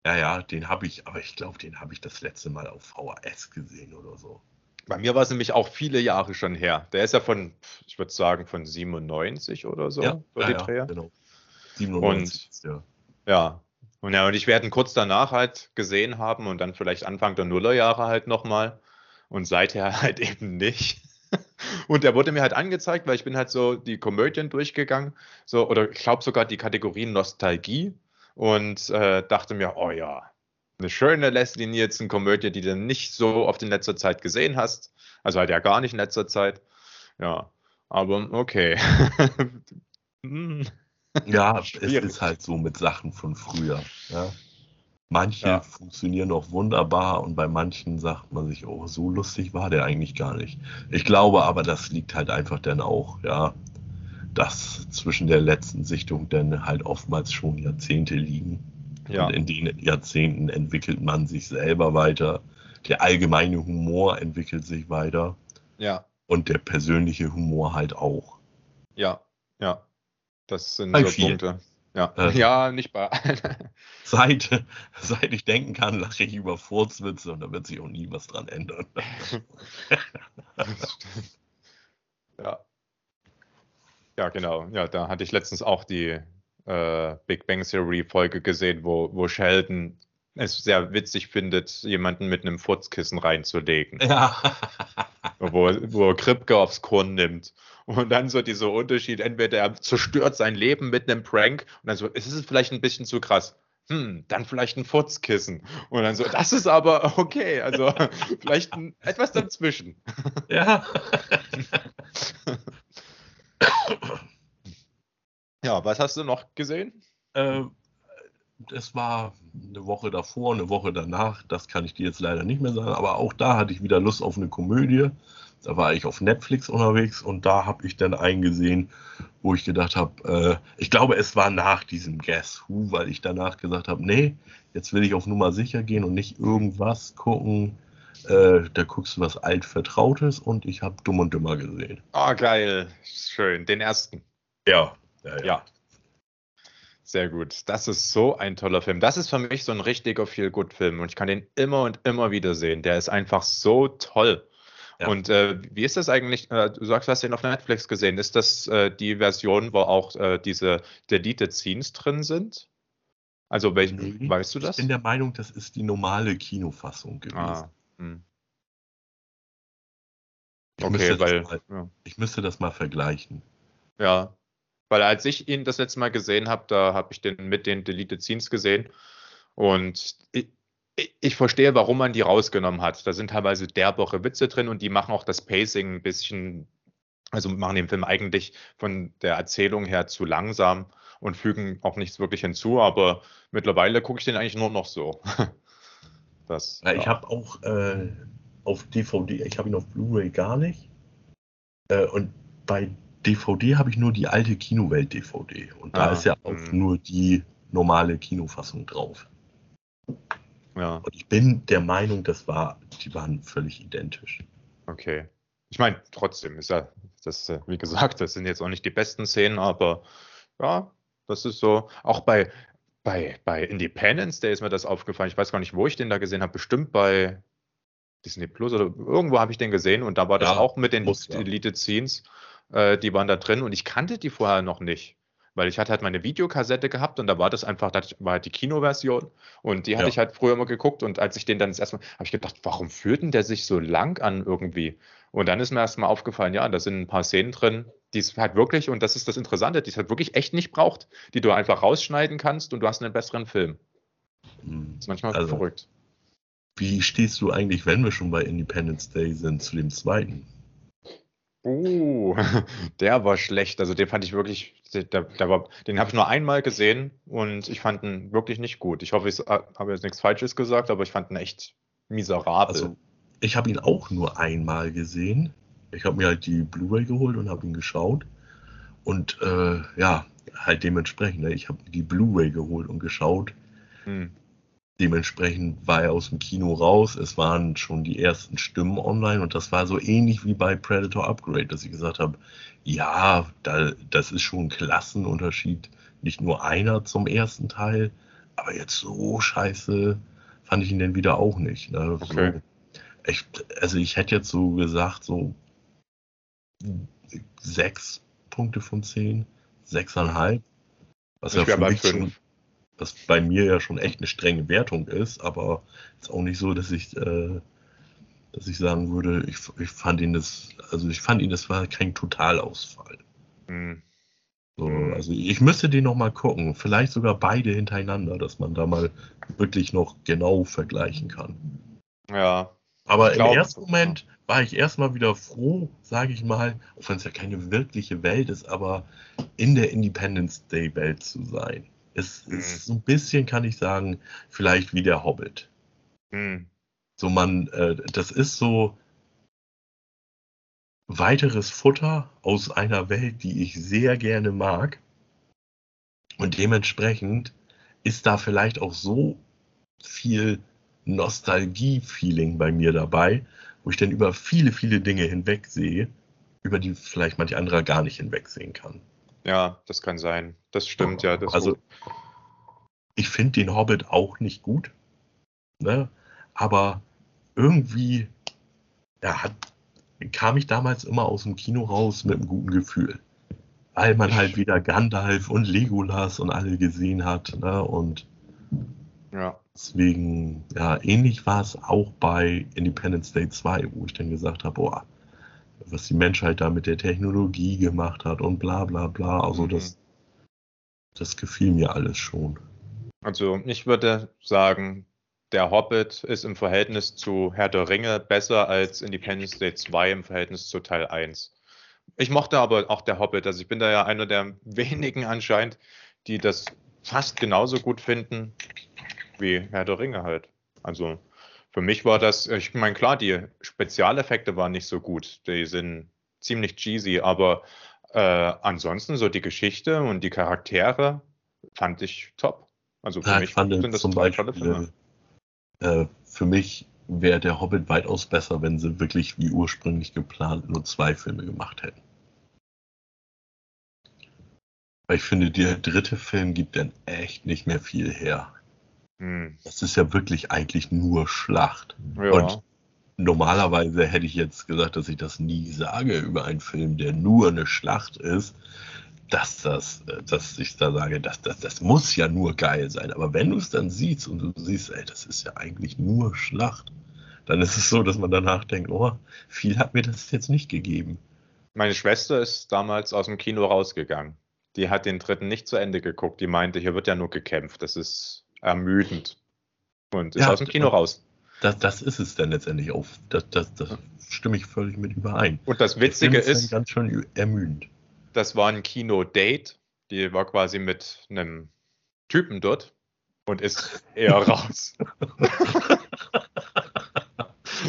ja, ja, den habe ich, aber ich glaube, den habe ich das letzte Mal auf VHS gesehen oder so. Bei mir war es nämlich auch viele Jahre schon her. Der ist ja von, ich würde sagen, von 97 oder so, ja, so ja, die ja, genau. 97 ist der. Ja. Und ja, und ich werde ihn kurz danach halt gesehen haben und dann vielleicht Anfang der Nullerjahre halt nochmal. Und seither halt eben nicht. Und der wurde mir halt angezeigt, weil ich bin halt so die Komödien durchgegangen, so, oder ich glaube sogar die Kategorien Nostalgie und äh, dachte mir, oh ja, eine schöne Leslie Nielsen-Komödie, die du nicht so oft in letzter Zeit gesehen hast. Also halt ja gar nicht in letzter Zeit. Ja, aber okay. Hm. Ja, es ist halt so mit Sachen von früher. Ja. Manche Ja. funktionieren auch wunderbar und bei manchen sagt man sich, oh, so lustig war der eigentlich gar nicht. Ich glaube aber, das liegt halt einfach dann auch, ja, dass zwischen der letzten Sichtung dann halt oftmals schon Jahrzehnte liegen. Ja. Und in den Jahrzehnten entwickelt man sich selber weiter. Der allgemeine Humor entwickelt sich weiter Ja, und der persönliche Humor halt auch. ja, ja. Das sind Bei so vielen. Punkte. Ja, Äh. ja, nicht bei Seit, seit ich denken kann, lache ich über Furzwitze und da wird sich auch nie was dran ändern. Ja. Ja, genau. Ja, da hatte ich letztens auch die äh, Big Bang Theory Folge gesehen, wo, wo Sheldon es sehr witzig findet, jemanden mit einem Furzkissen reinzulegen. Ja. wo, wo Kripke aufs Korn nimmt. Und dann so dieser Unterschied, entweder er zerstört sein Leben mit einem Prank und dann so, es ist vielleicht ein bisschen zu krass. Hm, dann vielleicht ein Furzkissen. Und dann so, das ist aber okay, also vielleicht ein, etwas dazwischen. Ja. Ja, was hast du noch gesehen? äh, es war eine Woche davor, eine Woche danach, das kann ich dir jetzt leider nicht mehr sagen, aber auch da hatte ich wieder Lust auf eine Komödie. Da war ich auf Netflix unterwegs und da habe ich dann einen gesehen, wo ich gedacht habe, äh, ich glaube, es war nach diesem Guess Who, weil ich danach gesagt habe, nee, jetzt will ich auf Nummer sicher gehen und nicht irgendwas gucken. Äh, da guckst du was altvertrautes und ich habe Dumm und Dümmer gesehen. Ah, geil. Schön. Den ersten. Ja, ja, Ja. Sehr gut. Das ist so ein toller Film. Das ist für mich so ein richtiger Feel-Good-Film und ich kann den immer und immer wieder sehen. Der ist einfach so toll. Ja. Und äh, wie ist das eigentlich? Äh, du sagst, du hast den auf Netflix gesehen. Ist das äh, die Version, wo auch äh, diese Deleted Scenes drin sind? Also, welch, Nee, weißt du das? Ich bin der Meinung, das ist die normale Kinofassung gewesen. ah, hm. Ich Okay, weil. mal- Ja. Ich müsste das mal vergleichen. Ja, weil als ich ihn das letzte Mal gesehen habe, da habe ich den mit den Deleted Scenes gesehen. Und ich, ich verstehe, warum man die rausgenommen hat. Da sind teilweise derbere Witze drin und die machen auch das Pacing ein bisschen, also machen den Film eigentlich von der Erzählung her zu langsam und fügen auch nichts wirklich hinzu. Aber mittlerweile gucke ich den eigentlich nur noch so. das, ja, ich habe auch äh, auf DVD, ich habe ihn auf Blu-ray gar nicht. Äh, und bei DVD habe ich nur die alte Kinowelt-DVD. Und da ah, ist ja auch mh. nur die normale Kinofassung drauf. Ja. Und ich bin der Meinung, das war, die waren völlig identisch. Okay. Ich meine, trotzdem ist ja, das, äh, wie gesagt, das sind jetzt auch nicht die besten Szenen, aber ja, das ist so. Auch bei, bei, bei Independence Day ist mir das aufgefallen. Ich weiß gar nicht, wo ich den da gesehen habe. Bestimmt bei Disney Plus oder irgendwo habe ich den gesehen und da war das ja, auch mit den Deleted Scenes. Äh, die waren da drin und ich kannte die vorher noch nicht weil ich hatte halt meine Videokassette gehabt und da war das einfach, das war halt die Kinoversion und die hatte ja. ich halt früher immer geguckt und als ich den dann das erste Mal, habe ich gedacht, warum führt denn der sich so lang an irgendwie? Und dann ist mir erstmal aufgefallen, ja, da sind ein paar Szenen drin, die es halt wirklich, und das ist das Interessante, die es halt wirklich echt nicht braucht, die du einfach rausschneiden kannst und du hast einen besseren Film. Hm. Das ist manchmal also, verrückt. Wie stehst du eigentlich, wenn wir schon bei Independence Day sind, zu dem zweiten? Uh, der war schlecht. Also den fand ich wirklich, der, der war, den habe ich nur einmal gesehen und ich fand ihn wirklich nicht gut. Ich hoffe, ich habe jetzt nichts Falsches gesagt, aber ich fand ihn echt miserabel. Also, ich habe ihn auch nur einmal gesehen. Ich habe mir halt die Blu-ray geholt und habe ihn geschaut. Und äh, ja, halt dementsprechend, ne, ich habe die Blu-ray geholt und geschaut. Hm. Dementsprechend war er aus dem Kino raus. Es waren schon die ersten Stimmen online und das war so ähnlich wie bei Predator Upgrade, dass ich gesagt habe, ja, da, das ist schon ein Klassenunterschied. Nicht nur einer zum ersten Teil, aber jetzt so scheiße fand ich ihn denn wieder auch nicht. Ne? Okay. So, ich, also ich hätte jetzt so gesagt, so sechs Punkte von zehn, sechseinhalb. Was ich ja für mich schon, was bei mir ja schon echt eine strenge Wertung ist, aber ist auch nicht so, dass ich, äh, dass ich sagen würde, ich, ich fand ihn das, also ich fand ihn, das war kein Totalausfall. Mhm. So, also ich müsste den noch mal gucken, vielleicht sogar beide hintereinander, dass man da mal wirklich noch genau vergleichen kann. Ja. Aber glaub, im ersten Moment war ich erstmal wieder froh, sage ich mal, auch wenn es ja keine wirkliche Welt ist, aber in der Independence Day Welt zu sein. Es mhm. ist so ein bisschen, kann ich sagen, vielleicht wie der Hobbit. Mhm. So man, äh, das ist so weiteres Futter aus einer Welt, die ich sehr gerne mag. Und dementsprechend ist da vielleicht auch so viel Nostalgie-Feeling bei mir dabei, wo ich dann über viele, viele Dinge hinwegsehe, über die vielleicht manch anderer gar nicht hinwegsehen kann. Ja, das kann sein. Das stimmt, ja. Das also, ich finde den Hobbit auch nicht gut. Ne? Aber irgendwie ja, hat, kam ich damals immer aus dem Kino raus mit einem guten Gefühl. Weil man halt wieder Gandalf und Legolas und alle gesehen hat. Ne? Und ja. deswegen, ja, ähnlich war es auch bei Independence Day 2, wo ich dann gesagt habe, boah, was die Menschheit da mit der Technologie gemacht hat und bla bla bla. Also mhm. das, das gefiel mir alles schon. Also ich würde sagen, der Hobbit ist im Verhältnis zu Herr der Ringe besser als Independence Day 2 im Verhältnis zu Teil 1. Ich mochte aber auch der Hobbit, also ich bin da ja einer der wenigen anscheinend, die das fast genauso gut finden wie Herr der Ringe halt. Also für mich war das, ich meine, klar, die Spezialeffekte waren nicht so gut. Die sind ziemlich cheesy, aber äh, ansonsten so die Geschichte und die Charaktere fand ich top. Also für ja, mich sind das zum Beispiel, äh, für mich wäre der Hobbit weitaus besser, wenn sie wirklich wie ursprünglich geplant nur zwei Filme gemacht hätten. Weil ich finde, der dritte Film gibt dann echt nicht mehr viel her. Hm. Das ist ja wirklich eigentlich nur Schlacht. Ja. Und normalerweise hätte ich jetzt gesagt, dass ich das nie sage über einen Film, der nur eine Schlacht ist, dass das, dass ich da sage, dass das, das muss ja nur geil sein. Aber wenn du es dann siehst und du siehst, ey, das ist ja eigentlich nur Schlacht, dann ist es so, dass man danach denkt, oh, viel hat mir das jetzt nicht gegeben. Meine Schwester ist damals aus dem Kino rausgegangen. Die hat den dritten nicht zu Ende geguckt. Die meinte, hier wird ja nur gekämpft. Das ist ermüdend. Und ist ja, aus dem Kino raus. Das, das ist es dann letztendlich auch. Das, das, das stimme ich völlig mit überein. Und das Witzige ist. ganz schön ermüdend. Das war ein Kino-Date. Die war quasi mit einem Typen dort und ist eher raus.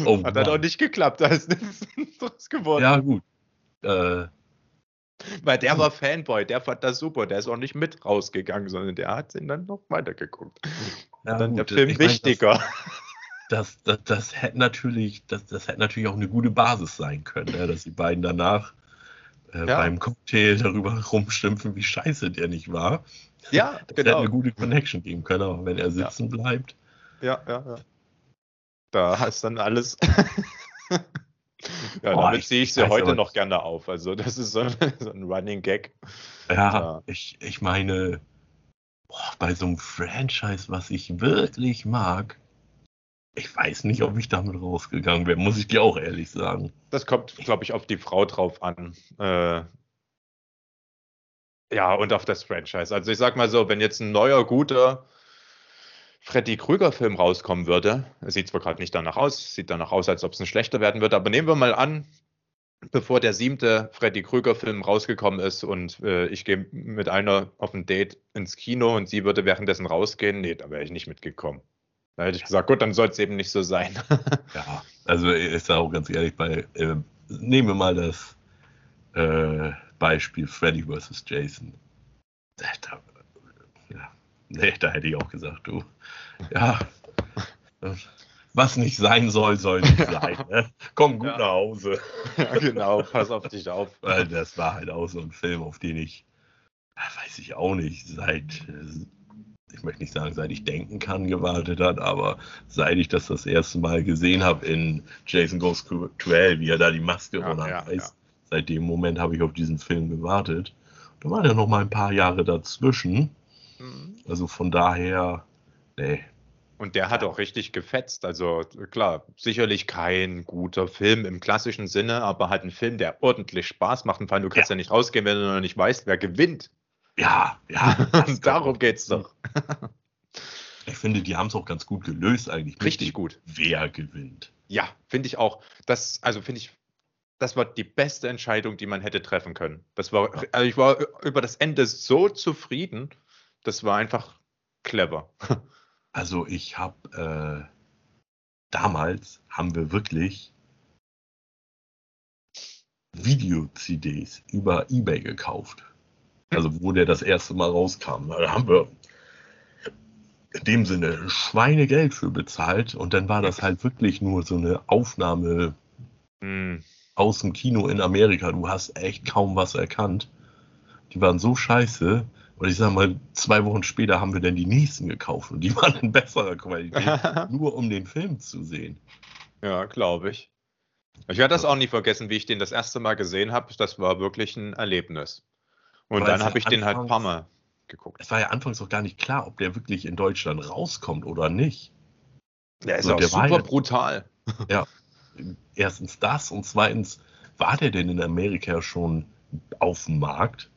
oh, Hat dann auch nicht geklappt, da ist nichts draus geworden. Ja, gut. Äh, Weil der war Fanboy, der fand das super, der ist auch nicht mit rausgegangen, sondern der hat ihn dann noch weitergeguckt. Ja, dann gut, der Film wichtiger. Mein, das, das, das, das, hätte natürlich, das, das hätte natürlich auch eine gute Basis sein können, ja, dass die beiden danach äh, ja. beim Cocktail darüber rumschimpfen, wie scheiße der nicht war. Ja, das genau. Hätte eine gute Connection geben können, aber wenn er sitzen ja. bleibt. Ja, ja, ja. Da ist dann alles. ja, oh, damit ziehe ich sie heute noch gerne auf. Also, das ist so ein, so ein Running Gag. Ja, ja, Ich, ich meine, boah, bei so einem Franchise, was ich wirklich mag, ich weiß nicht, ob ich damit rausgegangen wäre, muss ich dir auch ehrlich sagen. Das kommt, glaube ich, auf die Frau drauf an. Äh, ja, und auf das Franchise. Also ich sag mal so, wenn jetzt ein neuer, guter Freddy Krüger-Film rauskommen würde, sieht zwar gerade nicht danach aus, sieht danach aus, als ob es ein schlechter werden würde, aber nehmen wir mal an, bevor der siebte Freddy Krüger-Film rausgekommen ist und äh, ich gehe mit einer auf ein Date ins Kino und sie würde währenddessen rausgehen, nee, da wäre ich nicht mitgekommen. Da hätte ich gesagt, gut, dann soll es eben nicht so sein. ja, also ich sage auch ganz ehrlich, bei, äh, nehmen wir mal das äh, Beispiel Freddy vs. Jason. Da, nee, da hätte ich auch gesagt, du, ja, was nicht sein soll, soll nicht sein. Ne? Komm gut ja. nach Hause. Ja, genau, pass auf dich auf. Weil das war halt auch so ein Film, auf den ich, weiß ich auch nicht, seit ich möchte nicht sagen, seit ich denken kann, gewartet hat, aber seit ich das das erste Mal gesehen habe in Jason Goes to Hell, wie er da die Maske ja, runterreißt, ja, ja. seit dem Moment habe ich auf diesen Film gewartet. Da waren ja noch mal ein paar Jahre dazwischen. Mhm. Also von daher, nee. Und der hat auch richtig gefetzt. Also klar, sicherlich kein guter Film im klassischen Sinne, aber halt ein Film, der ordentlich Spaß macht. Und vor allem, du kannst ja. ja nicht rausgehen, wenn du noch nicht weißt, wer gewinnt. Ja, ja. Darum geht's doch. Ich finde, die haben es auch ganz gut gelöst eigentlich. Richtig gut. Wer gewinnt? Ja, finde ich auch. Das, also finde ich, das war die beste Entscheidung, die man hätte treffen können. Das war, also ich war über das Ende so zufrieden. Das war einfach clever. Also ich habe äh, damals haben wir wirklich Video-CDs über eBay gekauft. Also wo der das erste Mal rauskam. Da haben wir in dem Sinne Schweinegeld für bezahlt und dann war das halt wirklich nur so eine Aufnahme mhm. aus dem Kino in Amerika. Du hast echt kaum was erkannt. Die waren so scheiße. Und ich sag mal, zwei Wochen später haben wir dann die nächsten gekauft und die waren in besserer Qualität, nur um den Film zu sehen. Ja, glaube ich. Ich werde das auch nie vergessen, wie ich den das erste Mal gesehen habe. Das war wirklich ein Erlebnis. Und Weil dann habe ich den halt ein paar Mal geguckt. Es war ja anfangs auch gar nicht klar, ob der wirklich in Deutschland rauskommt oder nicht. Der ist also, auch der super ja, brutal. Ja, erstens das und zweitens, war der denn in Amerika schon auf dem Markt?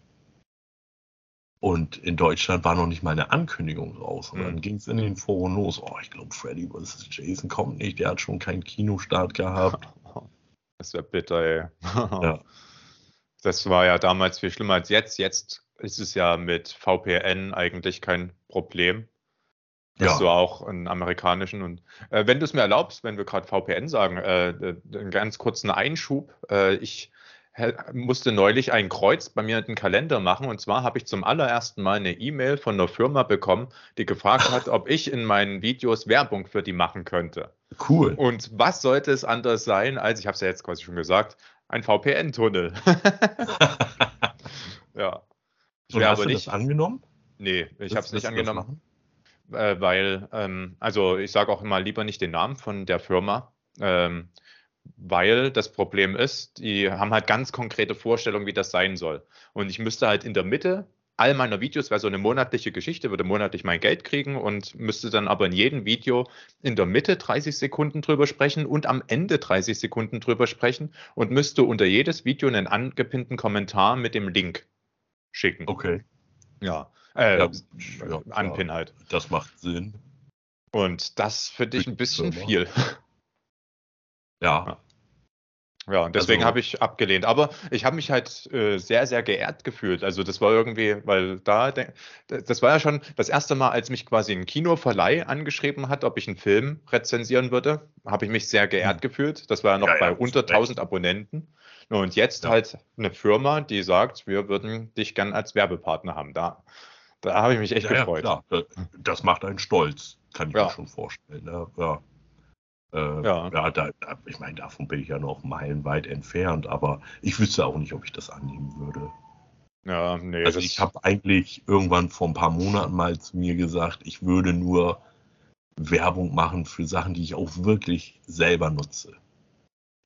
Und in Deutschland war noch nicht mal eine Ankündigung raus. Und mhm. dann ging es in den Foren los. Oh, ich glaube, Freddy vs. Jason kommt nicht. Der hat schon keinen Kinostart gehabt. Das wäre bitter, ey. ja. Das war ja damals viel schlimmer als jetzt. Jetzt ist es ja mit VPN eigentlich kein Problem. Dass ja. du auch einen amerikanischen und äh, wenn du es mir erlaubst, wenn wir gerade VPN sagen, äh, äh, einen ganz kurzen Einschub. Äh, ich musste neulich ein Kreuz bei mir in den Kalender machen. Und zwar habe ich zum allerersten Mal eine E-Mail von einer Firma bekommen, die gefragt hat, ob ich in meinen Videos Werbung für die machen könnte. Cool. Und was sollte es anders sein, als ich habe es ja jetzt quasi schon gesagt, ein VPN-Tunnel. ja. Und hast du nicht, das angenommen? Nee, ich habe es nicht angenommen. Äh, weil, ähm, also ich sage auch immer lieber nicht den Namen von der Firma, ähm, weil das Problem ist, die haben halt ganz konkrete Vorstellungen, wie das sein soll. Und ich müsste halt in der Mitte all meiner Videos wäre so eine monatliche Geschichte, würde monatlich mein Geld kriegen und müsste dann aber in jedem Video in der Mitte 30 Sekunden drüber sprechen und am Ende 30 Sekunden drüber sprechen und müsste unter jedes Video einen angepinnten Kommentar mit dem Link schicken. Okay. Ja, äh, ja, ja Anpin halt. Das macht Sinn. Und das finde ich ein bisschen viel. Ja. Ja, und deswegen Also- habe ich abgelehnt. Aber ich habe mich halt äh, sehr, sehr geehrt gefühlt. Also das war irgendwie, weil da, das war ja schon das erste Mal, als mich quasi ein Kinoverleih angeschrieben hat, ob ich einen Film rezensieren würde, habe ich mich sehr geehrt Hm. gefühlt. Das war ja noch Ja, ja, bei hast unter recht. 1000 Abonnenten. Und jetzt Ja. halt eine Firma, die sagt, wir würden dich gern als Werbepartner haben. Da, da habe ich mich echt Ja, ja, gefreut. klar. Das- macht einen stolz, kann ich Ja. mir schon vorstellen. Ne? Ja. Äh, Ja. ja, da, da, ich meine, davon bin ich ja noch meilenweit entfernt, aber ich wüsste auch nicht, ob ich das annehmen würde. Ja, nee, Also ich habe eigentlich irgendwann vor ein paar Monaten mal zu mir gesagt, ich würde nur Werbung machen für Sachen, die ich auch wirklich selber nutze.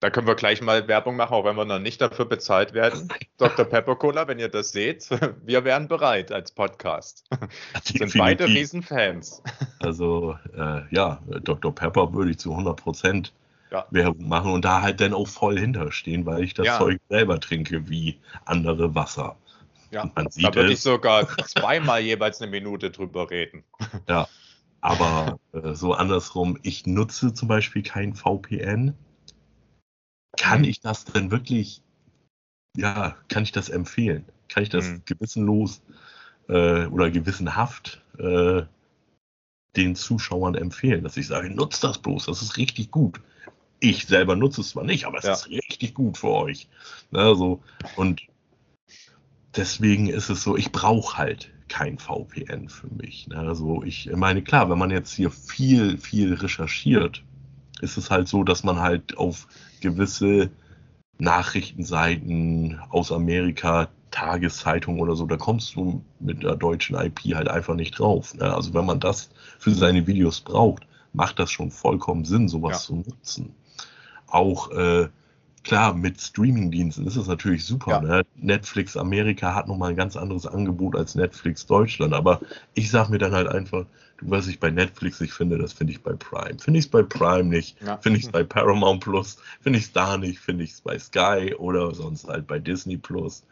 Da können wir gleich mal Werbung machen, auch wenn wir noch nicht dafür bezahlt werden. Dr. Pepper Cola, wenn ihr das seht, wir wären bereit als Podcast. Sind beide. Riesenfans. Also äh, ja, Dr. Pepper würde ich zu 100 Prozent Ja. Werbung machen und da halt dann auch voll hinterstehen, weil ich das Ja. Zeug selber trinke wie andere Wasser. Ja, Man da sieht würde ich sogar zweimal jeweils eine Minute drüber reden. aber äh, so andersrum, ich nutze zum Beispiel kein VPN. Kann ich das denn wirklich, ja, kann ich das empfehlen? Kann ich das Mhm. gewissenlos äh, oder gewissenhaft äh, den Zuschauern empfehlen, dass ich sage, nutzt das bloß, das ist richtig gut. Ich selber nutze es zwar nicht, aber es Ja. ist richtig gut für euch. Ne, so, und deswegen ist es so, ich brauche halt kein VPN für mich. Ne? Also ich meine, klar, wenn man jetzt hier viel, viel recherchiert, ist es halt so, dass man halt auf gewisse Nachrichtenseiten aus Amerika, Tageszeitungen oder so, da kommst du mit der deutschen IP halt einfach nicht drauf. Ne? Also wenn man das für seine Videos braucht, macht das schon vollkommen Sinn, sowas Ja. zu nutzen. Auch äh, klar, mit Streamingdiensten ist es natürlich super. Ja. Ne? Netflix Amerika hat nochmal ein ganz anderes Angebot als Netflix Deutschland. Aber ich sag mir dann halt einfach, was ich bei Netflix nicht finde, das finde ich bei Prime. Finde ich es bei Prime nicht, Ja. finde ich es bei Paramount Plus, finde ich es da nicht, finde ich es bei Sky oder sonst halt bei Disney Plus.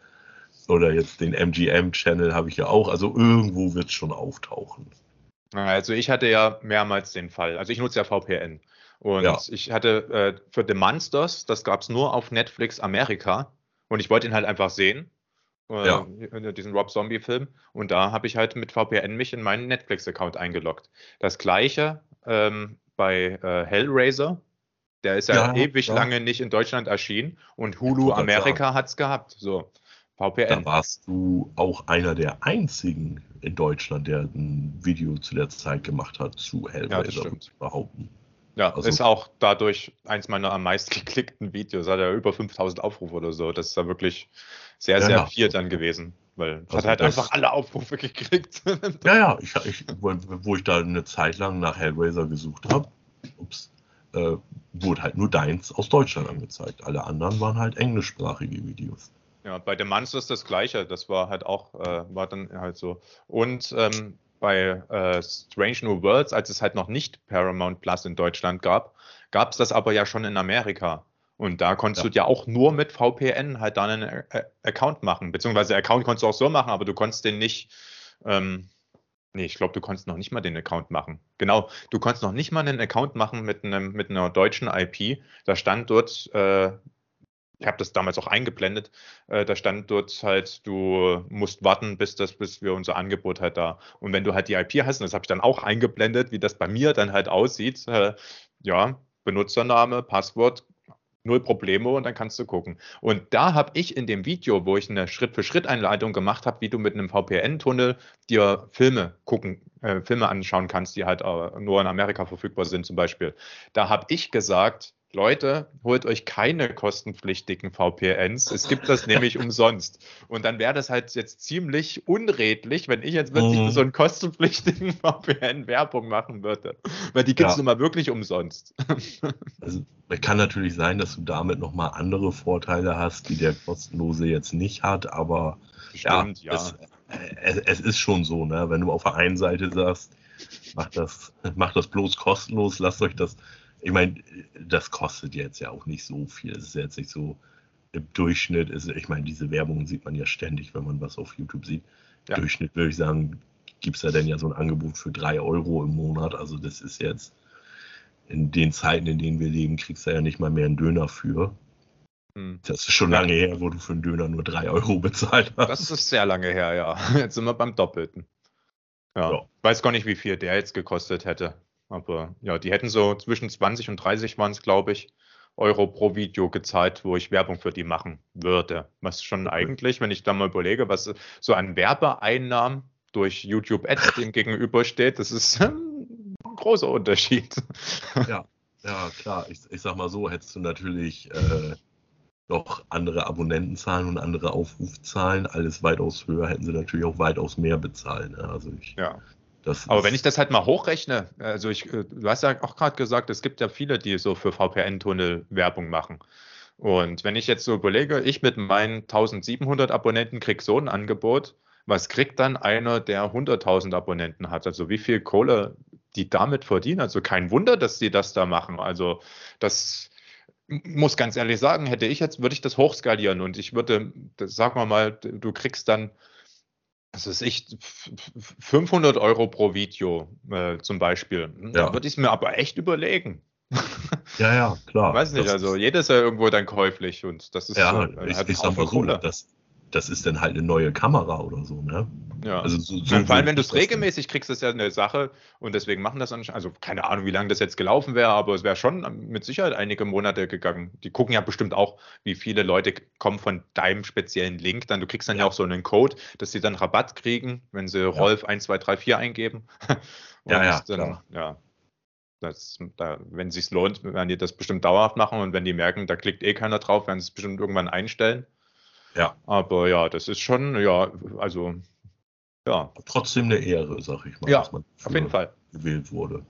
Oder jetzt den MGM-Channel habe ich ja auch. Also irgendwo wird es schon auftauchen. Also ich hatte ja mehrmals den Fall. Also ich nutze ja VPN. Und Ja. ich hatte äh, für The Monsters, das gab es nur auf Netflix Amerika. Und ich wollte ihn halt einfach sehen. Äh, Ja. Diesen Rob Zombie-Film. Und da habe ich halt mit VPN mich in meinen Netflix-Account eingeloggt. Das gleiche ähm, bei äh, Hellraiser. Der ist ja, Ja, ewig ja. lange nicht in Deutschland erschienen. Und Hulu Amerika hat es gehabt. So, VPN. Da warst du auch einer der einzigen in Deutschland, der ein Video zu der Zeit gemacht hat zu Ja, Hellraiser, ich behaupten. Ja, Also- ist auch dadurch eins meiner am meisten geklickten Videos. Hat ja über 5000 Aufrufe oder so. Das ist ja wirklich sehr, Ja, sehr ja. viel dann gewesen. Weil Also hat halt das- einfach alle Aufrufe gekriegt. Ja, ja, ich, ich, wo, ich da eine Zeit lang nach Hellraiser gesucht habe, ups, äh, wurde halt nur deins aus Deutschland angezeigt. Alle anderen waren halt englischsprachige Videos. ja, bei The Monsters das gleiche. Das war halt auch, äh, war dann halt so. Und ähm, bei äh, Strange New Worlds, als es halt noch nicht Paramount Plus in Deutschland gab, gab es das aber ja schon in Amerika. Und da konntest Ja. du ja auch nur mit VPN halt dann einen äh, Account machen. Beziehungsweise Account konntest du auch so machen, aber du konntest den nicht. Ähm, nee, ich glaube, du konntest noch nicht mal den Account machen. Genau, du konntest noch nicht mal einen Account machen mit, einem, mit einer deutschen IP. Da stand dort, äh, ich habe das damals auch eingeblendet, äh, da stand dort halt, du musst warten, bis das, bis wir unser Angebot halt da. Und wenn du halt die IP hast, und das habe ich dann auch eingeblendet, wie das bei mir dann halt aussieht, äh, ja, Benutzername, Passwort, null Probleme und dann kannst du gucken. Und da habe ich in dem Video, wo ich eine Schritt-für-Schritt-Einleitung gemacht habe, wie du mit einem VPN-Tunnel dir Filme gucken, äh, Filme anschauen kannst, die halt äh, nur in Amerika verfügbar sind zum Beispiel. Da habe ich gesagt, Leute, holt euch keine kostenpflichtigen VPNs. Es gibt das nämlich umsonst. Und dann wäre das halt jetzt ziemlich unredlich, wenn ich jetzt wirklich Mhm. so einen kostenpflichtigen VPN Werbung machen würde. Weil die gibt es Ja. nun mal wirklich umsonst. Also es kann natürlich sein, dass du damit nochmal andere Vorteile hast, die der kostenlose jetzt nicht hat, aber Stimmt, ja. Es, äh, es, es ist schon so, ne? wenn du auf der einen Seite sagst, macht das, macht das bloß kostenlos, lasst euch das, ich meine, das kostet jetzt ja auch nicht so viel, es ist jetzt nicht so im Durchschnitt, ist, ich meine, diese Werbung sieht man ja ständig, wenn man was auf YouTube sieht. Ja. Im Durchschnitt würde ich sagen, gibt es ja dann ja so ein Angebot für drei Euro im Monat. Also das ist jetzt in den Zeiten, in denen wir leben, kriegst du ja nicht mal mehr einen Döner für. Hm. Das ist schon lange her, wo du für einen Döner nur drei Euro bezahlt hast. Das ist sehr lange her, ja. Jetzt sind wir beim Doppelten. Ja. ja. Weiß gar nicht, wie viel der jetzt gekostet hätte. Aber ja, die hätten so zwischen 20 und 30 waren es, glaube ich, Euro pro Video gezahlt, wo ich Werbung für die machen würde. Was schon eigentlich, wenn ich da mal überlege, was so an Werbeeinnahmen durch YouTube Ads dem gegenübersteht, das ist ein großer Unterschied. Ja, ja klar. Ich, ich sag mal so, hättest du natürlich äh, noch andere Abonnentenzahlen und andere Aufrufzahlen, alles weitaus höher, hätten sie natürlich auch weitaus mehr bezahlen. Ne? Also ich, ja. Aber wenn ich das halt mal hochrechne, also ich, äh, du hast ja auch gerade gesagt, es gibt ja viele, die so für VPN-Tunnel Werbung machen. Und wenn ich jetzt so überlege, ich mit meinen 1700 Abonnenten kriege so ein Angebot, was kriegt dann einer, der 100.000 Abonnenten hat? Also wie viel Kohle die damit verdienen? Also kein Wunder, dass die das da machen. Also das muss ganz ehrlich sagen, hätte ich jetzt, würde ich das hochskalieren und ich würde, das, sagen wir mal, du kriegst dann, das ist echt 500 Euro pro Video äh, zum Beispiel. Ja. Da würde ich es mir aber echt überlegen. Ja, ja, klar. Weiß nicht, also jedes ist ja irgendwo dann käuflich und das ist ja, so, ich, ich sag mal so, das, das ist dann halt eine neue Kamera oder so, ne? Ja. Also so, so vor allem, wenn du es regelmäßig kriegst, ist ja eine Sache und deswegen machen das anscheinend, also keine Ahnung, wie lange das jetzt gelaufen wäre, aber es wäre schon mit Sicherheit einige Monate gegangen. Die gucken ja bestimmt auch, wie viele Leute kommen von deinem speziellen Link. Dann, du kriegst dann ja, ja auch so einen Code, dass sie dann Rabatt kriegen, wenn sie ja. Rolf 1, 2, 3, 4 eingeben. ja, ja, dann, klar. ja. Das, da, wenn es sich lohnt, werden die das bestimmt dauerhaft machen und wenn die merken, da klickt eh keiner drauf, werden sie es bestimmt irgendwann einstellen. Ja. Aber ja, das ist schon, ja, also, ja. Trotzdem eine Ehre, sag ich mal, ja, dass man auf jeden Fall gewählt wurde.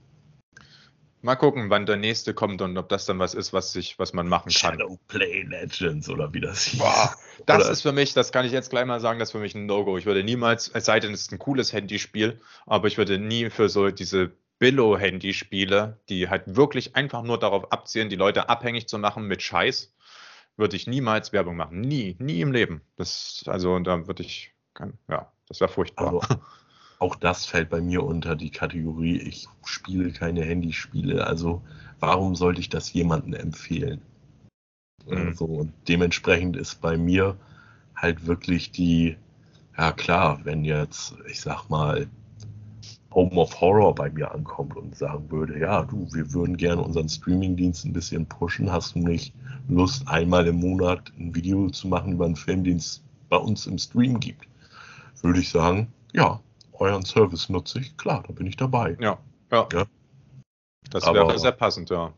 Mal gucken, wann der nächste kommt und ob das dann was ist, was sich, was man machen kann. Shadow Play Legends oder wie das hieß. Boah, das oder? ist für mich, das kann ich jetzt gleich mal sagen, das ist für mich ein No-Go. Ich würde niemals, es sei denn, es ist ein cooles Handyspiel, aber ich würde nie für so diese Billo-Handyspiele, die halt wirklich einfach nur darauf abzielen, die Leute abhängig zu machen mit Scheiß, würde ich niemals Werbung machen. Nie, nie im Leben. Das, also da würde ich, kann, ja, das wäre furchtbar. Also, auch das fällt bei mir unter die Kategorie, ich spiele keine Handyspiele. Also warum sollte ich das jemandem empfehlen? Mhm. Also, und dementsprechend ist bei mir halt wirklich die, ja klar, wenn jetzt, ich sag mal, Home of Horror bei mir ankommt und sagen würde, ja, du, wir würden gerne unseren Streamingdienst ein bisschen pushen, hast du nicht Lust, einmal im Monat ein Video zu machen über einen Film, den es bei uns im Stream gibt? Würde ich sagen, ja, euren Service nutze ich, klar, da bin ich dabei. Ja, ja. ja. Das wäre sehr passend, ja.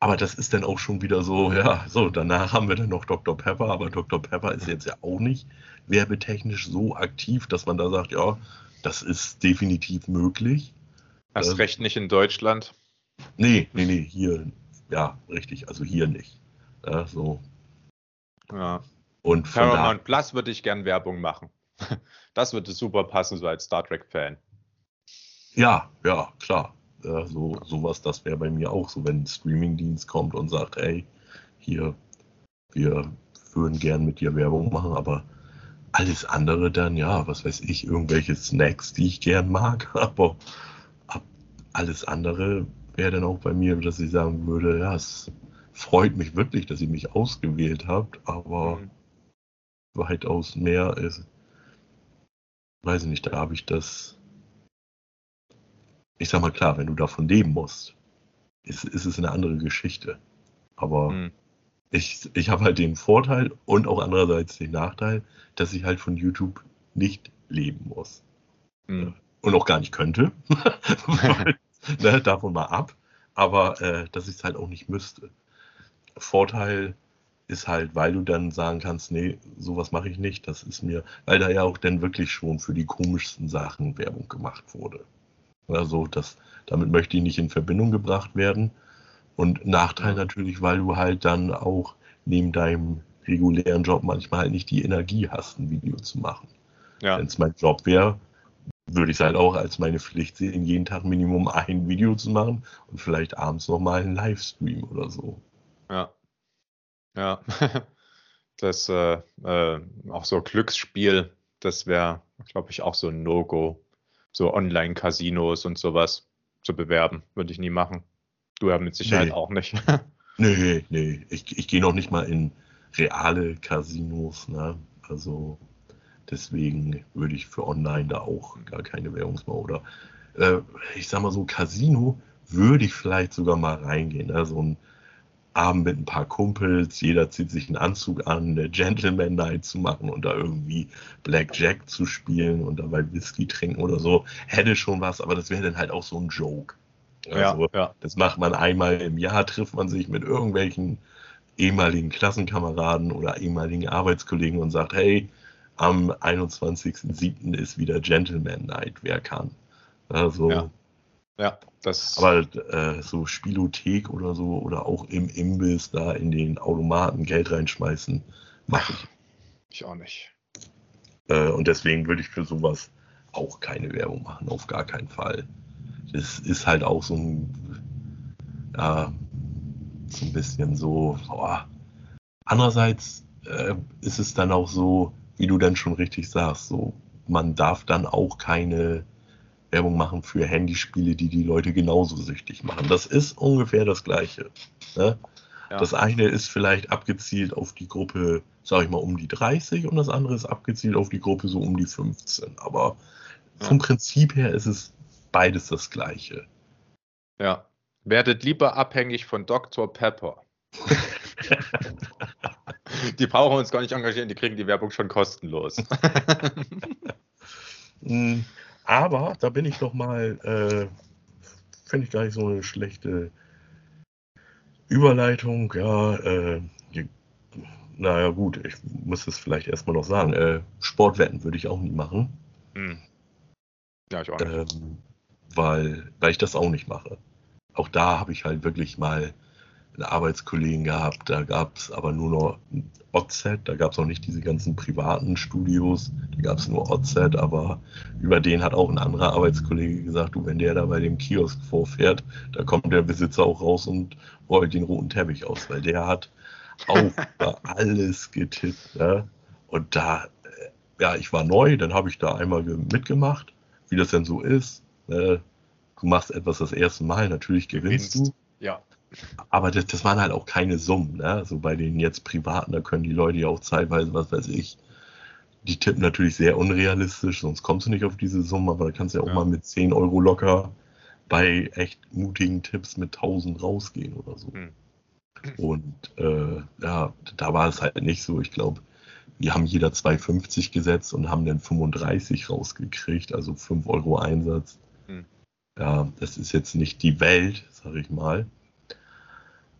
Aber das ist dann auch schon wieder so, ja, so, danach haben wir dann noch Dr. Pepper, aber Dr. Pepper ist jetzt ja auch nicht werbetechnisch so aktiv, dass man da sagt, ja, das ist definitiv möglich. Hast äh, recht nicht in Deutschland. Nee, nee, nee, hier, ja, richtig, also hier nicht. Ja, so. Ja. Und von Paramount Plus würde ich gern Werbung machen. Das würde super passen, so als Star Trek-Fan. Ja, ja, klar. Ja, so, sowas, das wäre bei mir auch so, wenn ein Streamingdienst kommt und sagt, ey, hier, wir würden gern mit dir Werbung machen, aber alles andere dann, ja, was weiß ich, irgendwelche Snacks, die ich gern mag, aber alles andere wäre dann auch bei mir, dass ich sagen würde, ja, es freut mich wirklich, dass ihr mich ausgewählt habt, aber mhm. weitaus mehr ist, weiß ich nicht, da habe ich das, ich sag mal klar, wenn du davon leben musst, ist, ist es eine andere Geschichte. Aber mhm ich, ich habe halt den Vorteil und auch andererseits den Nachteil, dass ich halt von YouTube nicht leben muss. Mhm. Und auch gar nicht könnte. ne, davon mal ab. Aber äh, dass ich es halt auch nicht müsste. Vorteil ist halt, weil du dann sagen kannst, nee, sowas mache ich nicht, das ist mir, weil da ja auch dann wirklich schon für die komischsten Sachen Werbung gemacht wurde. Also das, damit möchte ich nicht in Verbindung gebracht werden. Und Nachteil natürlich, weil du halt dann auch neben deinem regulären Job manchmal halt nicht die Energie hast, ein Video zu machen. Ja. Wenn es mein Job wäre, würde ich es halt auch als meine Pflicht sehen, jeden Tag Minimum ein Video zu machen und vielleicht abends nochmal einen Livestream oder so. Ja. Ja. Das äh, äh, auch so Glücksspiel, das wäre, glaube ich, auch so ein No-Go. so Online-Casinos und sowas zu bewerben. Würde ich nie machen. Du ja mit Sicherheit Nee. auch nicht. Nee, nee, ich, ich gehe noch nicht mal in reale Casinos, ne? Also deswegen würde ich für online da auch gar keine machen. Oder äh, ich sag mal so, Casino würde ich vielleicht sogar mal reingehen. Ne? So ein Abend mit ein paar Kumpels, jeder zieht sich einen Anzug an, eine Gentleman Night zu machen und da irgendwie Blackjack zu spielen und dabei Whisky trinken oder so, hätte schon was, aber das wäre dann halt auch so ein Joke. Also, ja. das macht man einmal im Jahr, trifft man sich mit irgendwelchen ehemaligen Klassenkameraden oder ehemaligen Arbeitskollegen und sagt, hey, am 21.07. ist wieder Gentleman Night, wer kann. Also, Ja. Ja, das. aber äh, so Spielothek oder so oder auch im Imbiss da in den Automaten Geld reinschmeißen, mache ich. ich auch nicht. Äh, und deswegen würde ich für sowas auch keine Werbung machen, auf gar keinen Fall. Das ist halt auch so ein, ja, so ein bisschen so. Boah. Andererseits äh, ist es dann auch so, wie du dann schon richtig sagst, so man darf dann auch keine Werbung machen für Handyspiele, die die Leute genauso süchtig machen. Das ist ungefähr das Gleiche. Ne? Ja. Das eine ist vielleicht abgezielt auf die Gruppe, sag ich mal, um die 30 und das andere ist abgezielt auf die Gruppe so um die 15. Aber vom Ja. Prinzip her ist es beides das Gleiche. ja. Werdet lieber abhängig von Dr. Pepper. die brauchen uns gar nicht engagieren, die kriegen die Werbung schon kostenlos. Mm, Aber da bin ich doch mal, äh, finde ich gar nicht so eine schlechte Überleitung. Ja, äh, naja, gut, ich muss es vielleicht erstmal noch sagen. Äh, Sportwetten würde ich auch nie machen, Hm. Ja, ich auch nicht. ähm, weil, weil ich das auch nicht mache. Auch da habe ich halt wirklich mal einen Arbeitskollegen gehabt, da gab es aber nur noch ein OZ, da gab es noch nicht diese ganzen privaten Studios, da gab es nur OZ, aber über den hat auch ein anderer Arbeitskollege gesagt, du, wenn der da bei dem Kiosk vorfährt, da kommt der Besitzer auch raus und rollt den roten Teppich aus, weil der hat auch über alles getippt. Ne? Und da, äh, ja, ich war neu, dann habe ich da einmal ge- mitgemacht, wie das denn so ist. Ne? Du machst etwas das erste Mal, natürlich gewinnst Gewinnst. du. Ja. Aber das, das waren halt auch keine Summen. Ne? So bei den jetzt Privaten, da können die Leute ja auch zeitweise, was weiß ich, die tippen natürlich sehr unrealistisch, sonst kommst du nicht auf diese Summe, aber da kannst du ja auch Ja. mal mit 10 Euro locker bei echt mutigen Tipps mit 1000 rausgehen oder so. Hm. Und äh, ja, da war es halt nicht so. Ich glaube, wir haben jeder 2,50 gesetzt und haben dann 35 rausgekriegt, also 5 Euro Einsatz. Ja, das ist jetzt nicht die Welt, sag ich mal.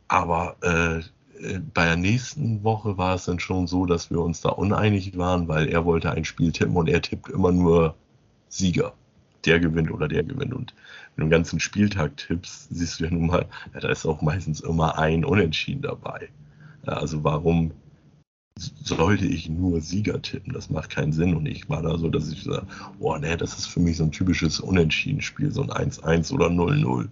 Aber äh, äh, bei der nächsten Woche war es dann schon so, dass wir uns da uneinig waren, weil er wollte ein Spiel tippen und er tippt immer nur Sieger. Der gewinnt oder der gewinnt. Und wenn du den ganzen Spieltag tippst, siehst du ja nun mal, ja, da ist auch meistens immer ein Unentschieden dabei. Also warum sollte ich nur Sieger tippen? Das macht keinen Sinn. Und ich war da so, dass ich sage, oh ne, das ist für mich so ein typisches Unentschieden-Spiel, so ein 1-1 oder 0-0.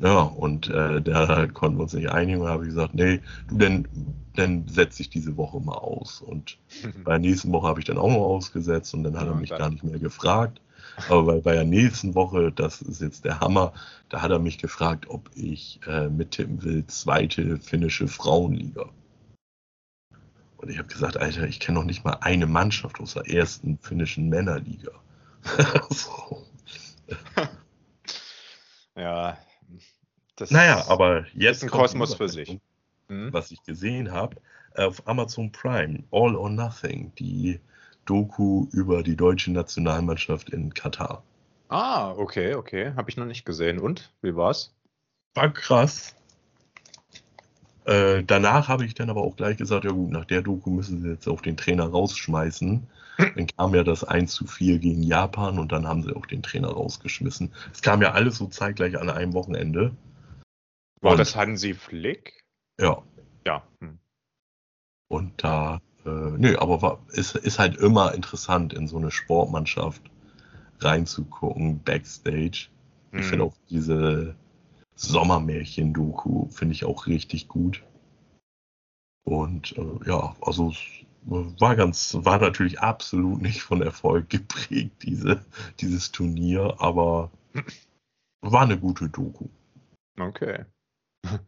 Ja, und äh, da konnten wir uns nicht einigen und habe ich gesagt, nee, du, denn, dann setze ich diese Woche mal aus. Und bei der nächsten Woche habe ich dann auch noch ausgesetzt und dann hat Ja, er mich dann- gar nicht mehr gefragt. Aber bei, bei der nächsten Woche, das ist jetzt der Hammer, da hat er mich gefragt, ob ich äh, mittippen will, zweite finnische Frauenliga. Und ich habe gesagt, Alter, ich kenne noch nicht mal eine Mannschaft aus der ersten finnischen Männerliga. so. Ja. Das Naja, aber jetzt ist ein Kosmos für sich. Hm? was ich gesehen habe, auf Amazon Prime, All or Nothing, die Doku über die deutsche Nationalmannschaft in Katar. Ah, okay, okay. Habe ich noch nicht gesehen. Und? Wie war's? War krass. Äh, danach habe ich dann aber auch gleich gesagt, ja gut, nach der Doku müssen sie jetzt auch den Trainer rausschmeißen. Dann kam ja das 1 zu 4 gegen Japan und dann haben sie auch den Trainer rausgeschmissen. Es kam ja alles so zeitgleich an einem Wochenende. War Und- das Hansi Flick? Ja, Ja. Hm. Und da, äh, nö, aber war, ist, ist halt immer interessant, in so eine Sportmannschaft reinzugucken, Backstage. Ich Hm. finde auch diese Sommermärchen-Doku, finde ich auch richtig gut. Und äh, ja, also es war ganz, war natürlich absolut nicht von Erfolg geprägt, diese, dieses Turnier, aber war eine gute Doku. Okay.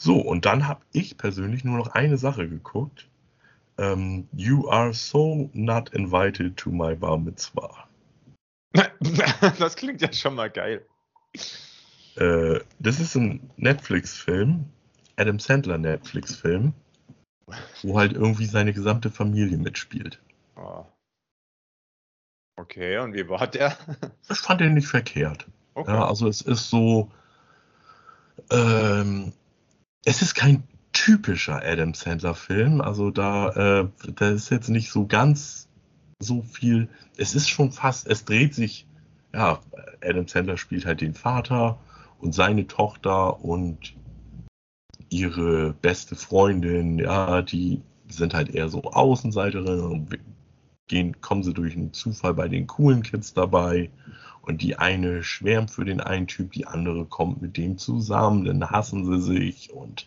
So, und dann habe ich persönlich nur noch eine Sache geguckt. Ähm, you are so not invited to my bar mitzvah. Das klingt ja schon mal geil. Äh, das ist ein Netflix-Film, Adam Sandler Netflix-Film, wo halt irgendwie seine gesamte Familie mitspielt. Oh. Okay, und wie war der? Ich fand den nicht verkehrt. Okay. Ja, also es ist so, ähm, es ist kein typischer Adam Sandler Film. Also da, äh, da ist jetzt nicht so ganz so viel. Es ist schon fast, es dreht sich, ja, Adam Sandler spielt halt den Vater und seine Tochter und ihre beste Freundin, ja, die sind halt eher so Außenseiterinnen und gehen, kommen sie durch einen Zufall bei den coolen Kids dabei. Und die eine schwärmt für den einen Typ, die andere kommt mit dem zusammen, dann hassen sie sich und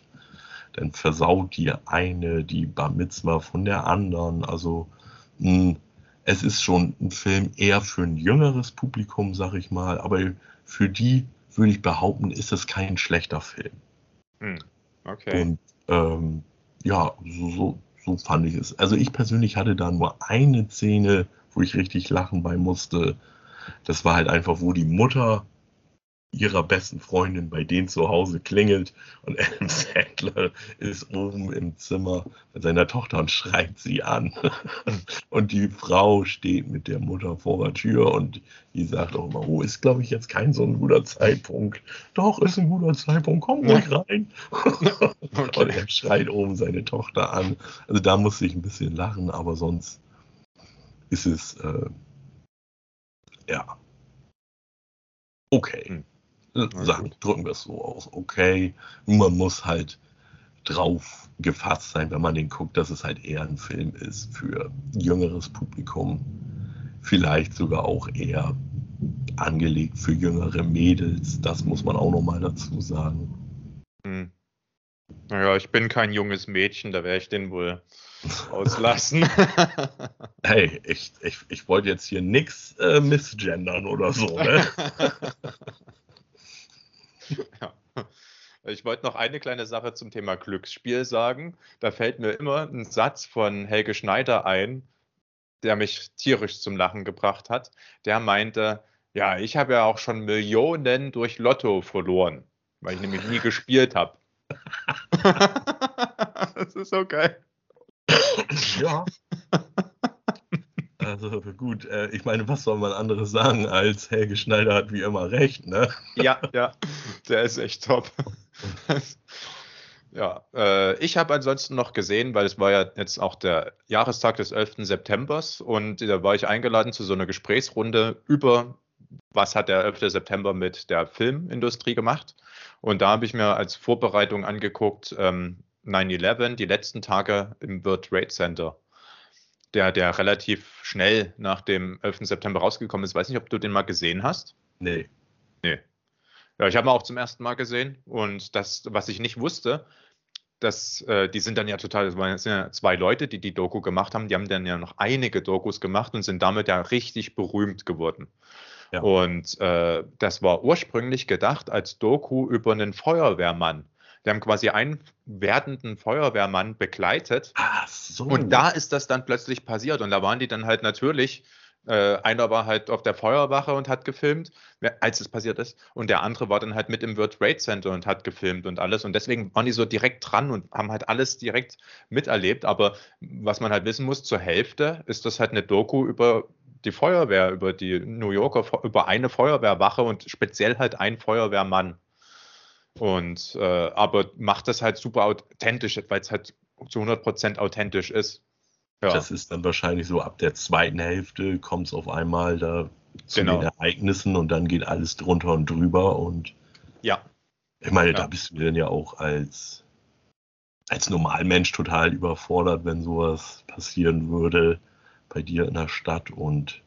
dann versaut die eine die Bar Mitzvah von der anderen. Also mh, es ist schon ein Film eher für ein jüngeres Publikum, sag ich mal, aber für die würde ich behaupten, ist es kein schlechter Film. Hm. Okay. Und ähm, ja, so, so, so fand ich es. Also ich persönlich hatte da nur eine Szene, wo ich richtig lachen bei musste. Das war halt einfach, wo die Mutter ihrer besten Freundin bei denen zu Hause klingelt und Adam Sandler ist oben im Zimmer mit seiner Tochter und schreit sie an. Und die Frau steht mit der Mutter vor der Tür und die sagt auch immer, oh, ist glaube ich jetzt kein so ein guter Zeitpunkt. Doch, ist ein guter Zeitpunkt, komm ruhig rein. Okay. Und er schreit oben seine Tochter an. Also da musste ich ein bisschen lachen, aber sonst ist es äh, ja okay. Äh, Sagen, drücken wir es so aus. Okay. Man muss halt drauf gefasst sein, wenn man den guckt, dass es halt eher ein Film ist für jüngeres Publikum. Vielleicht sogar auch eher angelegt für jüngere Mädels. Das muss man auch nochmal dazu sagen. Hm. Naja, ich bin kein junges Mädchen, da werde ich den wohl auslassen. Hey, ich, ich, ich wollte jetzt hier nichts äh, missgendern oder so. Ne? ja. Ich wollte noch eine kleine Sache zum Thema Glücksspiel sagen. Da fällt mir immer ein Satz von Helge Schneider ein, der mich tierisch zum Lachen gebracht hat. Der meinte, ja, ich habe ja auch schon Millionen durch Lotto verloren, weil ich nämlich nie gespielt habe. das ist so geil. ja. Also gut, äh, ich meine, was soll man anderes sagen, als Helge Schneider hat wie immer recht, ne? Ja, ja, der ist echt top. ja, äh, ich habe ansonsten noch gesehen, weil es war ja jetzt auch der Jahrestag des 11. Septembers und da war ich eingeladen zu so einer Gesprächsrunde über, was hat der 11. September mit der Filmindustrie gemacht. Und da habe ich mir als Vorbereitung angeguckt, ähm, 9-11, die letzten Tage im World Trade Center der, der relativ schnell nach dem 11. September rausgekommen ist. Weiß nicht, ob du den mal gesehen hast. Nee. Nee. Ja, ich habe ihn auch zum ersten Mal gesehen und das, was ich nicht wusste, dass äh, die sind dann ja total, es waren ja zwei Leute, die die Doku gemacht haben, die haben dann ja noch einige Dokus gemacht und sind damit ja richtig berühmt geworden. Ja. Und äh, das war ursprünglich gedacht als Doku über einen Feuerwehrmann. Die haben quasi einen werdenden Feuerwehrmann begleitet. Ach so. Und da ist das dann plötzlich passiert. Und da waren die dann halt natürlich, äh, einer war halt auf der Feuerwache und hat gefilmt, als es passiert ist. Und der andere war dann halt mit im World Trade Center und hat gefilmt und alles. Und deswegen waren die so direkt dran und haben halt alles direkt miterlebt. Aber was man halt wissen muss, zur Hälfte ist das halt eine Doku über die Feuerwehr, über die New Yorker, über eine Feuerwehrwache und speziell halt ein Feuerwehrmann. Und äh, aber macht das halt super authentisch, weil es halt zu 100% authentisch ist. Ja. Das ist dann wahrscheinlich so ab der zweiten Hälfte kommt es auf einmal da zu Genau. den Ereignissen und dann geht alles drunter und drüber und Ja, ich meine, Ja. da bist du dann ja auch als, als Normalmensch total überfordert, wenn sowas passieren würde bei dir in der Stadt und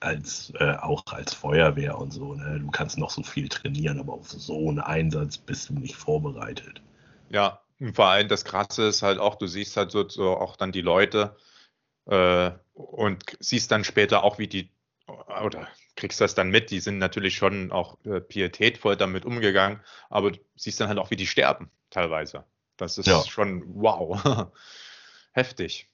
als äh, auch als Feuerwehr und so. Ne? Du kannst noch so viel trainieren, aber auf so einen Einsatz bist du nicht vorbereitet. ja. Und vor allem das Krasse ist halt auch, du siehst halt so, so auch dann die Leute, Äh, und siehst dann später auch, wie die, oder kriegst das dann mit, die sind natürlich schon auch äh, pietätvoll damit umgegangen, aber du siehst dann halt auch, wie die sterben teilweise. Das ist ja. schon wow. Heftig.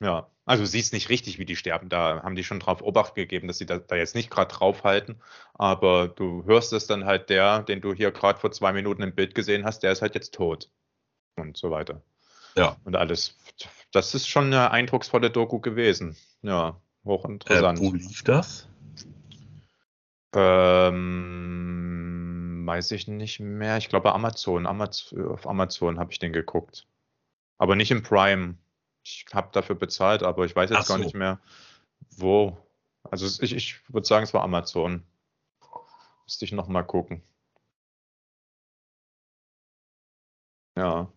Ja, also siehst nicht richtig, wie die sterben. Da haben die schon drauf Obacht gegeben, dass sie da, da jetzt nicht gerade draufhalten. Aber du hörst es dann halt, der, den du hier gerade vor zwei Minuten im Bild gesehen hast, der ist halt jetzt tot. Und so weiter. Ja. Und alles. Das ist schon eine eindrucksvolle Doku gewesen. Ja, hochinteressant. Äh, wo lief das? Ähm, weiß ich nicht mehr. Ich glaube Amazon. Amazon auf Amazon habe ich den geguckt. Aber nicht im Prime. Ich habe dafür bezahlt, aber ich weiß jetzt so. gar nicht mehr, wo. Also ich, ich würde sagen, es war Amazon. Müsste ich nochmal gucken. Ja.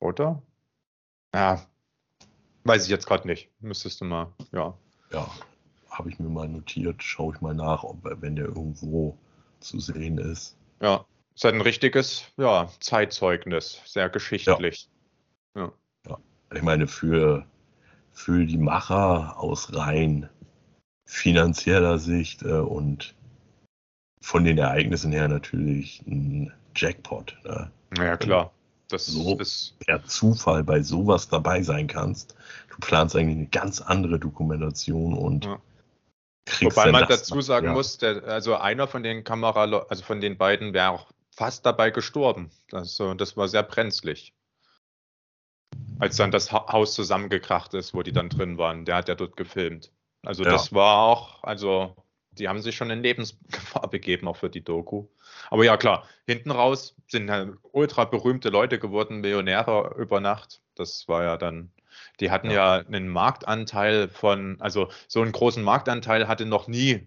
Oder? Ja. Weiß ich jetzt gerade nicht. Müsstest du mal, ja. Ja, habe ich mir mal notiert. Schaue ich mal nach, ob, wenn der irgendwo zu sehen ist. Ja, ist halt ein richtiges ja, Zeitzeugnis. Sehr geschichtlich. Ja. ja ich meine, für, für die Macher aus rein finanzieller Sicht äh, und von den Ereignissen her natürlich ein Jackpot. Ne? Ja, klar. Das so ist per Zufall bei sowas dabei sein kannst. Du planst eigentlich eine ganz andere Dokumentation und ja. kriegst Wobei man dazu sagen ja. muss, der, also einer von den Kamera, also von den beiden wäre auch fast dabei gestorben. Das, das war sehr brenzlig als dann das Haus zusammengekracht ist, wo die dann drin waren. Der hat ja dort gefilmt. Also ja. das war auch, also die haben sich schon in Lebensgefahr begeben, auch für die Doku. Aber ja, klar, hinten raus sind halt ultra berühmte Leute geworden, Millionäre über Nacht. Das war ja dann, die hatten ja. ja einen Marktanteil von, also so einen großen Marktanteil hatte noch nie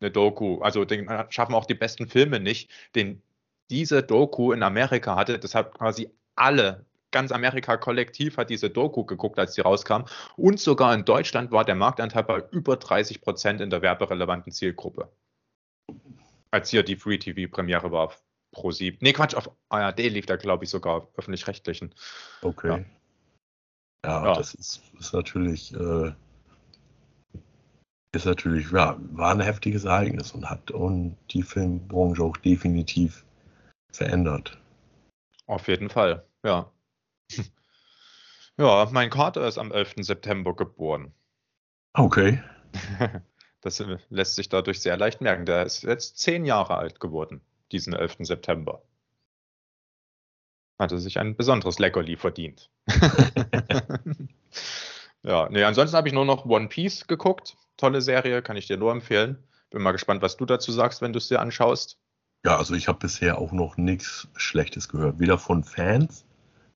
eine Doku. Also den schaffen auch die besten Filme nicht, den diese Doku in Amerika hatte. Das hat quasi alle ganz Amerika kollektiv hat diese Doku geguckt, als die rauskam. Und sogar in Deutschland war der Marktanteil bei über 30 Prozent in der werberelevanten Zielgruppe. Als hier die Free TV-Premiere war pro sieben. Nee, Quatsch, auf ARD lief da, glaube ich, sogar öffentlich-rechtlichen. Okay. Ja, ja, ja. das ist, ist natürlich, äh, ist natürlich, ja, war ein heftiges Ereignis und hat und die Filmbranche auch definitiv verändert. Auf jeden Fall, ja. Ja, mein Kater ist am 11. September geboren. Okay. Das lässt sich dadurch sehr leicht merken. Der ist jetzt zehn Jahre alt geworden, diesen 11. September. Hatte sich ein besonderes Leckerli verdient. ja, nee, ansonsten habe ich nur noch One Piece geguckt. Tolle Serie, kann ich dir nur empfehlen. Bin mal gespannt, was du dazu sagst, wenn du es dir anschaust. Ja, also ich habe bisher auch noch nichts Schlechtes gehört. Weder von Fans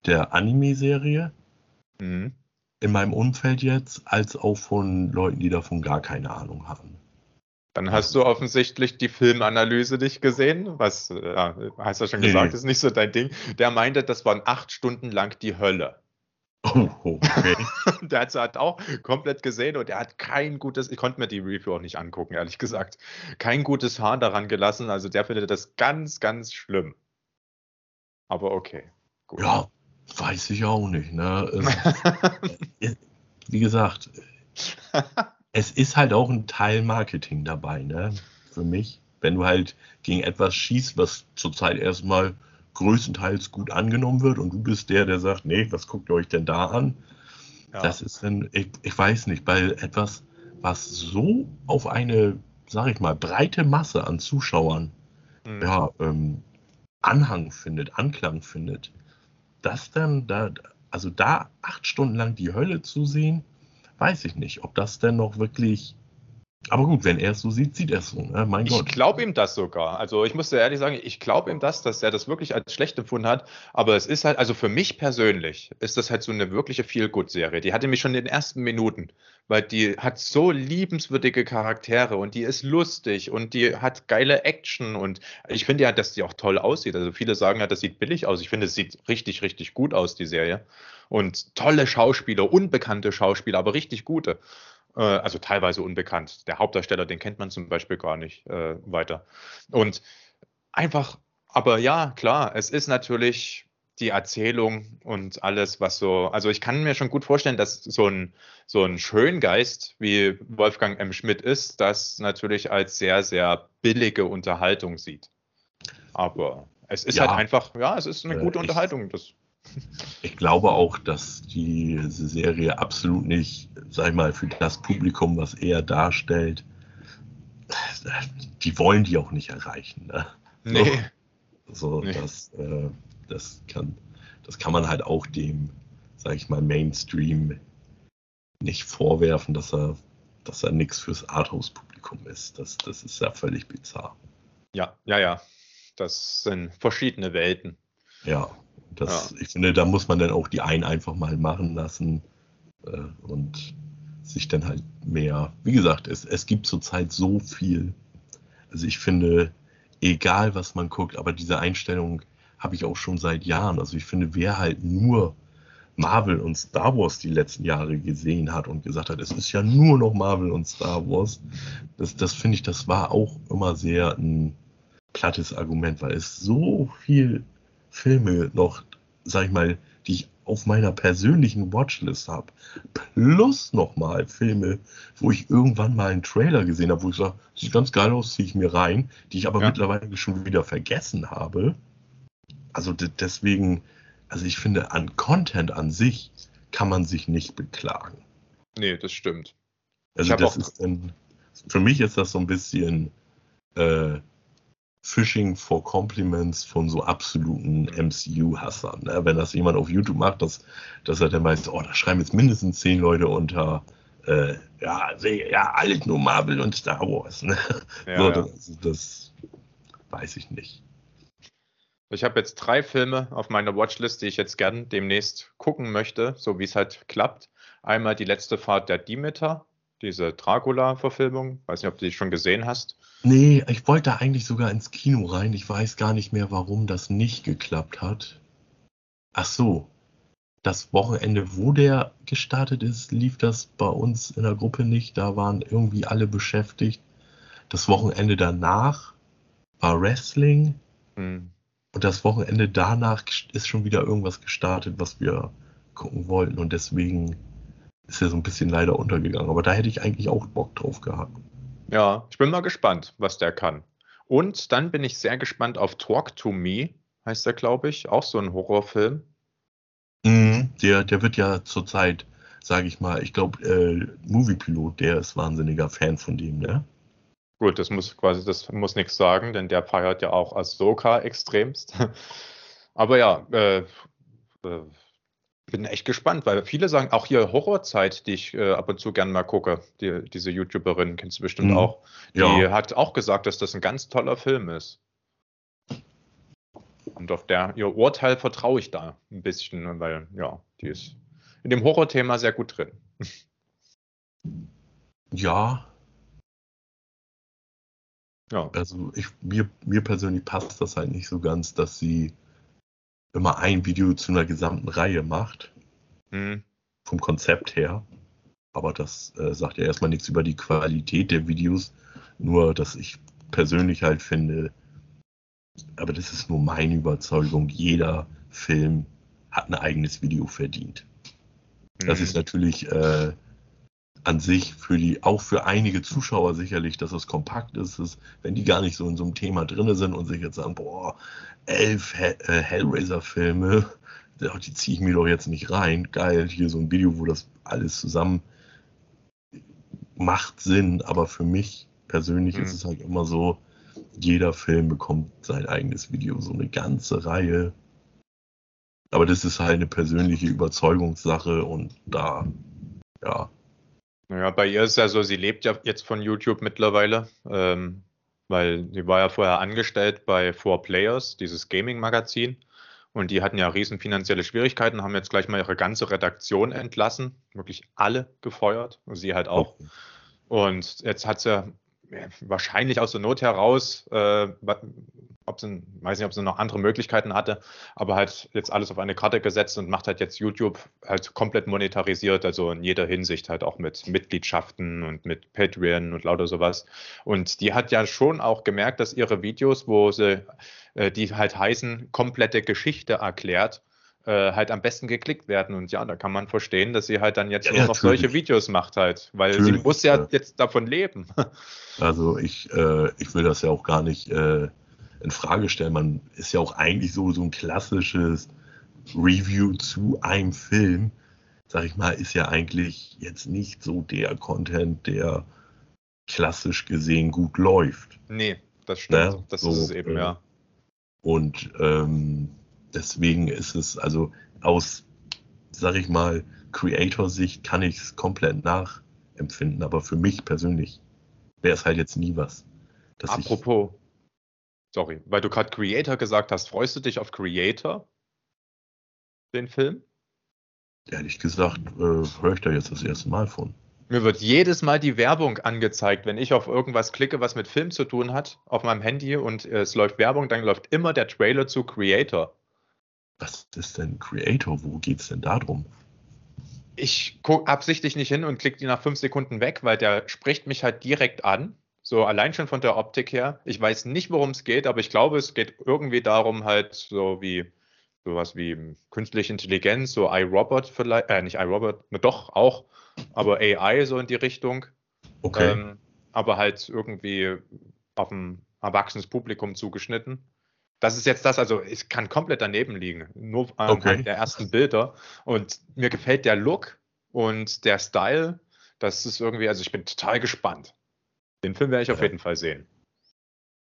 der Anime-Serie mhm. in meinem Umfeld jetzt, als auch von Leuten, die davon gar keine Ahnung haben. Dann hast du offensichtlich die Filmanalyse nicht gesehen, was ja, hast du ja schon nee. gesagt, ist nicht so dein Ding. Der meinte, das waren acht Stunden lang die Hölle. Oh, okay. der hat es halt auch komplett gesehen und er hat kein gutes, ich konnte mir die Review auch nicht angucken, ehrlich gesagt, kein gutes Haar daran gelassen. Also der findet das ganz, ganz schlimm. Aber okay. Gut. Ja, Weiß ich auch nicht. Ne? Es, wie gesagt, es ist halt auch ein Teil Marketing dabei, ne? Für mich. Wenn du halt gegen etwas schießt, was zurzeit erstmal größtenteils gut angenommen wird und du bist der, der sagt, nee, was guckt ihr euch denn da an? Ja. Das ist dann, ich, ich weiß nicht, weil etwas, was so auf eine, sag ich mal, breite Masse an Zuschauern mhm. ja, ähm, Anhang findet, Anklang findet, das dann, da, also da acht Stunden lang die Hölle zu sehen, weiß ich nicht, ob das denn noch wirklich aber gut, wenn er es so sieht, sieht er es so. Ne? Mein ich glaube ihm das sogar. Also ich muss dir ehrlich sagen, ich glaube ihm das, dass er das wirklich als schlecht empfunden hat. Aber es ist halt, also für mich persönlich ist das halt so eine wirkliche Feel-Good-Serie. Die hatte mich schon in den ersten Minuten, weil die hat so liebenswürdige Charaktere und die ist lustig und die hat geile Action und ich finde ja, dass die auch toll aussieht. Also viele sagen ja, das sieht billig aus. Ich finde, es sieht richtig, richtig gut aus, die Serie. Und tolle Schauspieler, unbekannte Schauspieler, aber richtig gute. Äh, also teilweise unbekannt. Der Hauptdarsteller, den kennt man zum Beispiel gar nicht äh, weiter. Und einfach, aber ja, klar, es ist natürlich die Erzählung und alles, was so, also ich kann mir schon gut vorstellen, dass so ein, so ein Schöngeist wie Wolfgang M. Schmidt ist, das natürlich als sehr, sehr billige Unterhaltung sieht. Aber es ist ja. halt einfach, ja, es ist eine gute äh, Unterhaltung. Das ich glaube auch, dass diese Serie absolut nicht, sag ich mal, für das Publikum, was er darstellt, die wollen die auch nicht erreichen. Ne? Nee. So, nee. Das, äh, das, kann, das kann man halt auch dem, sag ich mal, Mainstream nicht vorwerfen, dass er, dass er nichts fürs Arthouse-Publikum ist. Das, das ist ja völlig bizarr. Ja, ja, ja. Das sind verschiedene Welten. Ja, das, ja. ich finde, da muss man dann auch die einen einfach mal machen lassen äh, und sich dann halt mehr. Wie gesagt, es, es gibt zurzeit so viel. Also ich finde, egal was man guckt, aber diese Einstellung habe ich auch schon seit Jahren. Also ich finde, wer halt nur Marvel und Star Wars die letzten Jahre gesehen hat und gesagt hat, es ist ja nur noch Marvel und Star Wars, das, das finde ich, das war auch immer sehr ein plattes Argument, weil es so viel Filme noch, sag ich mal, die ich auf meiner persönlichen Watchlist habe. Plus nochmal Filme, wo ich irgendwann mal einen Trailer gesehen habe, wo ich sage, sieht ganz geil aus, ziehe ich mir rein, die ich aber ja. mittlerweile schon wieder vergessen habe. Also deswegen, also ich finde, an Content an sich kann man sich nicht beklagen. Nee, das stimmt. Also das ist dann, für mich ist das so ein bisschen äh, Fishing for Compliments von so absoluten MCU-Hassern. Ne? Wenn das jemand auf YouTube macht, dass, dass er dann weiß, oh, da schreiben jetzt mindestens zehn Leute unter, äh, ja, ja, alles nur Marvel und Star Wars. Ne? Ja, so, ja. Das, das, weiß ich nicht. Ich habe jetzt drei Filme auf meiner Watchlist, die ich jetzt gern demnächst gucken möchte, so wie es halt klappt. Einmal die letzte Fahrt der Demeter, diese Dracula-Verfilmung. Weiß nicht, ob du die schon gesehen hast. Nee, ich wollte eigentlich sogar ins Kino rein. Ich weiß gar nicht mehr, warum das nicht geklappt hat. Ach so. Das Wochenende, wo der gestartet ist, lief das bei uns in der Gruppe nicht. Da waren irgendwie alle beschäftigt. Das Wochenende danach war Wrestling. Hm. Und das Wochenende danach ist schon wieder irgendwas gestartet, was wir gucken wollten. Und deswegen ist er so ein bisschen leider untergegangen. Aber da hätte ich eigentlich auch Bock drauf gehabt. Ja, ich bin mal gespannt, was der kann. Und dann bin ich sehr gespannt auf Talk to Me, heißt der, glaube ich. Auch so ein Horrorfilm. Mhm, der, der wird ja zurzeit, sage ich mal, ich glaube, äh, Moviepilot, der ist wahnsinniger Fan von dem, ne? Gut, das muss quasi, das muss nichts sagen, denn der feiert ja auch Ahsoka extremst. Aber ja, äh, äh, bin echt gespannt, weil viele sagen, auch hier Horrorzeit, die ich äh, ab und zu gern mal gucke, die, diese YouTuberin, kennst du bestimmt mhm. auch, die ja. hat auch gesagt, dass das ein ganz toller Film ist. Und auf der, ihr Urteil vertraue ich da ein bisschen, weil, ja, die ist in dem Horrorthema sehr gut drin. Ja. Ja. Also ich, mir, mir persönlich passt das halt nicht so ganz, dass sie immer ein Video zu einer gesamten Reihe macht. Mhm. Vom Konzept her. Aber das äh, sagt ja erstmal nichts über die Qualität der Videos. Nur, dass ich persönlich halt finde, aber das ist nur meine Überzeugung, jeder Film hat ein eigenes Video verdient. Mhm. Das ist natürlich äh, an sich für die, auch für einige Zuschauer sicherlich, dass es kompakt ist, ist, wenn die gar nicht so in so einem Thema drin sind und sich jetzt sagen, boah, elf äh, Hellraiser-Filme, die ziehe ich mir doch jetzt nicht rein. Geil, hier so ein Video, wo das alles zusammen macht Sinn, aber für mich persönlich mhm. ist es halt immer so, jeder Film bekommt sein eigenes Video, so eine ganze Reihe. Aber das ist halt eine persönliche Überzeugungssache und da, ja, ja, bei ihr ist ja so, sie lebt ja jetzt von YouTube mittlerweile, ähm, weil sie war ja vorher angestellt bei Four Players, dieses Gaming-Magazin. Und die hatten ja riesen finanzielle Schwierigkeiten, haben jetzt gleich mal ihre ganze Redaktion entlassen, wirklich alle gefeuert, und sie halt auch. Und jetzt hat sie wahrscheinlich aus der Not heraus, äh, ob sie, weiß nicht, ob sie noch andere Möglichkeiten hatte, aber halt jetzt alles auf eine Karte gesetzt und macht halt jetzt YouTube halt komplett monetarisiert, also in jeder Hinsicht halt auch mit Mitgliedschaften und mit Patreon und lauter sowas. Und die hat ja schon auch gemerkt, dass ihre Videos, wo sie, äh, die halt heißen, komplette Geschichte erklärt, äh, halt am besten geklickt werden. Und ja, da kann man verstehen, dass sie halt dann jetzt ja, nur noch solche Videos macht halt, weil natürlich, sie muss ja, ja, jetzt davon leben. Also ich, äh, ich will das ja auch gar nicht äh, in Frage stellen. Man ist ja auch eigentlich so, so ein klassisches Review zu einem Film, sag ich mal, ist ja eigentlich jetzt nicht so der Content, der klassisch gesehen gut läuft. Nee, das stimmt. Ne? Das so, ist es eben, ja. Und ähm, deswegen ist es, also aus, sag ich mal, Creator-Sicht kann ich es komplett nachempfinden, aber für mich persönlich wäre es halt jetzt nie was. Apropos, sorry, weil du gerade Creator gesagt hast, freust du dich auf Creator, den Film? Ehrlich gesagt, äh, höre ich da jetzt das erste Mal von. Mir wird jedes Mal die Werbung angezeigt, wenn ich auf irgendwas klicke, was mit Film zu tun hat, auf meinem Handy und äh, es läuft Werbung, dann läuft immer der Trailer zu Creator. Was ist denn Creator? Wo geht es denn darum? Ich gucke absichtlich nicht hin und klicke die nach fünf Sekunden weg, weil der spricht mich halt direkt an. So allein schon von der Optik her. Ich weiß nicht, worum es geht, aber ich glaube, es geht irgendwie darum, halt so wie sowas wie künstliche Intelligenz, so iRobot vielleicht, äh, nicht iRobot, doch auch, aber AI so in die Richtung. Okay. Ähm, aber halt irgendwie auf ein erwachsenes Publikum zugeschnitten. Das ist jetzt das, also ich kann komplett daneben liegen, nur anhand okay. der ersten Bilder. Und mir gefällt der Look und der Style. Das ist irgendwie, also ich bin total gespannt. Den Film werde ich auf jeden Fall sehen.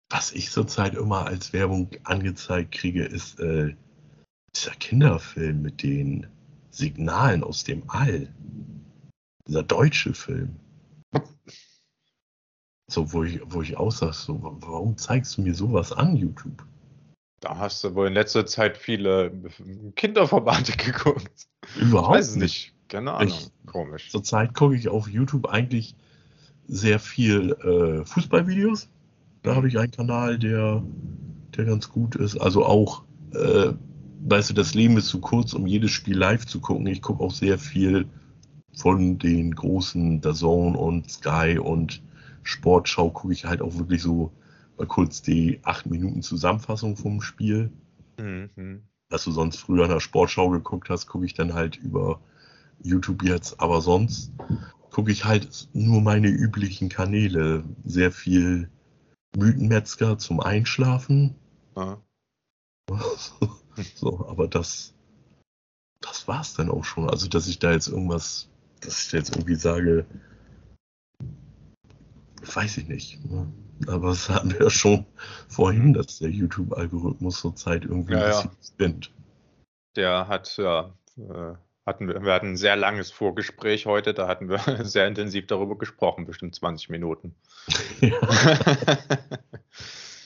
Was ich zurzeit immer als Werbung angezeigt kriege, ist äh, dieser Kinderfilm mit den Signalen aus dem All. Dieser deutsche Film. So, wo ich, wo ich aussag, so, warum zeigst du mir sowas an, YouTube? Da hast du wohl in letzter Zeit viele Kinderformate geguckt. Überhaupt ich weiß es nicht. Keine Ahnung. Ich, Komisch. Zurzeit gucke ich auf YouTube eigentlich sehr viel äh, Fußballvideos. Da habe ich einen Kanal, der, der ganz gut ist. Also auch, äh, weißt du, das Leben ist zu kurz, um jedes Spiel live zu gucken. Ich gucke auch sehr viel von den großen DAZN und Sky und Sportschau gucke ich halt auch wirklich so mal kurz die acht Minuten Zusammenfassung vom Spiel. Mhm. Was du sonst früher in der Sportschau geguckt hast, gucke ich dann halt über YouTube jetzt. Aber sonst gucke ich halt nur meine üblichen Kanäle. Sehr viel Mythenmetzger zum Einschlafen. Ah. so, aber das, das war's dann auch schon. Also, dass ich da jetzt irgendwas, dass ich da jetzt irgendwie sage, weiß ich nicht. Ne? Aber das hatten wir ja schon vorhin, dass der YouTube-Algorithmus zurzeit irgendwie ja, ein bisschen ja. spinnt. Der hat ja äh, hatten wir, wir hatten ein sehr langes Vorgespräch heute, da hatten wir sehr intensiv darüber gesprochen, bestimmt 20 Minuten. Ja.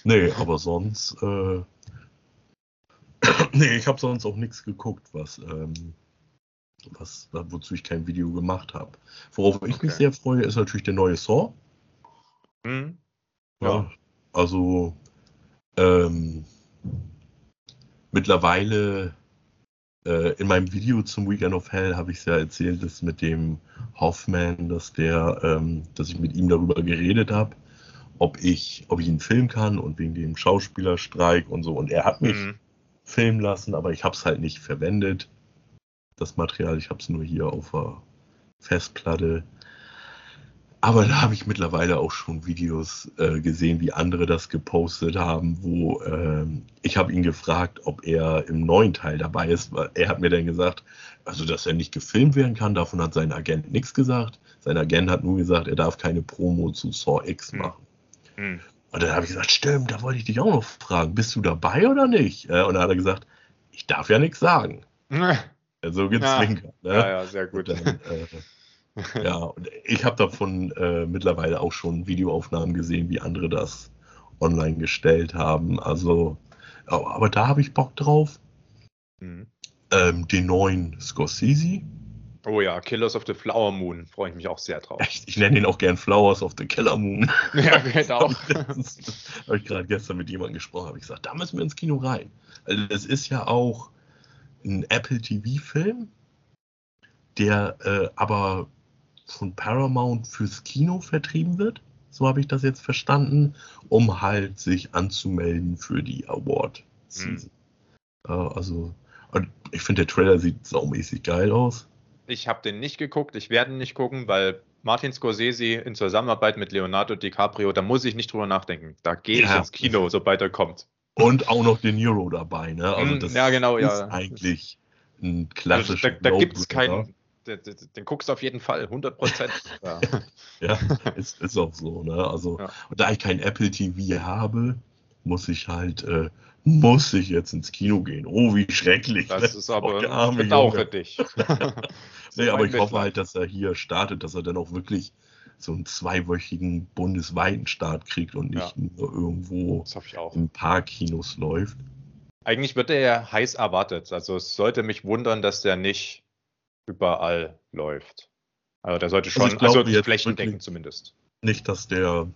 nee, aber sonst, äh, nee, ich habe sonst auch nichts geguckt, was, ähm, was, wozu ich kein Video gemacht habe. Worauf okay. ich mich sehr freue, ist natürlich der neue Saw. Mhm. Ja. ja. Also, ähm, mittlerweile äh, in meinem Video zum Weekend of Hell habe ich es ja erzählt, dass mit dem Hoffman, dass der, ähm, dass ich mit ihm darüber geredet habe, ob ich, ob ich ihn filmen kann und wegen dem Schauspielerstreik und so. Und er hat mich mhm. filmen lassen, aber ich habe es halt nicht verwendet. Das Material, ich habe es nur hier auf der Festplatte. Aber da habe ich mittlerweile auch schon Videos äh, gesehen, wie andere das gepostet haben, wo äh, ich habe ihn gefragt, ob er im neuen Teil dabei ist. Er hat mir dann gesagt, also dass er nicht gefilmt werden kann, davon hat sein Agent nichts gesagt. Sein Agent hat nur gesagt, er darf keine Promo zu Saw X hm. machen. Hm. Und dann habe ich gesagt, stimmt, da wollte ich dich auch noch fragen, bist du dabei oder nicht? Äh, und dann hat er gesagt, ich darf ja nichts sagen. so gezwinkert. Ja. Ne? ja, ja, sehr gut. Dann, äh, ja, und ich habe davon äh, mittlerweile auch schon Videoaufnahmen gesehen, wie andere das online gestellt haben. Also, aber da habe ich Bock drauf. Mhm. Ähm, den neuen Scorsese Oh ja, Killers of the Flower Moon, freue ich mich auch sehr drauf. Ich, ich nenne ihn auch gern Flowers of the Killer Moon. Ja, genau. habe ich gerade gestern mit jemandem gesprochen, habe ich gesagt, da müssen wir ins Kino rein. Also das ist ja auch ein Apple TV-Film, der äh, aber von Paramount fürs Kino vertrieben wird. So habe ich das jetzt verstanden, um halt sich anzumelden für die Award Season. Mhm. Äh, also, ich finde, der Trailer sieht saumäßig geil aus. Ich habe den nicht geguckt, ich werde ihn nicht gucken, weil Martin Scorsese in Zusammenarbeit mit Leonardo DiCaprio, da muss ich nicht drüber nachdenken. Da gehe ja. ich ins Kino, sobald er kommt. Und auch noch De Niro dabei, ne? Also mm, das ja, genau, ist ja. eigentlich ein klassischer. Also da da gibt es keinen. Den, den, guckst du auf jeden Fall, 100 Prozent. ja, ja ist, ist auch so. Ne? Also, ja. da ich kein Apple TV habe, muss ich halt, äh, muss ich jetzt ins Kino gehen. Oh, wie schrecklich. Das ne? ist aber bedauere dich. nee, aber ich hoffe halt, dass er hier startet, dass er dann auch wirklich so einen zweiwöchigen bundesweiten Start kriegt und nicht ja. nur irgendwo in ein paar Kinos läuft. Eigentlich wird er ja heiß erwartet. Also es sollte mich wundern, dass der nicht überall läuft. Also der sollte also schon, also, also flächendeckend zumindest. Nicht, dass der,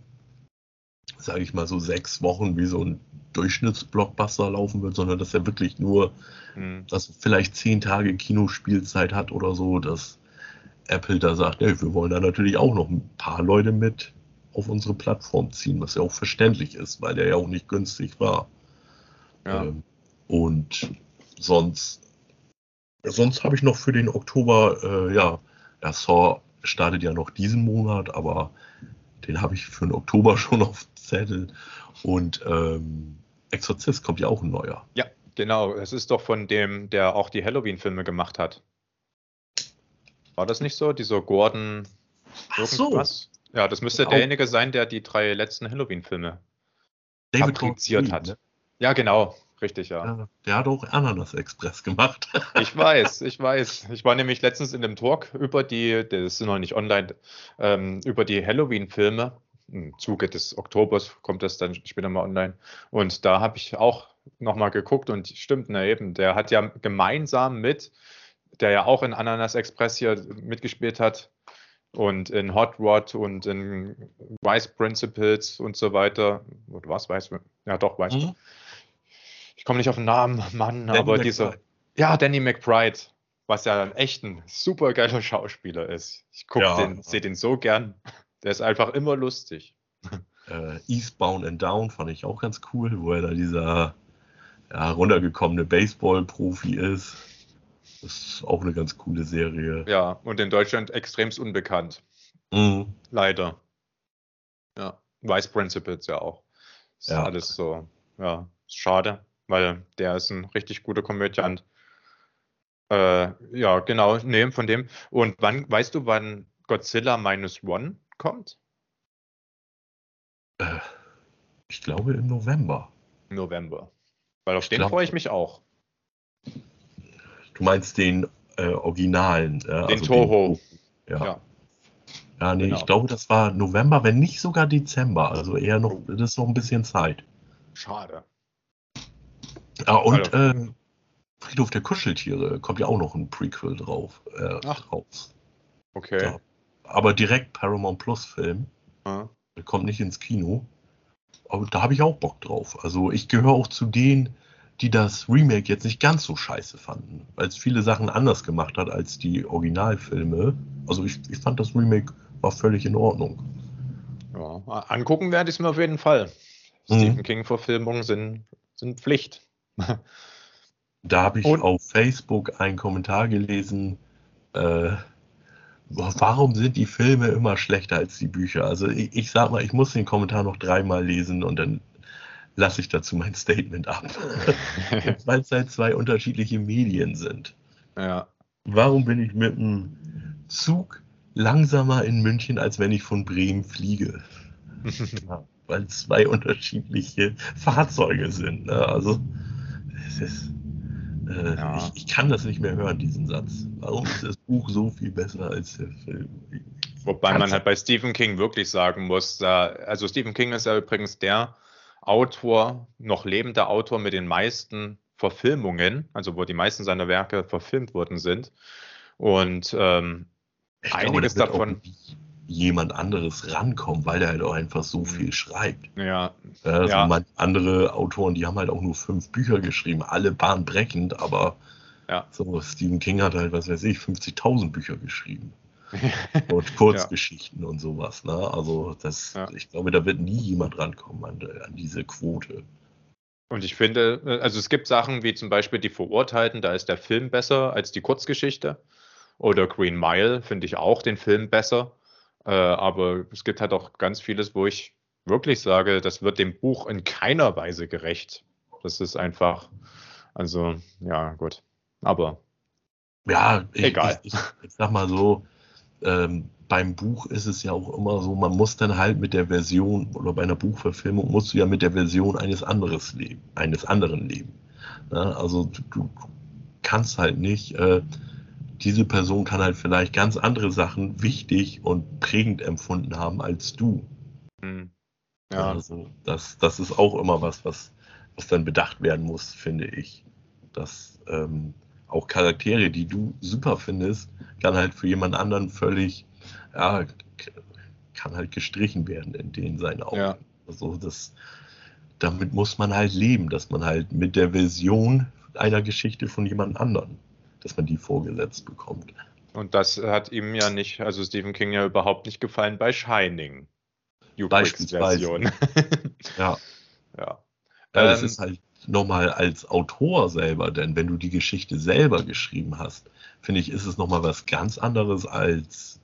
sage ich mal, so sechs Wochen wie so ein Durchschnittsblockbuster laufen wird, sondern dass er wirklich nur, hm. dass vielleicht zehn Tage Kinospielzeit hat oder so, dass Apple da sagt, ja, wir wollen da natürlich auch noch ein paar Leute mit auf unsere Plattform ziehen, was ja auch verständlich ist, weil der ja auch nicht günstig war. Ja. Ähm, und sonst, sonst habe ich noch für den Oktober, äh, ja, ja, Saw startet ja noch diesen Monat, aber den habe ich für den Oktober schon auf Zettel. Und ähm, Exorzist kommt ja auch ein neuer. Ja, genau. Es ist doch von dem, der auch die Halloween-Filme gemacht hat. War das nicht so? Dieser Gordon irgendwas? So. Ja, das müsste derjenige sein, der die drei letzten Halloween-Filme fabriziert hat. Ne? Ja, genau. Richtig, ja. ja. Der hat auch Ananas Express gemacht. ich weiß, ich weiß. Ich war nämlich letztens in dem Talk über die, das ist noch nicht online, ähm, über die Halloween-Filme. Im Zuge des Oktobers kommt das dann später mal online. Und da habe ich auch nochmal geguckt und stimmt, na eben, der hat ja gemeinsam mit der ja auch in Ananas Express hier mitgespielt hat und in Hot Rod und in Vice Principles und so weiter. Oder was? Weiß, ja, doch, weiß. Mhm. Ich komme nicht auf den Namen, Mann, Danny aber dieser. Ja, Danny McBride, was ja echt ein super geiler Schauspieler ist. Ich gucke ja. den, sehe den so gern. Der ist einfach immer lustig. Äh, Eastbound and Down fand ich auch ganz cool, wo er da dieser ja, runtergekommene Baseball-Profi ist. Das ist auch eine ganz coole Serie. Ja, und in Deutschland extremst unbekannt. Mhm. Leider. Ja, Vice Principles ja auch. Ist ja. alles so, ja, schade, weil der ist ein richtig guter Komödiant. Äh, ja, genau, nee, von dem. Und wann, weißt du, wann Godzilla Minus One kommt? Äh, ich glaube im November. November. Weil auf ich den freue ich mich auch. Du meinst den äh, Originalen. Den also Toho. Den, ja. ja. ja. nee, genau. ich glaube, das war November, wenn nicht sogar Dezember. Also eher noch, das ist noch ein bisschen Zeit. Schade. Ja, und äh, Friedhof der Kuscheltiere kommt ja auch noch ein Prequel drauf. Äh, Ach. Raus. Okay. Ja. Aber direkt Paramount Plus Film. Ah. Der kommt nicht ins Kino. Aber da habe ich auch Bock drauf. Also ich gehöre auch zu denen, die das Remake jetzt nicht ganz so scheiße fanden, weil es viele Sachen anders gemacht hat als die Originalfilme. Also ich, ich fand das Remake war völlig in Ordnung. Ja, angucken werde ich es mir auf jeden Fall. Mhm. Stephen King-Verfilmungen sind, sind Pflicht. Da habe ich Und? auf Facebook einen Kommentar gelesen, äh, warum sind die Filme immer schlechter als die Bücher? Also ich, ich sag mal, ich muss den Kommentar noch dreimal lesen und dann lasse ich dazu mein Statement ab. Weil es halt zwei unterschiedliche Medien sind. Ja. Warum bin ich mit dem Zug langsamer in München, als wenn ich von Bremen fliege? ja, weil zwei unterschiedliche Fahrzeuge sind. Ne? Also, es ist, äh, ja. ich, ich, kann das nicht mehr hören, diesen Satz. Warum ist das Buch so viel besser als der Film? Wobei man halt bei Stephen King wirklich sagen muss, also Stephen King ist ja übrigens der, Autor, noch lebender Autor mit den meisten Verfilmungen, also wo die meisten seiner Werke verfilmt worden sind. Und ähm, Einiges glaube, davon- auch jemand anderes rankommen, weil er halt auch einfach so Mhm. viel schreibt. ja, Ja, Also Ja. manche andere Autoren, die haben halt auch nur fünf Bücher geschrieben, alle bahnbrechend, aber Ja. so Stephen King hat halt, was weiß ich, 50.000 Bücher geschrieben. Und Kurzgeschichten und sowas. Ne? Also das, Ja. ich glaube, da wird nie jemand rankommen an, an diese Quote. Und ich finde, also es gibt Sachen wie zum Beispiel die Verurteilten, da ist der Film besser als die Kurzgeschichte. Oder Green Mile finde ich auch den Film besser. Äh, aber es gibt halt auch ganz vieles, wo ich wirklich sage, das wird dem Buch in keiner Weise gerecht. Das ist einfach, also, ja, gut. Aber Ja, ich, Egal. Ich, ich, ich sag mal so, ähm, beim Buch ist es ja auch immer so, man muss dann halt mit der Version oder bei einer Buchverfilmung musst du ja mit der Version eines anderes leben, eines anderen leben. Ja, also du, du kannst halt nicht, äh, diese Person kann halt vielleicht ganz andere Sachen wichtig und prägend empfunden haben als du. hm, ja, Also das, das ist auch immer was, was, was dann bedacht werden muss, finde ich. Dass ähm, auch Charaktere, die du super findest, kann halt für jemand anderen völlig, ja, kann halt gestrichen werden in den seinen Augen. Ja. Also das, damit muss man halt leben, dass man halt mit der Version einer Geschichte von jemand anderen, dass man die vorgesetzt bekommt. und das hat ihm ja nicht, also Stephen King ja überhaupt nicht gefallen bei Shining. Kubricks Beispielsweise. Version. Ja. ja. Ja, das Ähm, ist halt nochmal als Autor selber, denn wenn du die Geschichte selber geschrieben hast, finde ich, ist es nochmal was ganz anderes, als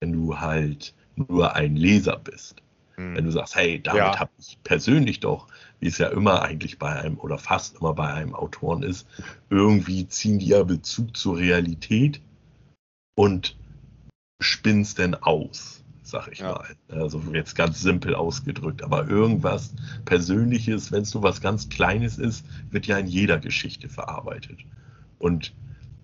wenn du halt nur ein Leser bist. Hm. Wenn du sagst, hey, damit Ja. habe ich persönlich doch, wie es ja immer eigentlich bei einem oder fast immer bei einem Autoren ist, irgendwie ziehen die ja Bezug zur Realität und spinnst denn aus, sag ich Ja. mal. Also jetzt ganz simpel ausgedrückt, aber irgendwas Persönliches, wenn es nur was ganz Kleines ist, wird ja in jeder Geschichte verarbeitet. Und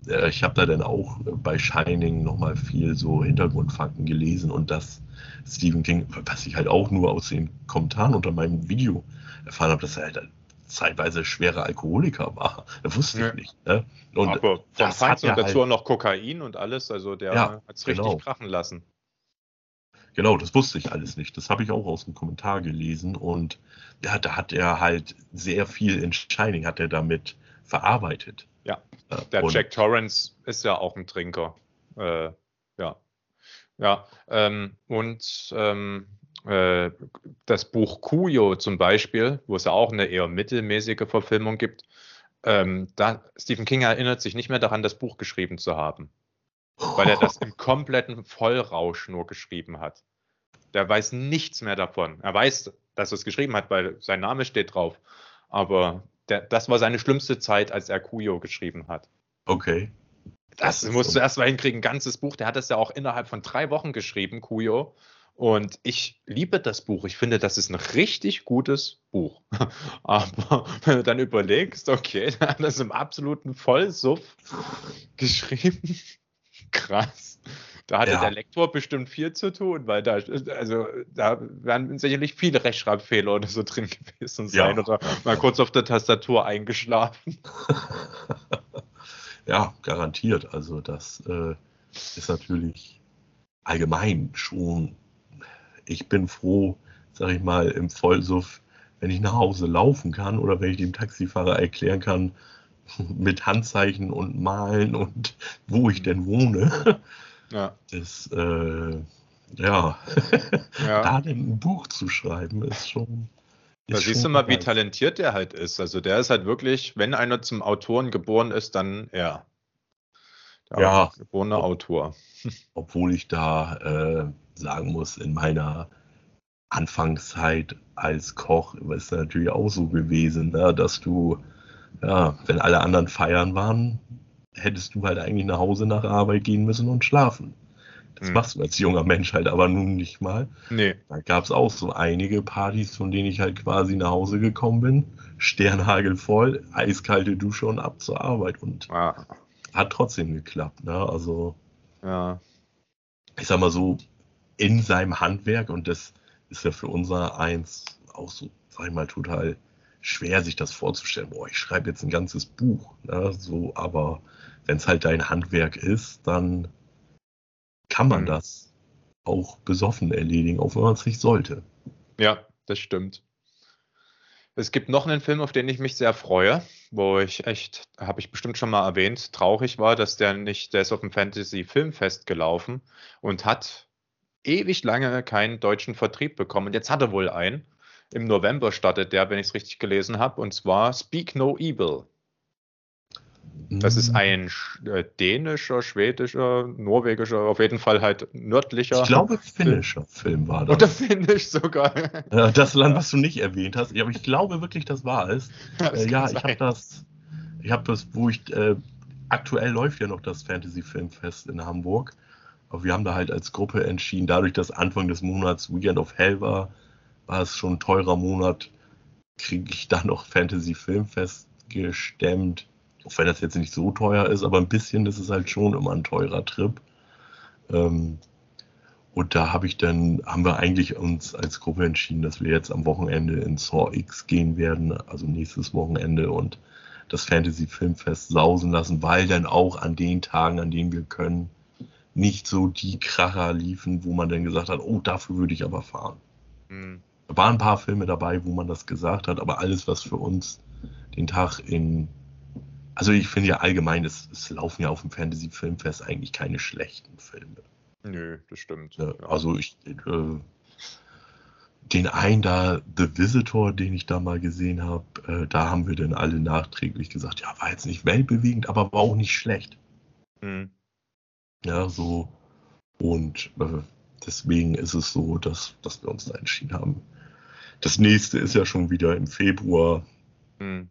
ich habe da dann auch äh, bei Shining nochmal viel so Hintergrundfakten gelesen und das Stephen King, was ich halt auch nur aus den Kommentaren unter meinem Video erfahren habe, dass er halt zeitweise schwerer Alkoholiker war. Das wusste ich Ja. nicht. Ne? Und aber das Feinsten hat und ja dazu halt- auch noch Kokain und alles, also der Ja, hat es richtig genau. krachen lassen. Genau, das wusste ich alles nicht. Das habe ich auch aus dem Kommentar gelesen. Und ja, da hat er halt sehr viel in Shining hat er damit verarbeitet. Ja, Der und- Jack Torrance ist ja auch ein Trinker. Äh, ja. Ja, ähm, und ähm, äh, das Buch Kuyo zum Beispiel, wo es ja auch eine eher mittelmäßige Verfilmung gibt, ähm, da Stephen King erinnert sich nicht mehr daran, das Buch geschrieben zu haben, weil er das im kompletten Vollrausch nur geschrieben hat. Der weiß nichts mehr davon. Er weiß, dass er es geschrieben hat, weil sein Name steht drauf. Aber der, das war seine schlimmste Zeit, als er Kuyo geschrieben hat. Okay. Das ist musst so. du erst mal hinkriegen, ein ganzes Buch. Der hat es ja auch innerhalb von drei Wochen geschrieben, Kuyo. Und ich liebe das Buch. Ich finde, das ist ein richtig gutes Buch. Aber wenn du dann überlegst, okay, der hat das im absoluten Vollsuff geschrieben. Krass. Da hatte Ja. der Lektor bestimmt viel zu tun, weil da, also, da werden sicherlich viele Rechtschreibfehler oder so drin gewesen sein Ja. oder mal kurz auf der Tastatur eingeschlafen. Ja, garantiert. Also das äh, ist natürlich allgemein schon. Ich bin froh, sag ich mal, im Vollsuff, wenn ich nach Hause laufen kann oder wenn ich dem Taxifahrer erklären kann, mit Handzeichen und Malen und wo ich denn wohne. Ja. Das, äh, ja, Ja. da ein Buch zu schreiben, ist schon. Da ist siehst du mal, wie talentiert der halt ist. Also der ist halt wirklich, wenn einer zum Autoren geboren ist, dann er. Der Ja. geborene Autor. obwohl ich da äh, sagen muss, in meiner Anfangszeit als Koch ist es natürlich auch so gewesen, ne, dass du, ja, wenn alle anderen feiern waren, hättest du halt eigentlich nach Hause nach Arbeit gehen müssen und schlafen. Das Hm. machst du als junger Mensch halt aber nun nicht mal. Nee. Da gab es auch so einige Partys, von denen ich halt quasi nach Hause gekommen bin, sternhagelvoll, eiskalte Dusche und ab zur Arbeit und Ah, hat trotzdem geklappt. Ne? Also ja. ich sag mal so, in seinem Handwerk, und das ist ja für unser eins auch so, sag ich mal, total schwer, sich das vorzustellen. Boah, ich schreibe jetzt ein ganzes Buch. Ne? So, aber wenn es halt dein Handwerk ist, dann kann man mhm. das auch besoffen erledigen, auch wenn man es nicht sollte. Ja, das stimmt. Es gibt noch einen Film, auf den ich mich sehr freue, wo ich echt, habe ich bestimmt schon mal erwähnt, traurig war, dass der nicht, der ist auf dem Fantasy Filmfest gelaufen und hat ewig lange keinen deutschen Vertrieb bekommen. Und jetzt hat er wohl einen. Im November startet der, wenn ich es richtig gelesen habe, und zwar Speak No Evil. Das ist mhm. ein äh, dänischer, schwedischer, norwegischer, auf jeden Fall halt nördlicher. Ich glaube, finnischer Film war das. Oder finnisch sogar. Das Land, was du nicht erwähnt hast. Aber ich glaube wirklich, das war es. Das äh, ja, ich habe das, ich habe das, wo ich, äh, aktuell läuft ja noch das Fantasy Filmfest in Hamburg. Aber wir haben da halt als Gruppe entschieden, dadurch, dass Anfang des Monats Weekend of Hell war, war es schon ein teurer Monat, kriege ich da noch Fantasy Filmfest gestemmt auch wenn das jetzt nicht so teuer ist, aber ein bisschen ist es halt schon immer ein teurer Trip. Ähm, und da habe ich dann, haben wir eigentlich uns als Gruppe entschieden, dass wir jetzt am Wochenende in Saw X gehen werden, also nächstes Wochenende und das Fantasy Filmfest sausen lassen, weil dann auch an den Tagen, an denen wir können, nicht so die Kracher liefen, wo man dann gesagt hat, oh, dafür würde ich aber fahren. Mhm. Da waren ein paar Filme dabei, wo man das gesagt hat, aber alles, was für uns den Tag in also ich finde ja allgemein, es, es laufen ja auf dem Fantasy-Filmfest eigentlich keine schlechten Filme. Nö, das stimmt. Ja, also ich, äh, den einen da, The Visitor, den ich da mal gesehen habe, äh, da haben wir dann alle nachträglich gesagt, ja, war jetzt nicht weltbewegend, aber war auch nicht schlecht. Mhm. Ja, so. Und äh, deswegen ist es so, dass, dass wir uns da entschieden haben. Das nächste ist ja schon wieder im Februar. Mhm.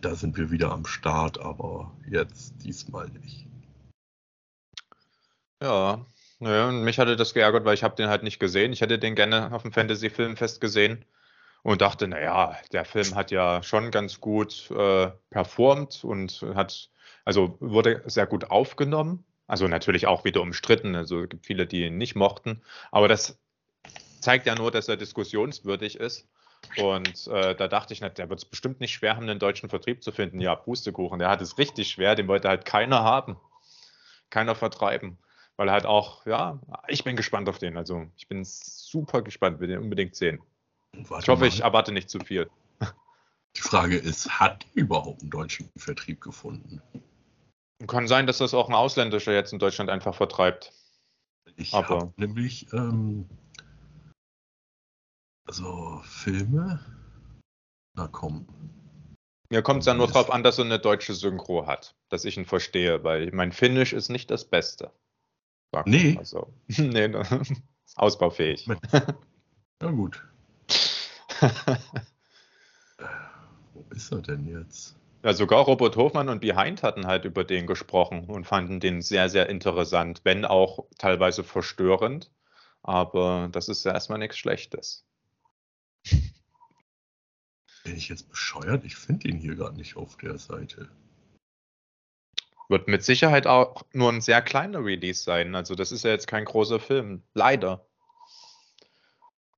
Da sind wir wieder am Start, aber jetzt diesmal nicht. Ja, naja, und mich hatte das geärgert, weil ich habe den halt nicht gesehen. Ich hätte den gerne auf dem Fantasy-Filmfest gesehen und dachte, naja, der Film hat ja schon ganz gut äh, performt und hat, also wurde sehr gut aufgenommen. Also natürlich auch wieder umstritten. Also es gibt viele, die ihn nicht mochten. Aber das zeigt ja nur, dass er diskussionswürdig ist. Und äh, da dachte ich, na, der wird es bestimmt nicht schwer haben, einen deutschen Vertrieb zu finden. Ja, Pustekuchen, der hat es richtig schwer, den wollte halt keiner haben. Keiner vertreiben. Weil er halt auch, ja, ich bin gespannt auf den. Also ich bin super gespannt, will den unbedingt sehen. Warte ich hoffe, mal. ich erwarte nicht zu viel. Die Frage ist, hat er überhaupt einen deutschen Vertrieb gefunden? Kann sein, dass das auch ein Ausländischer jetzt in Deutschland einfach vertreibt. Ich habe nämlich ähm, also Filme? Na komm. Mir kommt es ja nur darauf an, dass er eine deutsche Synchro hat, dass ich ihn verstehe, weil mein Finnisch ist nicht das Beste. Sag nee. Also, nee, ne? ausbaufähig. Na gut. Wo ist er denn jetzt? Ja, sogar Robert Hofmann und Behind hatten halt über den gesprochen und fanden den sehr, sehr interessant, wenn auch teilweise verstörend. Aber das ist ja erstmal nichts Schlechtes. Bin ich jetzt bescheuert? Ich finde ihn hier gerade nicht auf der Seite. Wird mit Sicherheit auch nur ein sehr kleiner Release sein. Also, das ist ja jetzt kein großer Film. Leider.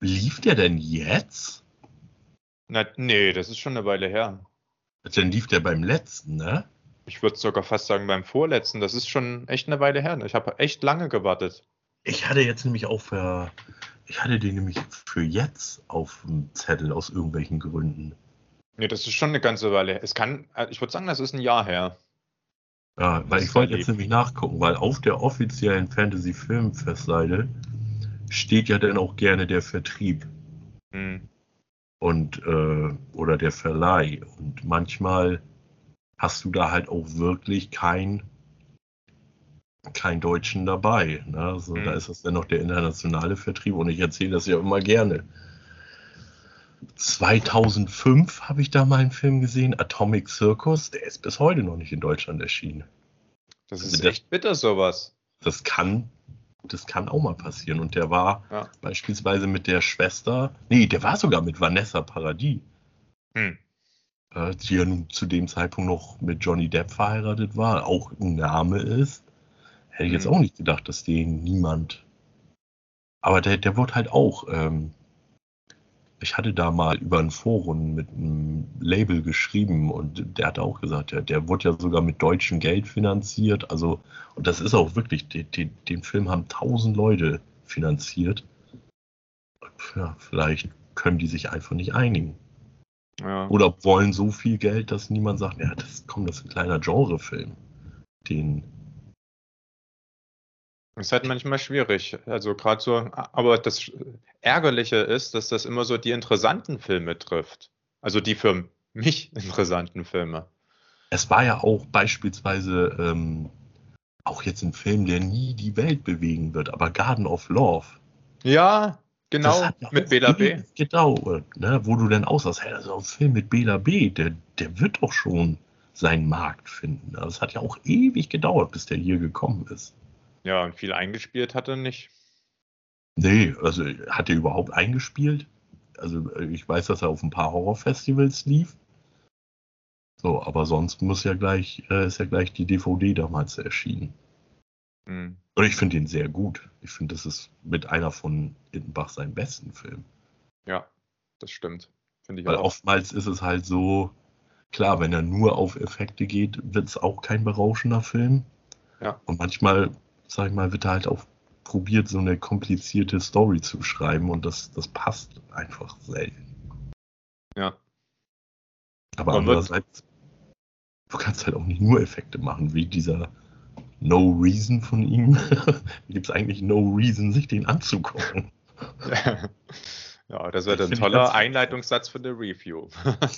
Lief der denn jetzt? Na, nee, das ist schon eine Weile her. Dann lief der beim letzten, ne? Ich würde sogar fast sagen beim vorletzten. Das ist schon echt eine Weile her. Ich habe echt lange gewartet. Ich hatte jetzt nämlich auch für ich hatte den nämlich für jetzt auf dem Zettel aus irgendwelchen Gründen. Nee, das ist schon eine ganze Weile. Es kann, äh, ich würde sagen, das ist ein Jahr her. Ja, weil ich wollte jetzt nämlich nachgucken, weil auf der offiziellen Fantasy Filmfestseite steht ja dann auch gerne der Vertrieb. Hm. Und, äh, oder der Verleih. Und manchmal hast du da halt auch wirklich kein kein Deutschen dabei. Ne? Also, mhm. Da ist es dann noch der internationale Vertrieb und ich erzähle das ja immer gerne. 2005 habe ich da mal einen Film gesehen, Atomic Circus, der ist bis heute noch nicht in Deutschland erschienen. Das also ist echt bitter sowas. Das kann, das kann auch mal passieren. Und der war ja. beispielsweise mit der Schwester, nee, der war sogar mit Vanessa Paradis, hm. äh, die ja nun zu dem Zeitpunkt noch mit Johnny Depp verheiratet war, auch ein Name ist. Hätte ich jetzt mhm. auch nicht gedacht, dass den niemand. Aber der, der wird halt auch ähm, ich hatte da mal über ein Forum mit einem Label geschrieben und der hatte auch gesagt, der, der wurde ja sogar mit deutschem Geld finanziert. Also, und das ist auch wirklich, den, den, den Film haben tausend Leute finanziert. Ja, vielleicht können die sich einfach nicht einigen. Ja. Oder wollen so viel Geld, dass niemand sagt, ja, das kommt, das ist ein kleiner Genrefilm. Den. Das ist halt manchmal schwierig. Also gerade so, aber das Ärgerliche ist, dass das immer so die interessanten Filme trifft. Also die für mich interessanten Filme. Es war ja auch beispielsweise ähm, auch jetzt ein Film, der nie die Welt bewegen wird, aber Garden of Love. Ja, Genau, mit Bela B. Gedauert, ne? wo du dann aussahst, hey, das ist ein Film mit Bela B., der, der wird doch schon seinen Markt finden. Also es hat ja auch ewig gedauert, bis der hier gekommen ist. Ja, und viel eingespielt hat er nicht. Nee, also hat er überhaupt eingespielt? Also ich weiß, dass er auf ein paar Horrorfestivals lief. So, aber sonst muss ja gleich, äh, ist ja gleich die DVD damals erschienen. Mhm. Und ich finde ihn sehr gut. Ich finde, das ist mit einer von Ittenbach seinen besten Film. Ja, das stimmt. Finde ich Weil auch. oftmals ist es halt so, klar, wenn er nur auf Effekte geht, wird es auch kein berauschender Film. Ja. Und manchmal, sag ich mal, wird er halt auch probiert, so eine komplizierte Story zu schreiben und das, das passt einfach selten. Ja. Aber Man andererseits, du kannst halt auch nicht nur Effekte machen, wie dieser No Reason von ihm. Gibt es eigentlich No Reason, sich den anzugucken? ja, das wäre ein toller Einleitungssatz für eine Review.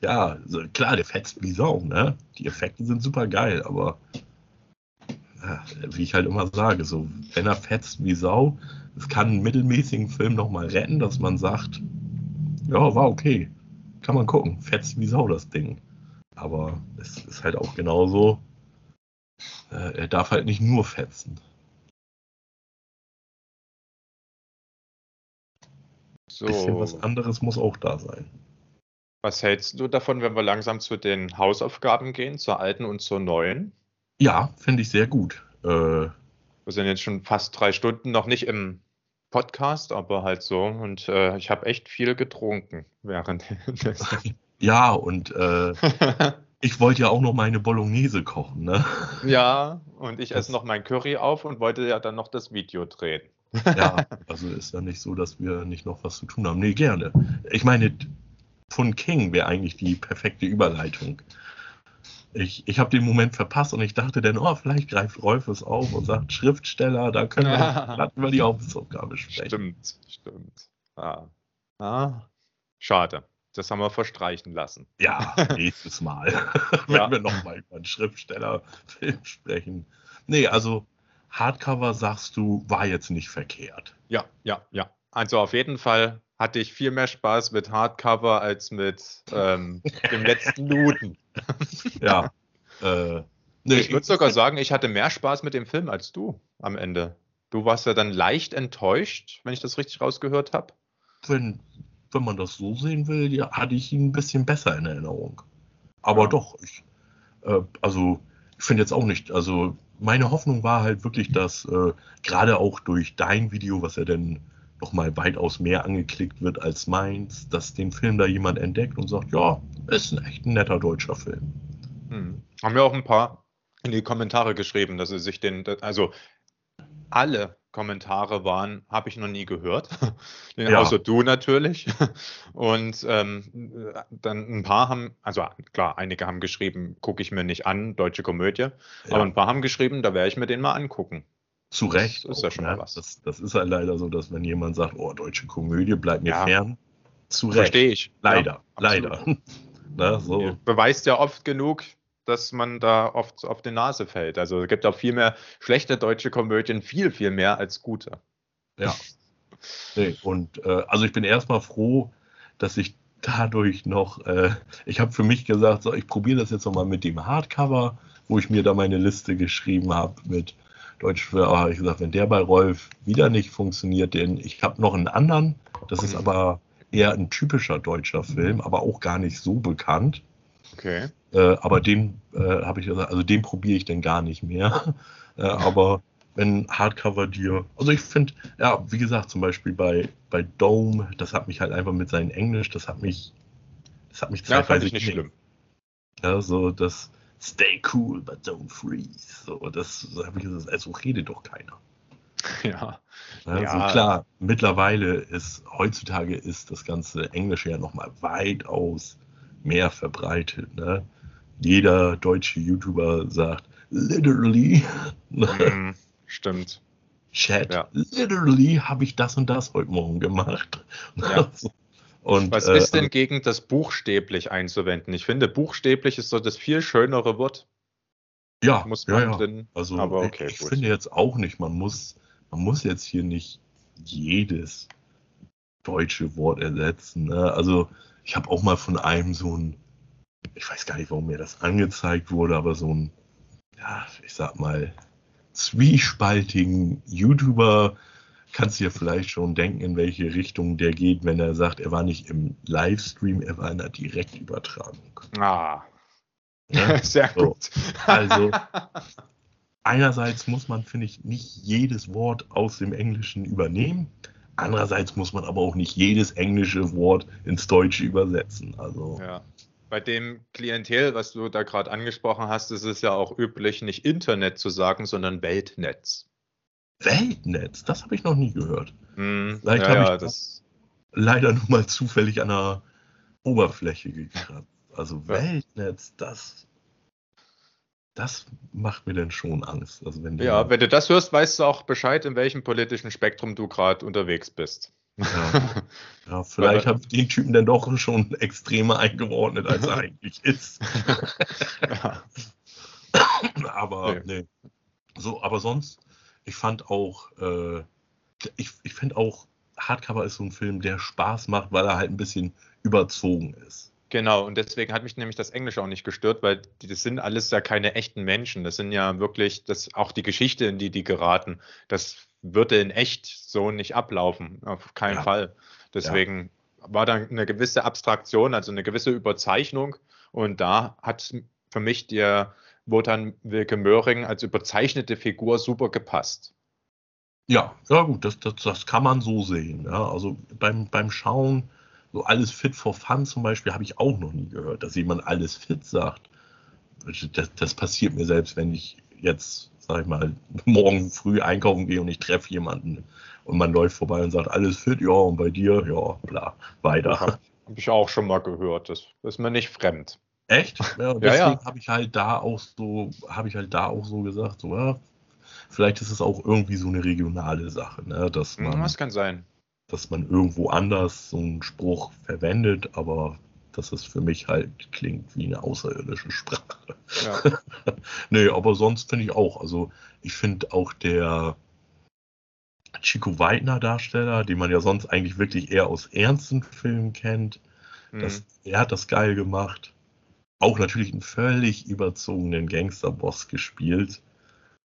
ja, also klar, der fetzt wie Sau, ne? Die Effekte sind super geil, aber wie ich halt immer sage, so, wenn er fetzt wie Sau, es kann einen mittelmäßigen Film nochmal retten, dass man sagt, ja, war okay. Kann man gucken. Fetzt wie Sau das Ding. Aber es ist halt auch genauso, äh, er darf halt nicht nur fetzen. So. Bisschen was anderes muss auch da sein. Was hältst du davon, wenn wir langsam zu den Hausaufgaben gehen, zur alten und zur neuen? Ja, finde ich sehr gut. Äh, wir sind jetzt schon fast drei Stunden noch nicht im Podcast, aber halt so. Und äh, ich habe echt viel getrunken während. ja, und äh, Ich wollte ja auch noch meine Bolognese kochen, ne? Ja, und ich esse noch mein Curry auf und wollte ja dann noch das Video drehen. Ja, also ist ja nicht so, dass wir nicht noch was zu tun haben. Nee, gerne. Ich meine, von King wäre eigentlich die perfekte Überleitung. Ich, ich habe den Moment verpasst und ich dachte dann, oh, vielleicht greift Rolf es auf und sagt, Schriftsteller, da können wir, wir die Hausaufgabe sprechen. Stimmt, stimmt. Ah. Ah. Schade. Das haben wir verstreichen lassen. Ja, nächstes Mal, wenn ja. wir nochmal über einen Schriftstellerfilm sprechen. Nee, also Hardcover, sagst du, war jetzt nicht verkehrt. Ja, ja, ja. Also auf jeden Fall hatte ich viel mehr Spaß mit Hardcover als mit ähm, dem letzten Looten. ja. Äh, nee, ich würde sogar sagen, ich hatte mehr Spaß mit dem Film als du am Ende. Du warst ja dann leicht enttäuscht, wenn ich das richtig rausgehört habe. Wenn, wenn man das so sehen will, ja, hatte ich ihn ein bisschen besser in Erinnerung. Aber ja. doch, ich, äh, also ich finde jetzt auch nicht, also meine Hoffnung war halt wirklich, dass äh, gerade auch durch dein Video, was ja dann nochmal weitaus mehr angeklickt wird als meins, dass den Film da jemand entdeckt und sagt, ja, ist ein echt ein netter deutscher Film. Hm. Haben wir auch ein paar in die Kommentare geschrieben, dass sie sich den, also alle Kommentare waren, habe ich noch nie gehört. ja. Außer du natürlich. Und ähm, dann ein paar haben, also klar, einige haben geschrieben, gucke ich mir nicht an, deutsche Komödie. Ja. Aber ein paar haben geschrieben, da werde ich mir den mal angucken. Zu Recht. Das ist ja schon ne? was. Das, das, ist halt leider so, dass wenn jemand sagt, oh, deutsche Komödie, bleibt mir ja. fern. Zu Recht. Verstehe ich. Leider, leider. Na, so. Beweist ja oft genug, dass man da oft auf die Nase fällt. Also es gibt auch viel mehr schlechte deutsche Komödien, viel, viel mehr als gute. Ja. Nee, und äh, also ich bin erstmal froh, dass ich dadurch noch, äh, ich habe für mich gesagt, so, ich probiere das jetzt nochmal mit dem Hardcover, wo ich mir da meine Liste geschrieben habe mit Deutsch für, aber ich gesagt, wenn der bei Rolf wieder nicht funktioniert, denn ich habe noch einen anderen, das ist aber eher ein typischer deutscher Film, aber auch gar nicht so bekannt. Okay. Äh, aber den äh, habe ich gesagt, also den probiere ich dann gar nicht mehr. äh, aber wenn Hardcover dir, also ich finde, ja, wie gesagt, zum Beispiel bei, bei Dome, das hat mich halt einfach mit seinem Englisch, das hat mich, das hat mich ja, fand ich nicht schlimm. Ja, so das Stay cool, but don't freeze. So, das habe ich gesagt, also redet doch keiner. Ja. ja, ja. Klar, mittlerweile ist, heutzutage ist das ganze Englische ja nochmal weitaus mehr verbreitet. Ne? Jeder deutsche YouTuber sagt, literally. Mm, stimmt. Chat, ja. literally habe ich das und das heute Morgen gemacht. Ja. Und, Was äh, ist denn gegen das buchstäblich einzuwenden? Ich finde, buchstäblich ist so das viel schönere Wort. Ja, muss man ja, ja. Drin, also aber okay, ich, ich finde jetzt auch nicht, man muss, man muss jetzt hier nicht jedes deutsche Wort ersetzen. Ne? Also ich habe auch mal von einem so ein, ich weiß gar nicht, warum mir das angezeigt wurde, aber so ein, ja, ich sag mal, zwiespaltigen YouTuber, kannst du dir vielleicht schon denken, in welche Richtung der geht, wenn er sagt, er war nicht im Livestream, er war in der Direktübertragung. Ah. Ja? Sehr so. gut. Also, einerseits muss man, finde ich, nicht jedes Wort aus dem Englischen übernehmen. Andererseits muss man aber auch nicht jedes englische Wort ins Deutsche übersetzen. Also. Ja. Bei dem Klientel, was du da gerade angesprochen hast, ist es ja auch üblich, nicht Internet zu sagen, sondern Weltnetz. Weltnetz? Das habe ich noch nie gehört. Hm, Vielleicht ja, habe ich das leider nur mal zufällig an der Oberfläche gekratzt. Also. Weltnetz, das, das macht mir denn schon Angst. Also wenn ja, wenn du das hörst, weißt du auch Bescheid, in welchem politischen Spektrum du gerade unterwegs bist. Ja, ja vielleicht habe ich den Typen dann doch schon extremer eingeordnet, als er eigentlich ist. ja. aber nee. nee. So, aber sonst, ich fand auch, äh, ich, ich finde auch, Hardcover ist so ein Film, der Spaß macht, weil er halt ein bisschen überzogen ist. Genau, und deswegen hat mich nämlich das Englisch auch nicht gestört, weil die, das sind alles ja keine echten Menschen. Das sind ja wirklich, das auch die Geschichte, in die die geraten, das würde in echt so nicht ablaufen, auf keinen ja. Fall. Deswegen ja. war da eine gewisse Abstraktion, also eine gewisse Überzeichnung. Und da hat für mich der Wotan Wilke Möhring als überzeichnete Figur super gepasst. Ja, ja gut, das, das, das kann man so sehen. Ja. Also beim, beim Schauen so alles fit for fun zum Beispiel habe ich auch noch nie gehört, dass jemand alles fit sagt. Das, das passiert mir selbst, wenn ich jetzt, sag ich mal, morgen früh einkaufen gehe und ich treffe jemanden und man läuft vorbei und sagt, alles fit, ja, und bei dir, ja, bla, weiter. Habe hab ich auch schon mal gehört, das ist mir nicht fremd. Echt? Ja, deswegen ja, ja. habe ich halt da auch so, habe ich halt da auch so gesagt, so, ja, vielleicht ist es auch irgendwie so eine regionale Sache, ne, dass hm, man. Das kann sein dass man irgendwo anders so einen Spruch verwendet, aber dass es für mich halt klingt wie eine außerirdische Sprache. Ja. nee, aber sonst finde ich auch, also ich finde auch der Chico Weidner Darsteller, den man ja sonst eigentlich wirklich eher aus ernsten Filmen kennt, mhm. das, er hat das geil gemacht. Auch natürlich einen völlig überzogenen Gangsterboss gespielt.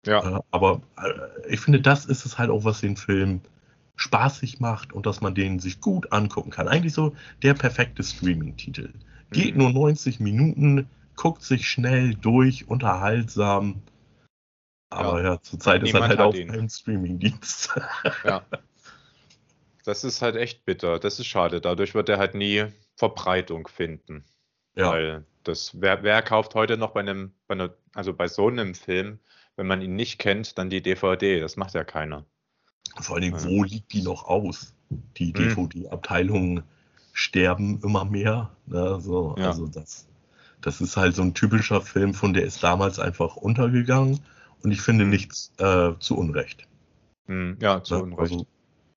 Ja. Äh, aber äh, ich finde, das ist es halt auch, was den Film spaßig macht und dass man den sich gut angucken kann. Eigentlich so der perfekte Streaming-Titel. Geht mhm. nur 90 Minuten, guckt sich schnell durch, unterhaltsam. Aber ja, ja zurzeit ist er halt auf einem Streaming-Dienst. Ja. Das ist halt echt bitter. Das ist schade. Dadurch wird er halt nie Verbreitung finden. Ja. Weil das, wer, wer kauft heute noch bei einem, bei einer, also bei so einem Film, wenn man ihn nicht kennt, dann die DVD? Das macht ja keiner. Vor allem, wo liegt die noch aus? Die hm. DVD-Abteilungen sterben immer mehr. Ne? So, ja. Also das, das ist halt so ein typischer Film, von der ist damals einfach untergegangen und ich finde hm. nichts äh, zu Unrecht. Hm. Ja, zu ne? Unrecht. Also,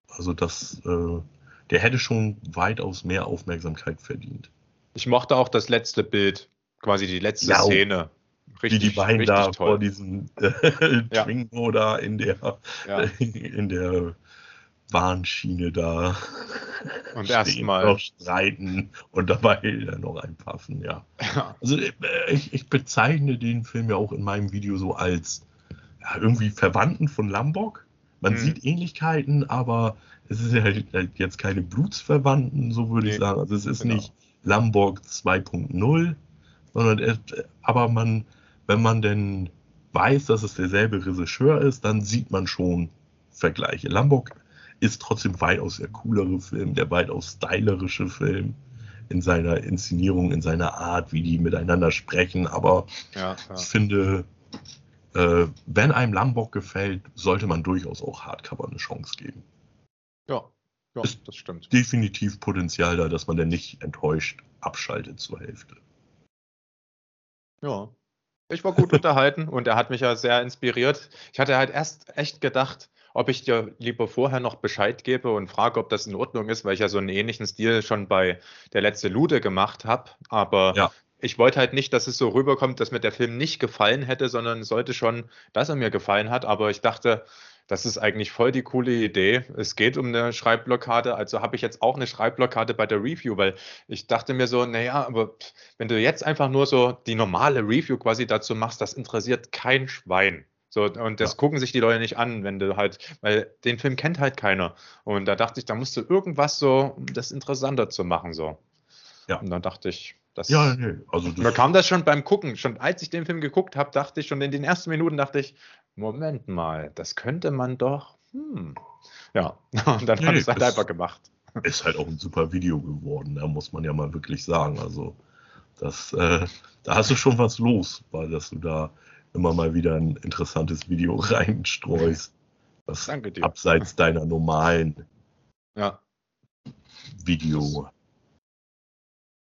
also das, äh, der hätte schon weitaus mehr Aufmerksamkeit verdient. Ich mochte auch das letzte Bild, quasi die letzte ja, Szene. Richtig, wie die beiden da toll. vor diesem äh, ja. Twingo da in der, ja. in der Bahnschiene da und erstmal streiten und dabei dann noch einpaffen, ja. ja. Also äh, ich, ich, bezeichne den Film ja auch in meinem Video so als ja, irgendwie Verwandten von Lambok. Man hm. sieht Ähnlichkeiten, aber es ist ja halt jetzt keine Blutsverwandten, so würde nee, ich sagen. Also es ist genau. nicht Lambok 2.0, sondern aber man wenn man denn weiß, dass es derselbe Regisseur ist, dann sieht man schon Vergleiche. Lombok ist trotzdem weitaus der coolere Film, der weitaus stylerische Film in seiner Inszenierung, in seiner Art, wie die miteinander sprechen. Aber ja, ja. ich finde, äh, wenn einem Lombok gefällt, sollte man durchaus auch Hardcover eine Chance geben. Ja, ja das stimmt. Definitiv Potenzial da, dass man dann nicht enttäuscht abschaltet zur Hälfte. Ja, ich war gut unterhalten und er hat mich ja sehr inspiriert. Ich hatte halt erst echt gedacht, ob ich dir lieber vorher noch Bescheid gebe und frage, ob das in Ordnung ist, weil ich ja so einen ähnlichen Stil schon bei der letzte Lude gemacht habe. Aber ja. ich wollte halt nicht, dass es so rüberkommt, dass mir der Film nicht gefallen hätte, sondern sollte schon, dass er mir gefallen hat. Aber ich dachte, das ist eigentlich voll die coole Idee. Es geht um eine Schreibblockade, also habe ich jetzt auch eine Schreibblockade bei der Review, weil ich dachte mir so, naja, aber wenn du jetzt einfach nur so die normale Review quasi dazu machst, das interessiert kein Schwein. So, und das ja. gucken sich die Leute nicht an, wenn du halt, weil den Film kennt halt keiner. Und da dachte ich, da musst du irgendwas so, um das interessanter zu machen, so. Ja. Und dann dachte ich, das, ja, nee, also das, mir kam das schon beim Gucken. Schon als ich den Film geguckt habe, dachte ich schon in den ersten Minuten, dachte ich, Moment mal, das könnte man doch. Hm. Ja, und dann nee, habe ich es halt einfach gemacht. Ist halt auch ein super Video geworden, da muss man ja mal wirklich sagen. Also, das, äh, da hast du schon was los, weil dass du da immer mal wieder ein interessantes Video reinstreust. Was Danke dir. abseits deiner normalen ja.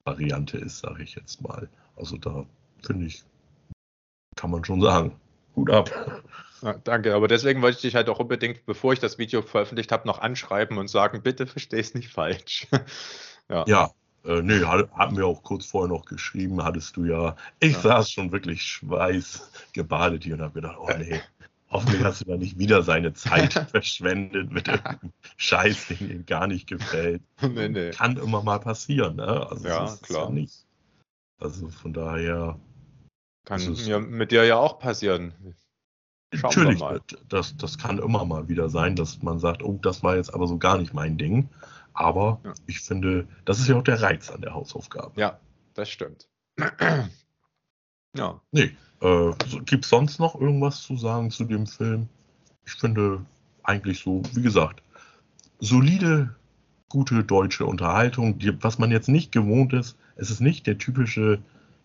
Video-Variante ist, sage ich jetzt mal. Also da finde ich, kann man schon sagen. Hut ab. Ja, danke, aber deswegen wollte ich dich halt auch unbedingt, bevor ich das Video veröffentlicht habe, noch anschreiben und sagen, bitte versteh es nicht falsch. ja. ja. Äh, nee, hatten wir auch kurz vorher noch geschrieben, hattest du ja. Ich ja. saß schon wirklich schweißgebadet hier und habe gedacht, oh nee, hoffentlich hast du da nicht wieder seine Zeit verschwendet mit dem Scheiß, den ihm gar nicht gefällt. Nee, nee. Kann immer mal passieren, ne? Also ja, klar. Ja nicht. Also von daher. Kann mir mit dir ja auch passieren. Schauen Natürlich, das, das kann immer mal wieder sein, dass man sagt, oh, das war jetzt aber so gar nicht mein Ding. Aber ja. ich finde, das ist ja auch der Reiz an der Hausaufgabe. Ja, das stimmt. ja. Nee, äh, gibt es sonst noch irgendwas zu sagen zu dem Film? Ich finde eigentlich so, wie gesagt, solide, gute deutsche Unterhaltung, die, was man jetzt nicht gewohnt ist. Es ist nicht der typische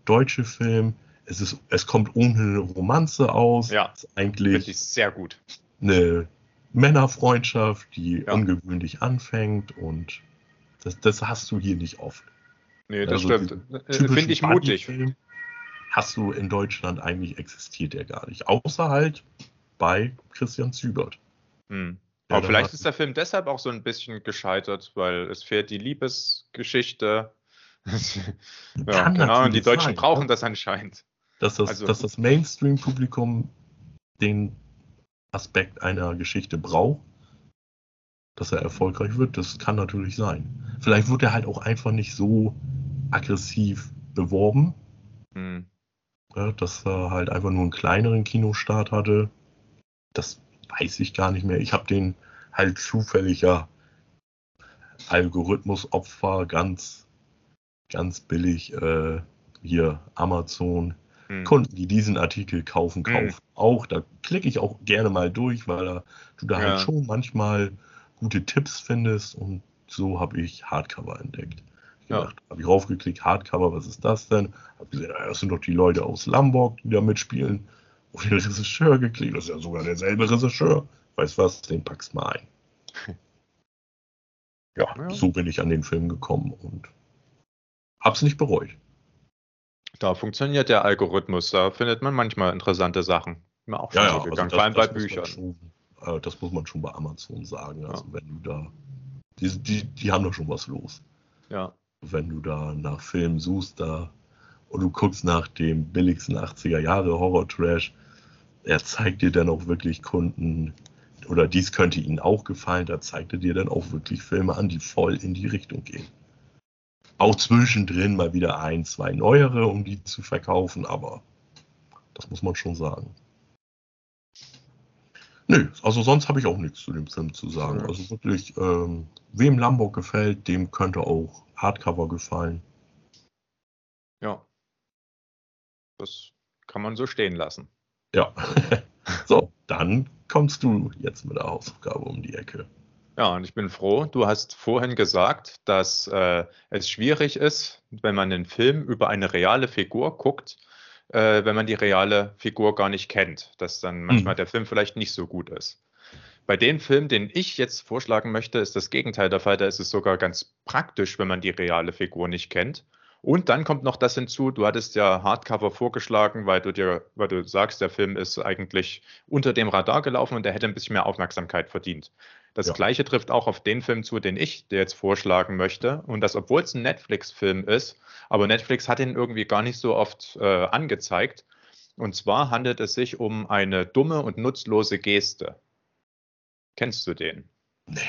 deutsche Film, es, ist, es kommt ohne Romanze aus. Ja, ist eigentlich ich sehr gut. Eine Männerfreundschaft, die ja. ungewöhnlich anfängt und das, das hast du hier nicht oft. Nee, das also stimmt. Äh, finde ich mutig. Hast du in Deutschland eigentlich existiert der gar nicht. Außer halt bei Christian Zübert. Hm. Aber vielleicht ist der Film deshalb auch so ein bisschen gescheitert, weil es fehlt die Liebesgeschichte. ja, genau, und die Deutschen sein, brauchen das anscheinend dass das, also, das Mainstream-Publikum den Aspekt einer Geschichte braucht, dass er erfolgreich wird, das kann natürlich sein. Vielleicht wird er halt auch einfach nicht so aggressiv beworben, hm. Ja, dass er halt einfach nur einen kleineren Kinostart hatte. Das weiß ich gar nicht mehr. Ich habe den halt zufälliger Algorithmusopfer ganz, ganz billig äh, hier Amazon hm. Kunden, die diesen Artikel kaufen, hm. kaufen hm. auch. Da klicke ich auch gerne mal durch, weil da, du da halt ja. halt schon manchmal gute Tipps findest und so habe ich Hardcover entdeckt. Ich ja. gedacht, habe ich raufgeklickt, Hardcover, was ist das denn? Habe gesehen, das sind doch die Leute aus Lamborg, die da mitspielen. Auf den Regisseur geklickt, das ist ja sogar derselbe Regisseur. Weißt was, den packst mal ein. Ja, ja, so bin ich an den Film gekommen und hab's nicht bereut. Da funktioniert der Algorithmus, da findet man manchmal interessante Sachen. Mir auch schon ja, so ja, gegangen, also vor allem bei Büchern. Schon, äh, das muss man schon bei Amazon sagen. Also wenn du da, die, die, die haben doch schon was los. Ja. Wenn du da nach Filmen suchst, da und du guckst nach dem billigsten 80er Jahre Horror-Trash, er zeigt dir dann auch wirklich Kunden, oder dies könnte ihnen auch gefallen, da zeigt er dir dann auch wirklich Filme an, die voll in die Richtung gehen auch zwischendrin mal wieder ein, zwei neuere, um die zu verkaufen, aber das muss man schon sagen. Nö, also sonst habe ich auch nichts zu dem Film zu sagen. Also wirklich, ähm, wem Lambo gefällt, dem könnte auch Hardcover gefallen. Ja. Das kann man so stehen lassen. Ja. so, dann kommst du jetzt mit der Hausaufgabe um die Ecke. Ja, und ich bin froh, du hast vorhin gesagt, dass äh, es schwierig ist, wenn man einen Film über eine reale Figur guckt, äh, wenn man die reale Figur gar nicht kennt, dass dann manchmal mhm. der Film vielleicht nicht so gut ist. Bei dem Film, den ich jetzt vorschlagen möchte, ist das Gegenteil der Fall. Da ist es sogar ganz praktisch, wenn man die reale Figur nicht kennt. Und dann kommt noch das hinzu, du hattest ja Hardcover vorgeschlagen, weil du dir, weil du sagst, der Film ist eigentlich unter dem Radar gelaufen und der hätte ein bisschen mehr Aufmerksamkeit verdient. Das ja. gleiche trifft auch auf den Film zu, den ich dir jetzt vorschlagen möchte. Und das, obwohl es ein Netflix-Film ist, aber Netflix hat ihn irgendwie gar nicht so oft äh, angezeigt. Und zwar handelt es sich um eine dumme und nutzlose Geste. Kennst du den? Nee.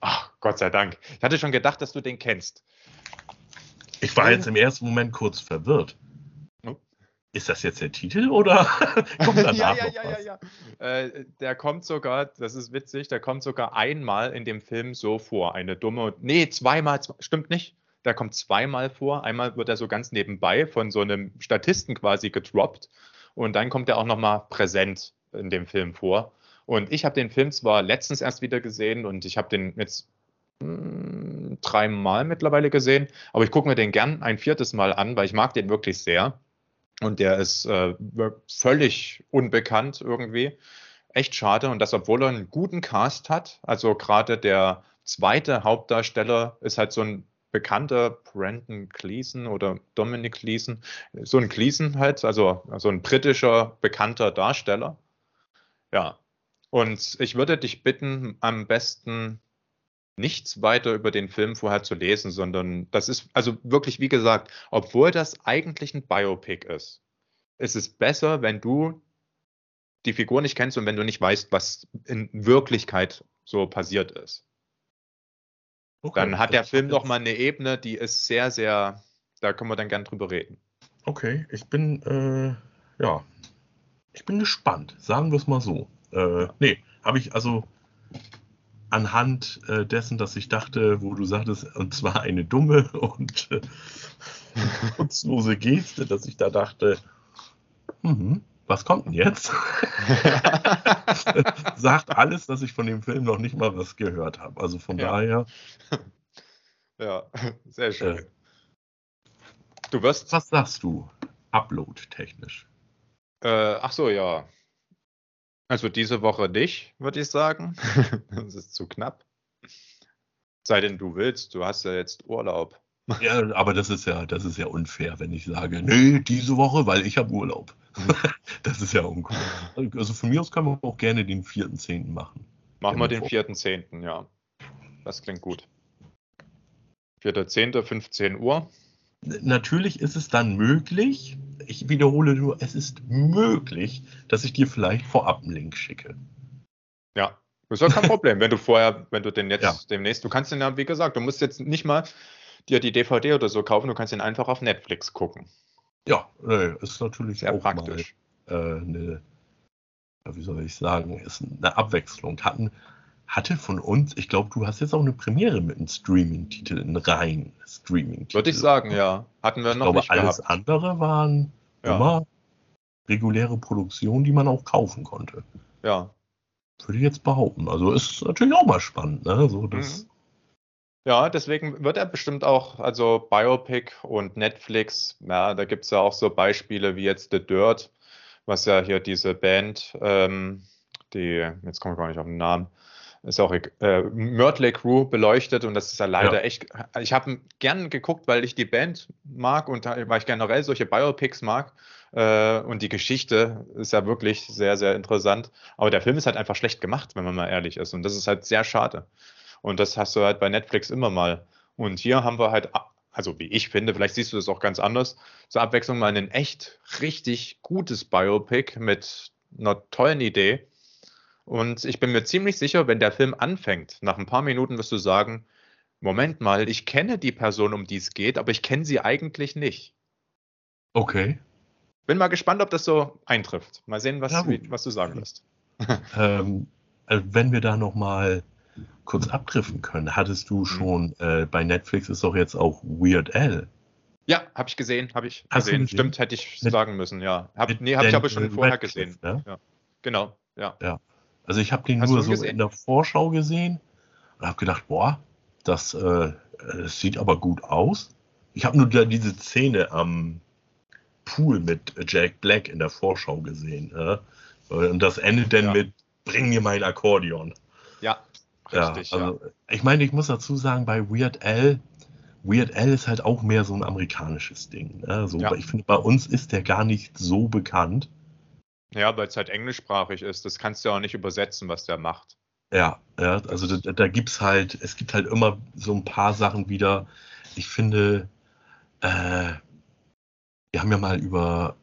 Ach, Gott sei Dank. Ich hatte schon gedacht, dass du den kennst. Ich war jetzt im ersten Moment kurz verwirrt. Oh. Ist das jetzt der Titel oder kommt danach ja, ja, ja, ja, ja. Äh, der kommt sogar, das ist witzig, der kommt sogar einmal in dem Film so vor. Eine dumme, nee, zweimal, stimmt nicht. Der kommt zweimal vor. Einmal wird er so ganz nebenbei von so einem Statisten quasi gedroppt und dann kommt er auch nochmal präsent in dem Film vor. Und ich habe den Film zwar letztens erst wieder gesehen und ich habe den jetzt hm, dreimal mittlerweile gesehen, aber ich gucke mir den gern ein viertes Mal an, weil ich mag den wirklich sehr. Und der ist äh, völlig unbekannt irgendwie. Echt schade. Und das, obwohl er einen guten Cast hat. Also gerade der zweite Hauptdarsteller ist halt so ein bekannter Brandon Gleason oder Dominic Gleason. So ein Gleason halt, also, also ein britischer bekannter Darsteller. Ja, und ich würde dich bitten, am besten nichts weiter über den Film vorher zu lesen, sondern das ist also wirklich, wie gesagt, obwohl das eigentlich ein Biopic ist, ist es besser, wenn du die Figur nicht kennst und wenn du nicht weißt, was in Wirklichkeit so passiert ist. Okay, dann hat der Film doch mal eine Ebene, die ist sehr, sehr, da können wir dann gern drüber reden. Okay, ich bin, äh, ja, ich bin gespannt, sagen wir es mal so. Äh, nee, habe ich also anhand äh, dessen, dass ich dachte, wo du sagtest, und zwar eine dumme und äh, nutzlose Geste, dass ich da dachte, hm, was kommt denn jetzt? Sagt alles, dass ich von dem Film noch nicht mal was gehört habe. Also von ja. daher. Ja, sehr schön. Äh, du wirst. Was sagst du? Upload-technisch. Äh, ach so, ja. Also diese Woche nicht, würde ich sagen. das ist zu knapp. Sei denn du willst, du hast ja jetzt Urlaub. Ja, aber das ist ja, das ist ja unfair, wenn ich sage, nee, diese Woche, weil ich habe Urlaub. das ist ja uncool. Also von mir aus können wir auch gerne den 4.10. machen. Machen wir den 4.10., ja. Das klingt gut. 4.10., 15 Uhr. Natürlich ist es dann möglich, ich wiederhole nur, es ist möglich, dass ich dir vielleicht vorab einen Link schicke. Ja, das ist ja kein Problem, wenn du vorher, wenn du den jetzt ja. demnächst, du kannst den ja, wie gesagt, du musst jetzt nicht mal dir die DVD oder so kaufen, du kannst den einfach auf Netflix gucken. Ja, ist natürlich Sehr auch praktisch. Mal, äh, eine, wie soll ich sagen, ist eine Abwechslung. Hatten, hatte von uns, ich glaube, du hast jetzt auch eine Premiere mit einem Streaming-Titel, einen reinen Streaming-Titel. Würde ich sagen, ja. Hatten wir ich noch glaube, nicht alles gehabt. andere waren ja. immer reguläre Produktionen, die man auch kaufen konnte. Ja. Würde ich jetzt behaupten. Also ist natürlich auch mal spannend, ne? So, das, mhm. Ja, deswegen wird er bestimmt auch, also Biopic und Netflix, ja, da gibt es ja auch so Beispiele wie jetzt The Dirt, was ja hier diese Band, ähm, die, jetzt komme ich gar nicht auf den Namen, ist auch äh, Mördley Crew beleuchtet und das ist ja leider ja. echt. Ich habe gern geguckt, weil ich die Band mag und weil ich generell solche Biopics mag. Äh, und die Geschichte ist ja wirklich sehr, sehr interessant. Aber der Film ist halt einfach schlecht gemacht, wenn man mal ehrlich ist. Und das ist halt sehr schade. Und das hast du halt bei Netflix immer mal. Und hier haben wir halt, also wie ich finde, vielleicht siehst du das auch ganz anders, zur Abwechslung mal ein echt richtig gutes Biopic mit einer tollen Idee und ich bin mir ziemlich sicher, wenn der Film anfängt, nach ein paar Minuten wirst du sagen, Moment mal, ich kenne die Person, um die es geht, aber ich kenne sie eigentlich nicht. Okay. Bin mal gespannt, ob das so eintrifft. Mal sehen, was, ja, was du sagen wirst. ähm, äh, wenn wir da noch mal kurz abdriften können, hattest du mhm. schon äh, bei Netflix ist doch jetzt auch Weird Al Ja, habe ich gesehen, habe ich Hast gesehen. gesehen? Stimmt, hätte ich Mit- sagen müssen, ja. Hab, nee, habe ich aber schon vorher Radcliffe, gesehen. ne? Ja. Genau, ja. Also ich habe den Hast nur so gesehen? in der Vorschau gesehen und habe gedacht, boah, das, äh, das sieht aber gut aus. Ich habe nur da diese Szene am Pool mit Jack Black in der Vorschau gesehen. Äh? Und das endet dann Ja. mit Bring mir mein Akkordeon. Ja, richtig, ja, ja. also, Ich meine, ich muss dazu sagen, bei Weird Al, Weird Al ist halt auch mehr so ein amerikanisches Ding. Ne? So, Ja. Ich finde, bei uns ist der gar nicht so bekannt. Ja, weil es halt englischsprachig ist. Das kannst du ja auch nicht übersetzen, was der macht. Ja, ja, also da, da gibt's halt, es gibt halt immer so ein paar Sachen wieder. Ich finde, äh, wir haben ja mal über,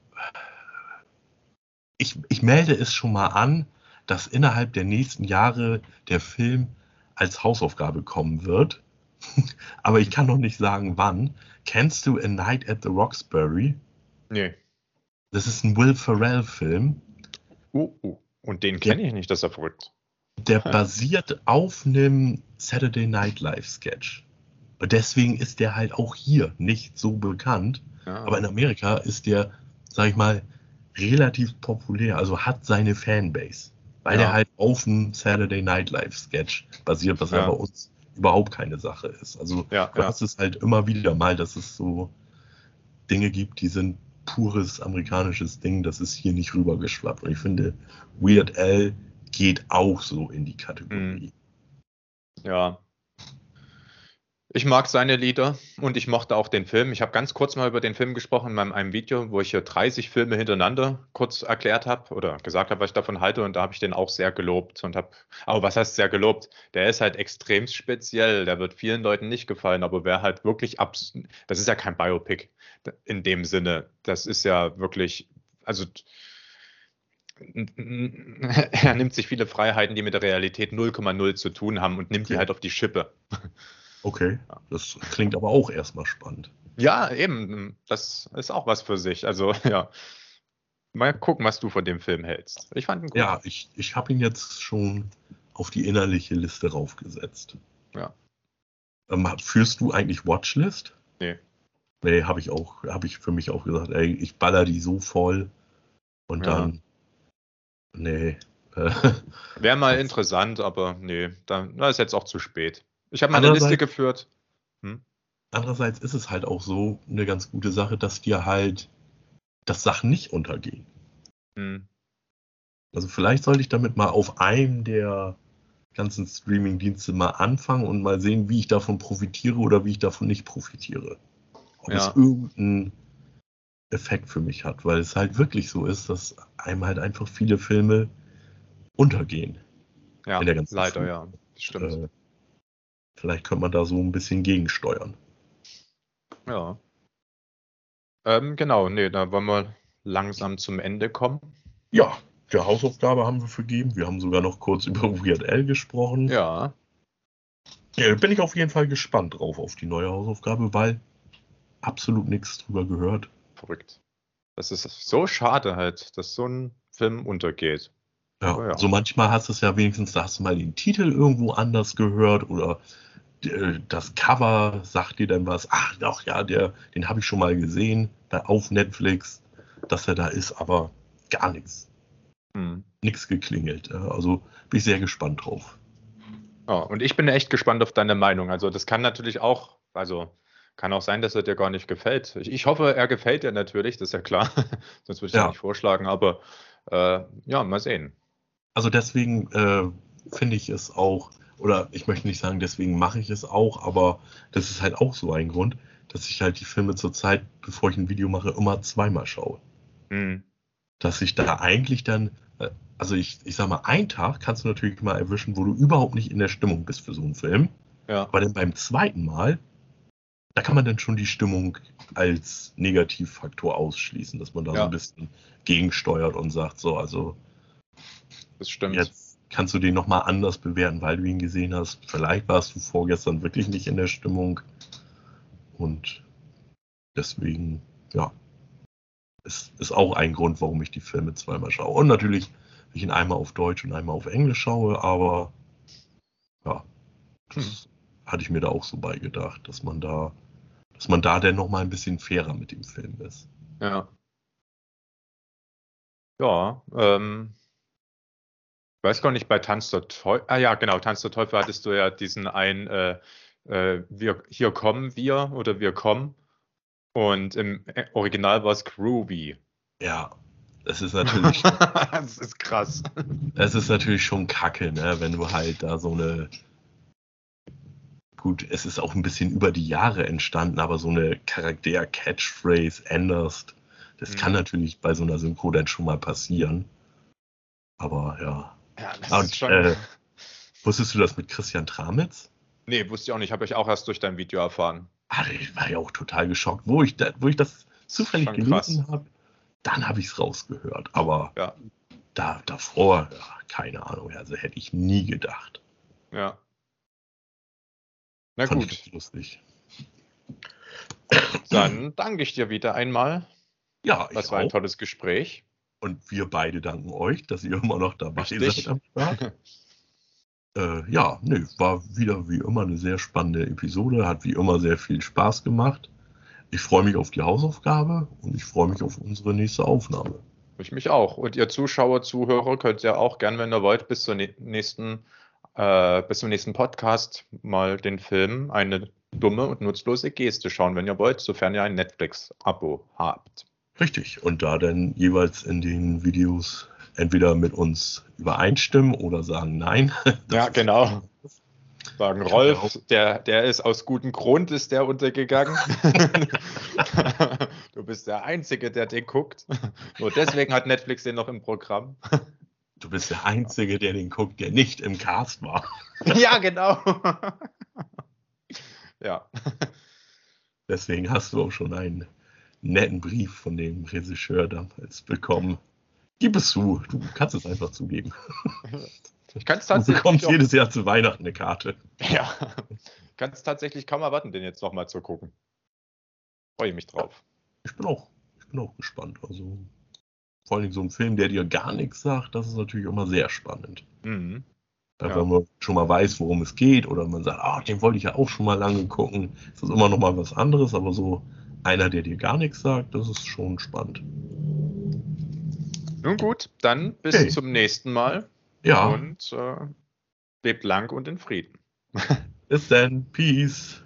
ich, ich melde es schon mal an, dass innerhalb der nächsten Jahre der Film als Hausaufgabe kommen wird. Aber ich kann noch nicht sagen, wann. Kennst du A Night at the Roxbury? Nee. Das ist ein Will Ferrell-Film. Uh, uh. Und den kenne ich nicht, das ist ja verrückt. Der basiert auf einem Saturday Night Live Sketch. Und deswegen ist der halt auch hier nicht so bekannt. Ja. Aber in Amerika ist der, sag ich mal, relativ populär, also hat seine Fanbase. Weil Ja. der halt auf einem Saturday Night Live Sketch basiert, was ja. Ja. bei uns überhaupt keine Sache ist. Also ja, du hast es halt immer wieder mal, dass es so Dinge gibt, die sind pures amerikanisches Ding, das ist hier nicht rübergeschwappt. Und ich finde, Weird Al geht auch so in die Kategorie. Ja. Ich mag seine Lieder und ich mochte auch den Film. Ich habe ganz kurz mal über den Film gesprochen in meinem einem Video, wo ich hier 30 Filme hintereinander kurz erklärt habe oder gesagt habe, was ich davon halte. Und da habe ich den auch sehr gelobt und habe, aber was heißt sehr gelobt? Der ist halt extrem speziell. Der wird vielen Leuten nicht gefallen, aber wer halt wirklich abs, das ist ja kein Biopic in dem Sinne. Das ist ja wirklich, also er nimmt sich viele Freiheiten, die mit der Realität 0,0 zu tun haben und nimmt die halt auf die Schippe. Okay, das klingt aber auch erstmal spannend. Ja, eben. Das ist auch was für sich. Also, ja. Mal gucken, was du von dem Film hältst. Ich fand ihn gut. Ja, ich, ich habe ihn jetzt schon auf die innerliche Liste raufgesetzt. Ja. Ähm, führst du eigentlich Watchlist? Nee. Nee, habe ich auch, habe ich für mich auch gesagt, ey, ich baller die so voll und Ja. dann, nee. Wäre mal interessant, aber nee, da ist jetzt auch zu spät. Ich habe mal eine Liste geführt. Andererseits ist es halt auch so eine ganz gute Sache, dass dir halt, dass Sachen nicht untergehen. Hm. Also vielleicht sollte ich damit mal auf einem der ganzen Streaming-Dienste mal anfangen und mal sehen, wie ich davon profitiere oder wie ich davon nicht profitiere. Ob Ja. es irgendeinen Effekt für mich hat, weil es halt wirklich so ist, dass einem halt einfach viele Filme untergehen. Ja, leider, Flut. ja. Stimmt. Äh, vielleicht könnte man da so ein bisschen gegensteuern. Ja. Ähm, genau, nee, da wollen wir langsam zum Ende kommen. Ja, der Hausaufgabe haben wir vergeben. Wir haben sogar noch kurz über Weird Al gesprochen. Ja, Ja, bin ich auf jeden Fall gespannt drauf auf die neue Hausaufgabe, weil absolut nichts drüber gehört. verrückt. Das ist so schade halt, dass so ein Film untergeht. Ja, Oh ja. also manchmal hast du es ja wenigstens, da hast du mal den Titel irgendwo anders gehört oder das Cover sagt dir dann was. Ach doch, ja, der, den habe ich schon mal gesehen bei, auf Netflix, dass er da ist, aber gar nichts. Hm. Nichts geklingelt. Also bin ich sehr gespannt drauf. Ja, und ich bin echt gespannt auf deine Meinung. Also das kann natürlich auch, also kann auch sein, dass er dir gar nicht gefällt. Ich, ich hoffe, er gefällt dir natürlich, das ist ja klar. Sonst würde ich Ja. ja nicht vorschlagen, aber äh, ja, mal sehen. Also deswegen äh, finde ich es auch, oder ich möchte nicht sagen, deswegen mache ich es auch, aber das ist halt auch so ein Grund, dass ich halt die Filme zur Zeit, bevor ich ein Video mache, immer zweimal schaue. Hm. Dass ich da eigentlich dann, äh, also ich, ich sag mal, einen Tag kannst du natürlich mal erwischen, wo du überhaupt nicht in der Stimmung bist für so einen Film. Ja, Aber dann beim zweiten Mal, da kann man dann schon die Stimmung als Negativfaktor ausschließen, dass man da so Ja. ein bisschen gegensteuert und sagt, so, also das stimmt. Jetzt kannst du den nochmal anders bewerten, weil du ihn gesehen hast. Vielleicht warst du vorgestern wirklich nicht in der Stimmung. Und deswegen, ja, ist, ist auch ein Grund, warum ich die Filme zweimal schaue. Und natürlich, wenn ich ihn einmal auf Deutsch und einmal auf Englisch schaue, aber ja, das hatte ich mir da auch so beigedacht, dass man da dass man da dann nochmal ein bisschen fairer mit dem Film ist. Ja. Ja, ähm, weiß gar nicht, bei Tanz der Teufel, ah ja, genau, Tanz der Teufel hattest du ja diesen ein, äh, äh, wir, hier kommen wir oder wir kommen. Und im Original war es Groovy. Ja, das ist natürlich. das ist krass. Es ist natürlich schon kacke, ne? wenn du halt da so eine. Gut, es ist auch ein bisschen über die Jahre entstanden, aber so eine Charakter-Catchphrase änderst, das mhm. kann natürlich bei so einer Synchro dann schon mal passieren. Aber ja. Ja, das Und, ist schon. Äh, wusstest du das mit Christian Tramitz? Nee, wusste ich auch nicht. Habe ich auch erst durch dein Video erfahren. Ah, ich war ja auch total geschockt, wo ich, da, wo ich das zufällig gelesen habe. Dann habe ich es rausgehört. Aber ja. da, davor, ja, keine Ahnung, also hätte ich nie gedacht. Ja. Na Fand gut. Lustig. Dann danke ich dir wieder einmal. Ja, ich Das war auch. ein tolles Gespräch. Und wir beide danken euch, dass ihr immer noch dabei Richtig. seid am Start. äh, ja, nee, war wieder wie immer eine sehr spannende Episode, hat wie immer sehr viel Spaß gemacht. Ich freue mich auf die Hausaufgabe und ich freue mich auf unsere nächste Aufnahme. Ich mich auch. Und ihr Zuschauer, Zuhörer könnt ja auch gerne, wenn ihr wollt, bis zur nächsten, äh, bis zum nächsten Podcast mal den Film eine dumme und nutzlose Geste schauen, wenn ihr wollt, sofern ihr ein Netflix-Abo habt. Richtig. Und da dann jeweils in den Videos entweder mit uns übereinstimmen oder sagen nein. Ja, genau. Sagen Rolf, der, der ist aus gutem Grund ist der untergegangen. du bist der Einzige, der den guckt. Nur deswegen hat Netflix den noch im Programm. Du bist der Einzige, der den guckt, der nicht im Cast war. ja, genau. ja. Deswegen hast du auch schon einen netten Brief von dem Regisseur damals bekommen. Gib es zu, du kannst es einfach zugeben. Ich kann es tatsächlich. Du bekommst jedes Jahr zu Weihnachten eine Karte. Ja, kann es tatsächlich kaum erwarten, den jetzt nochmal zu gucken. Freue ich mich drauf. Ich bin auch, ich bin auch gespannt. Also vor allem so ein Film, der dir gar nichts sagt, das ist natürlich immer sehr spannend. Mhm. Ja. Wenn man schon mal weiß, worum es geht, oder man sagt, ah, den wollte ich ja auch schon mal lange gucken, ist das immer noch mal was anderes, aber so einer, der dir gar nichts sagt, das ist schon spannend. Nun gut, dann bis okay. zum nächsten Mal. Ja. Und äh, lebt lang und in Frieden. bis dann. Peace.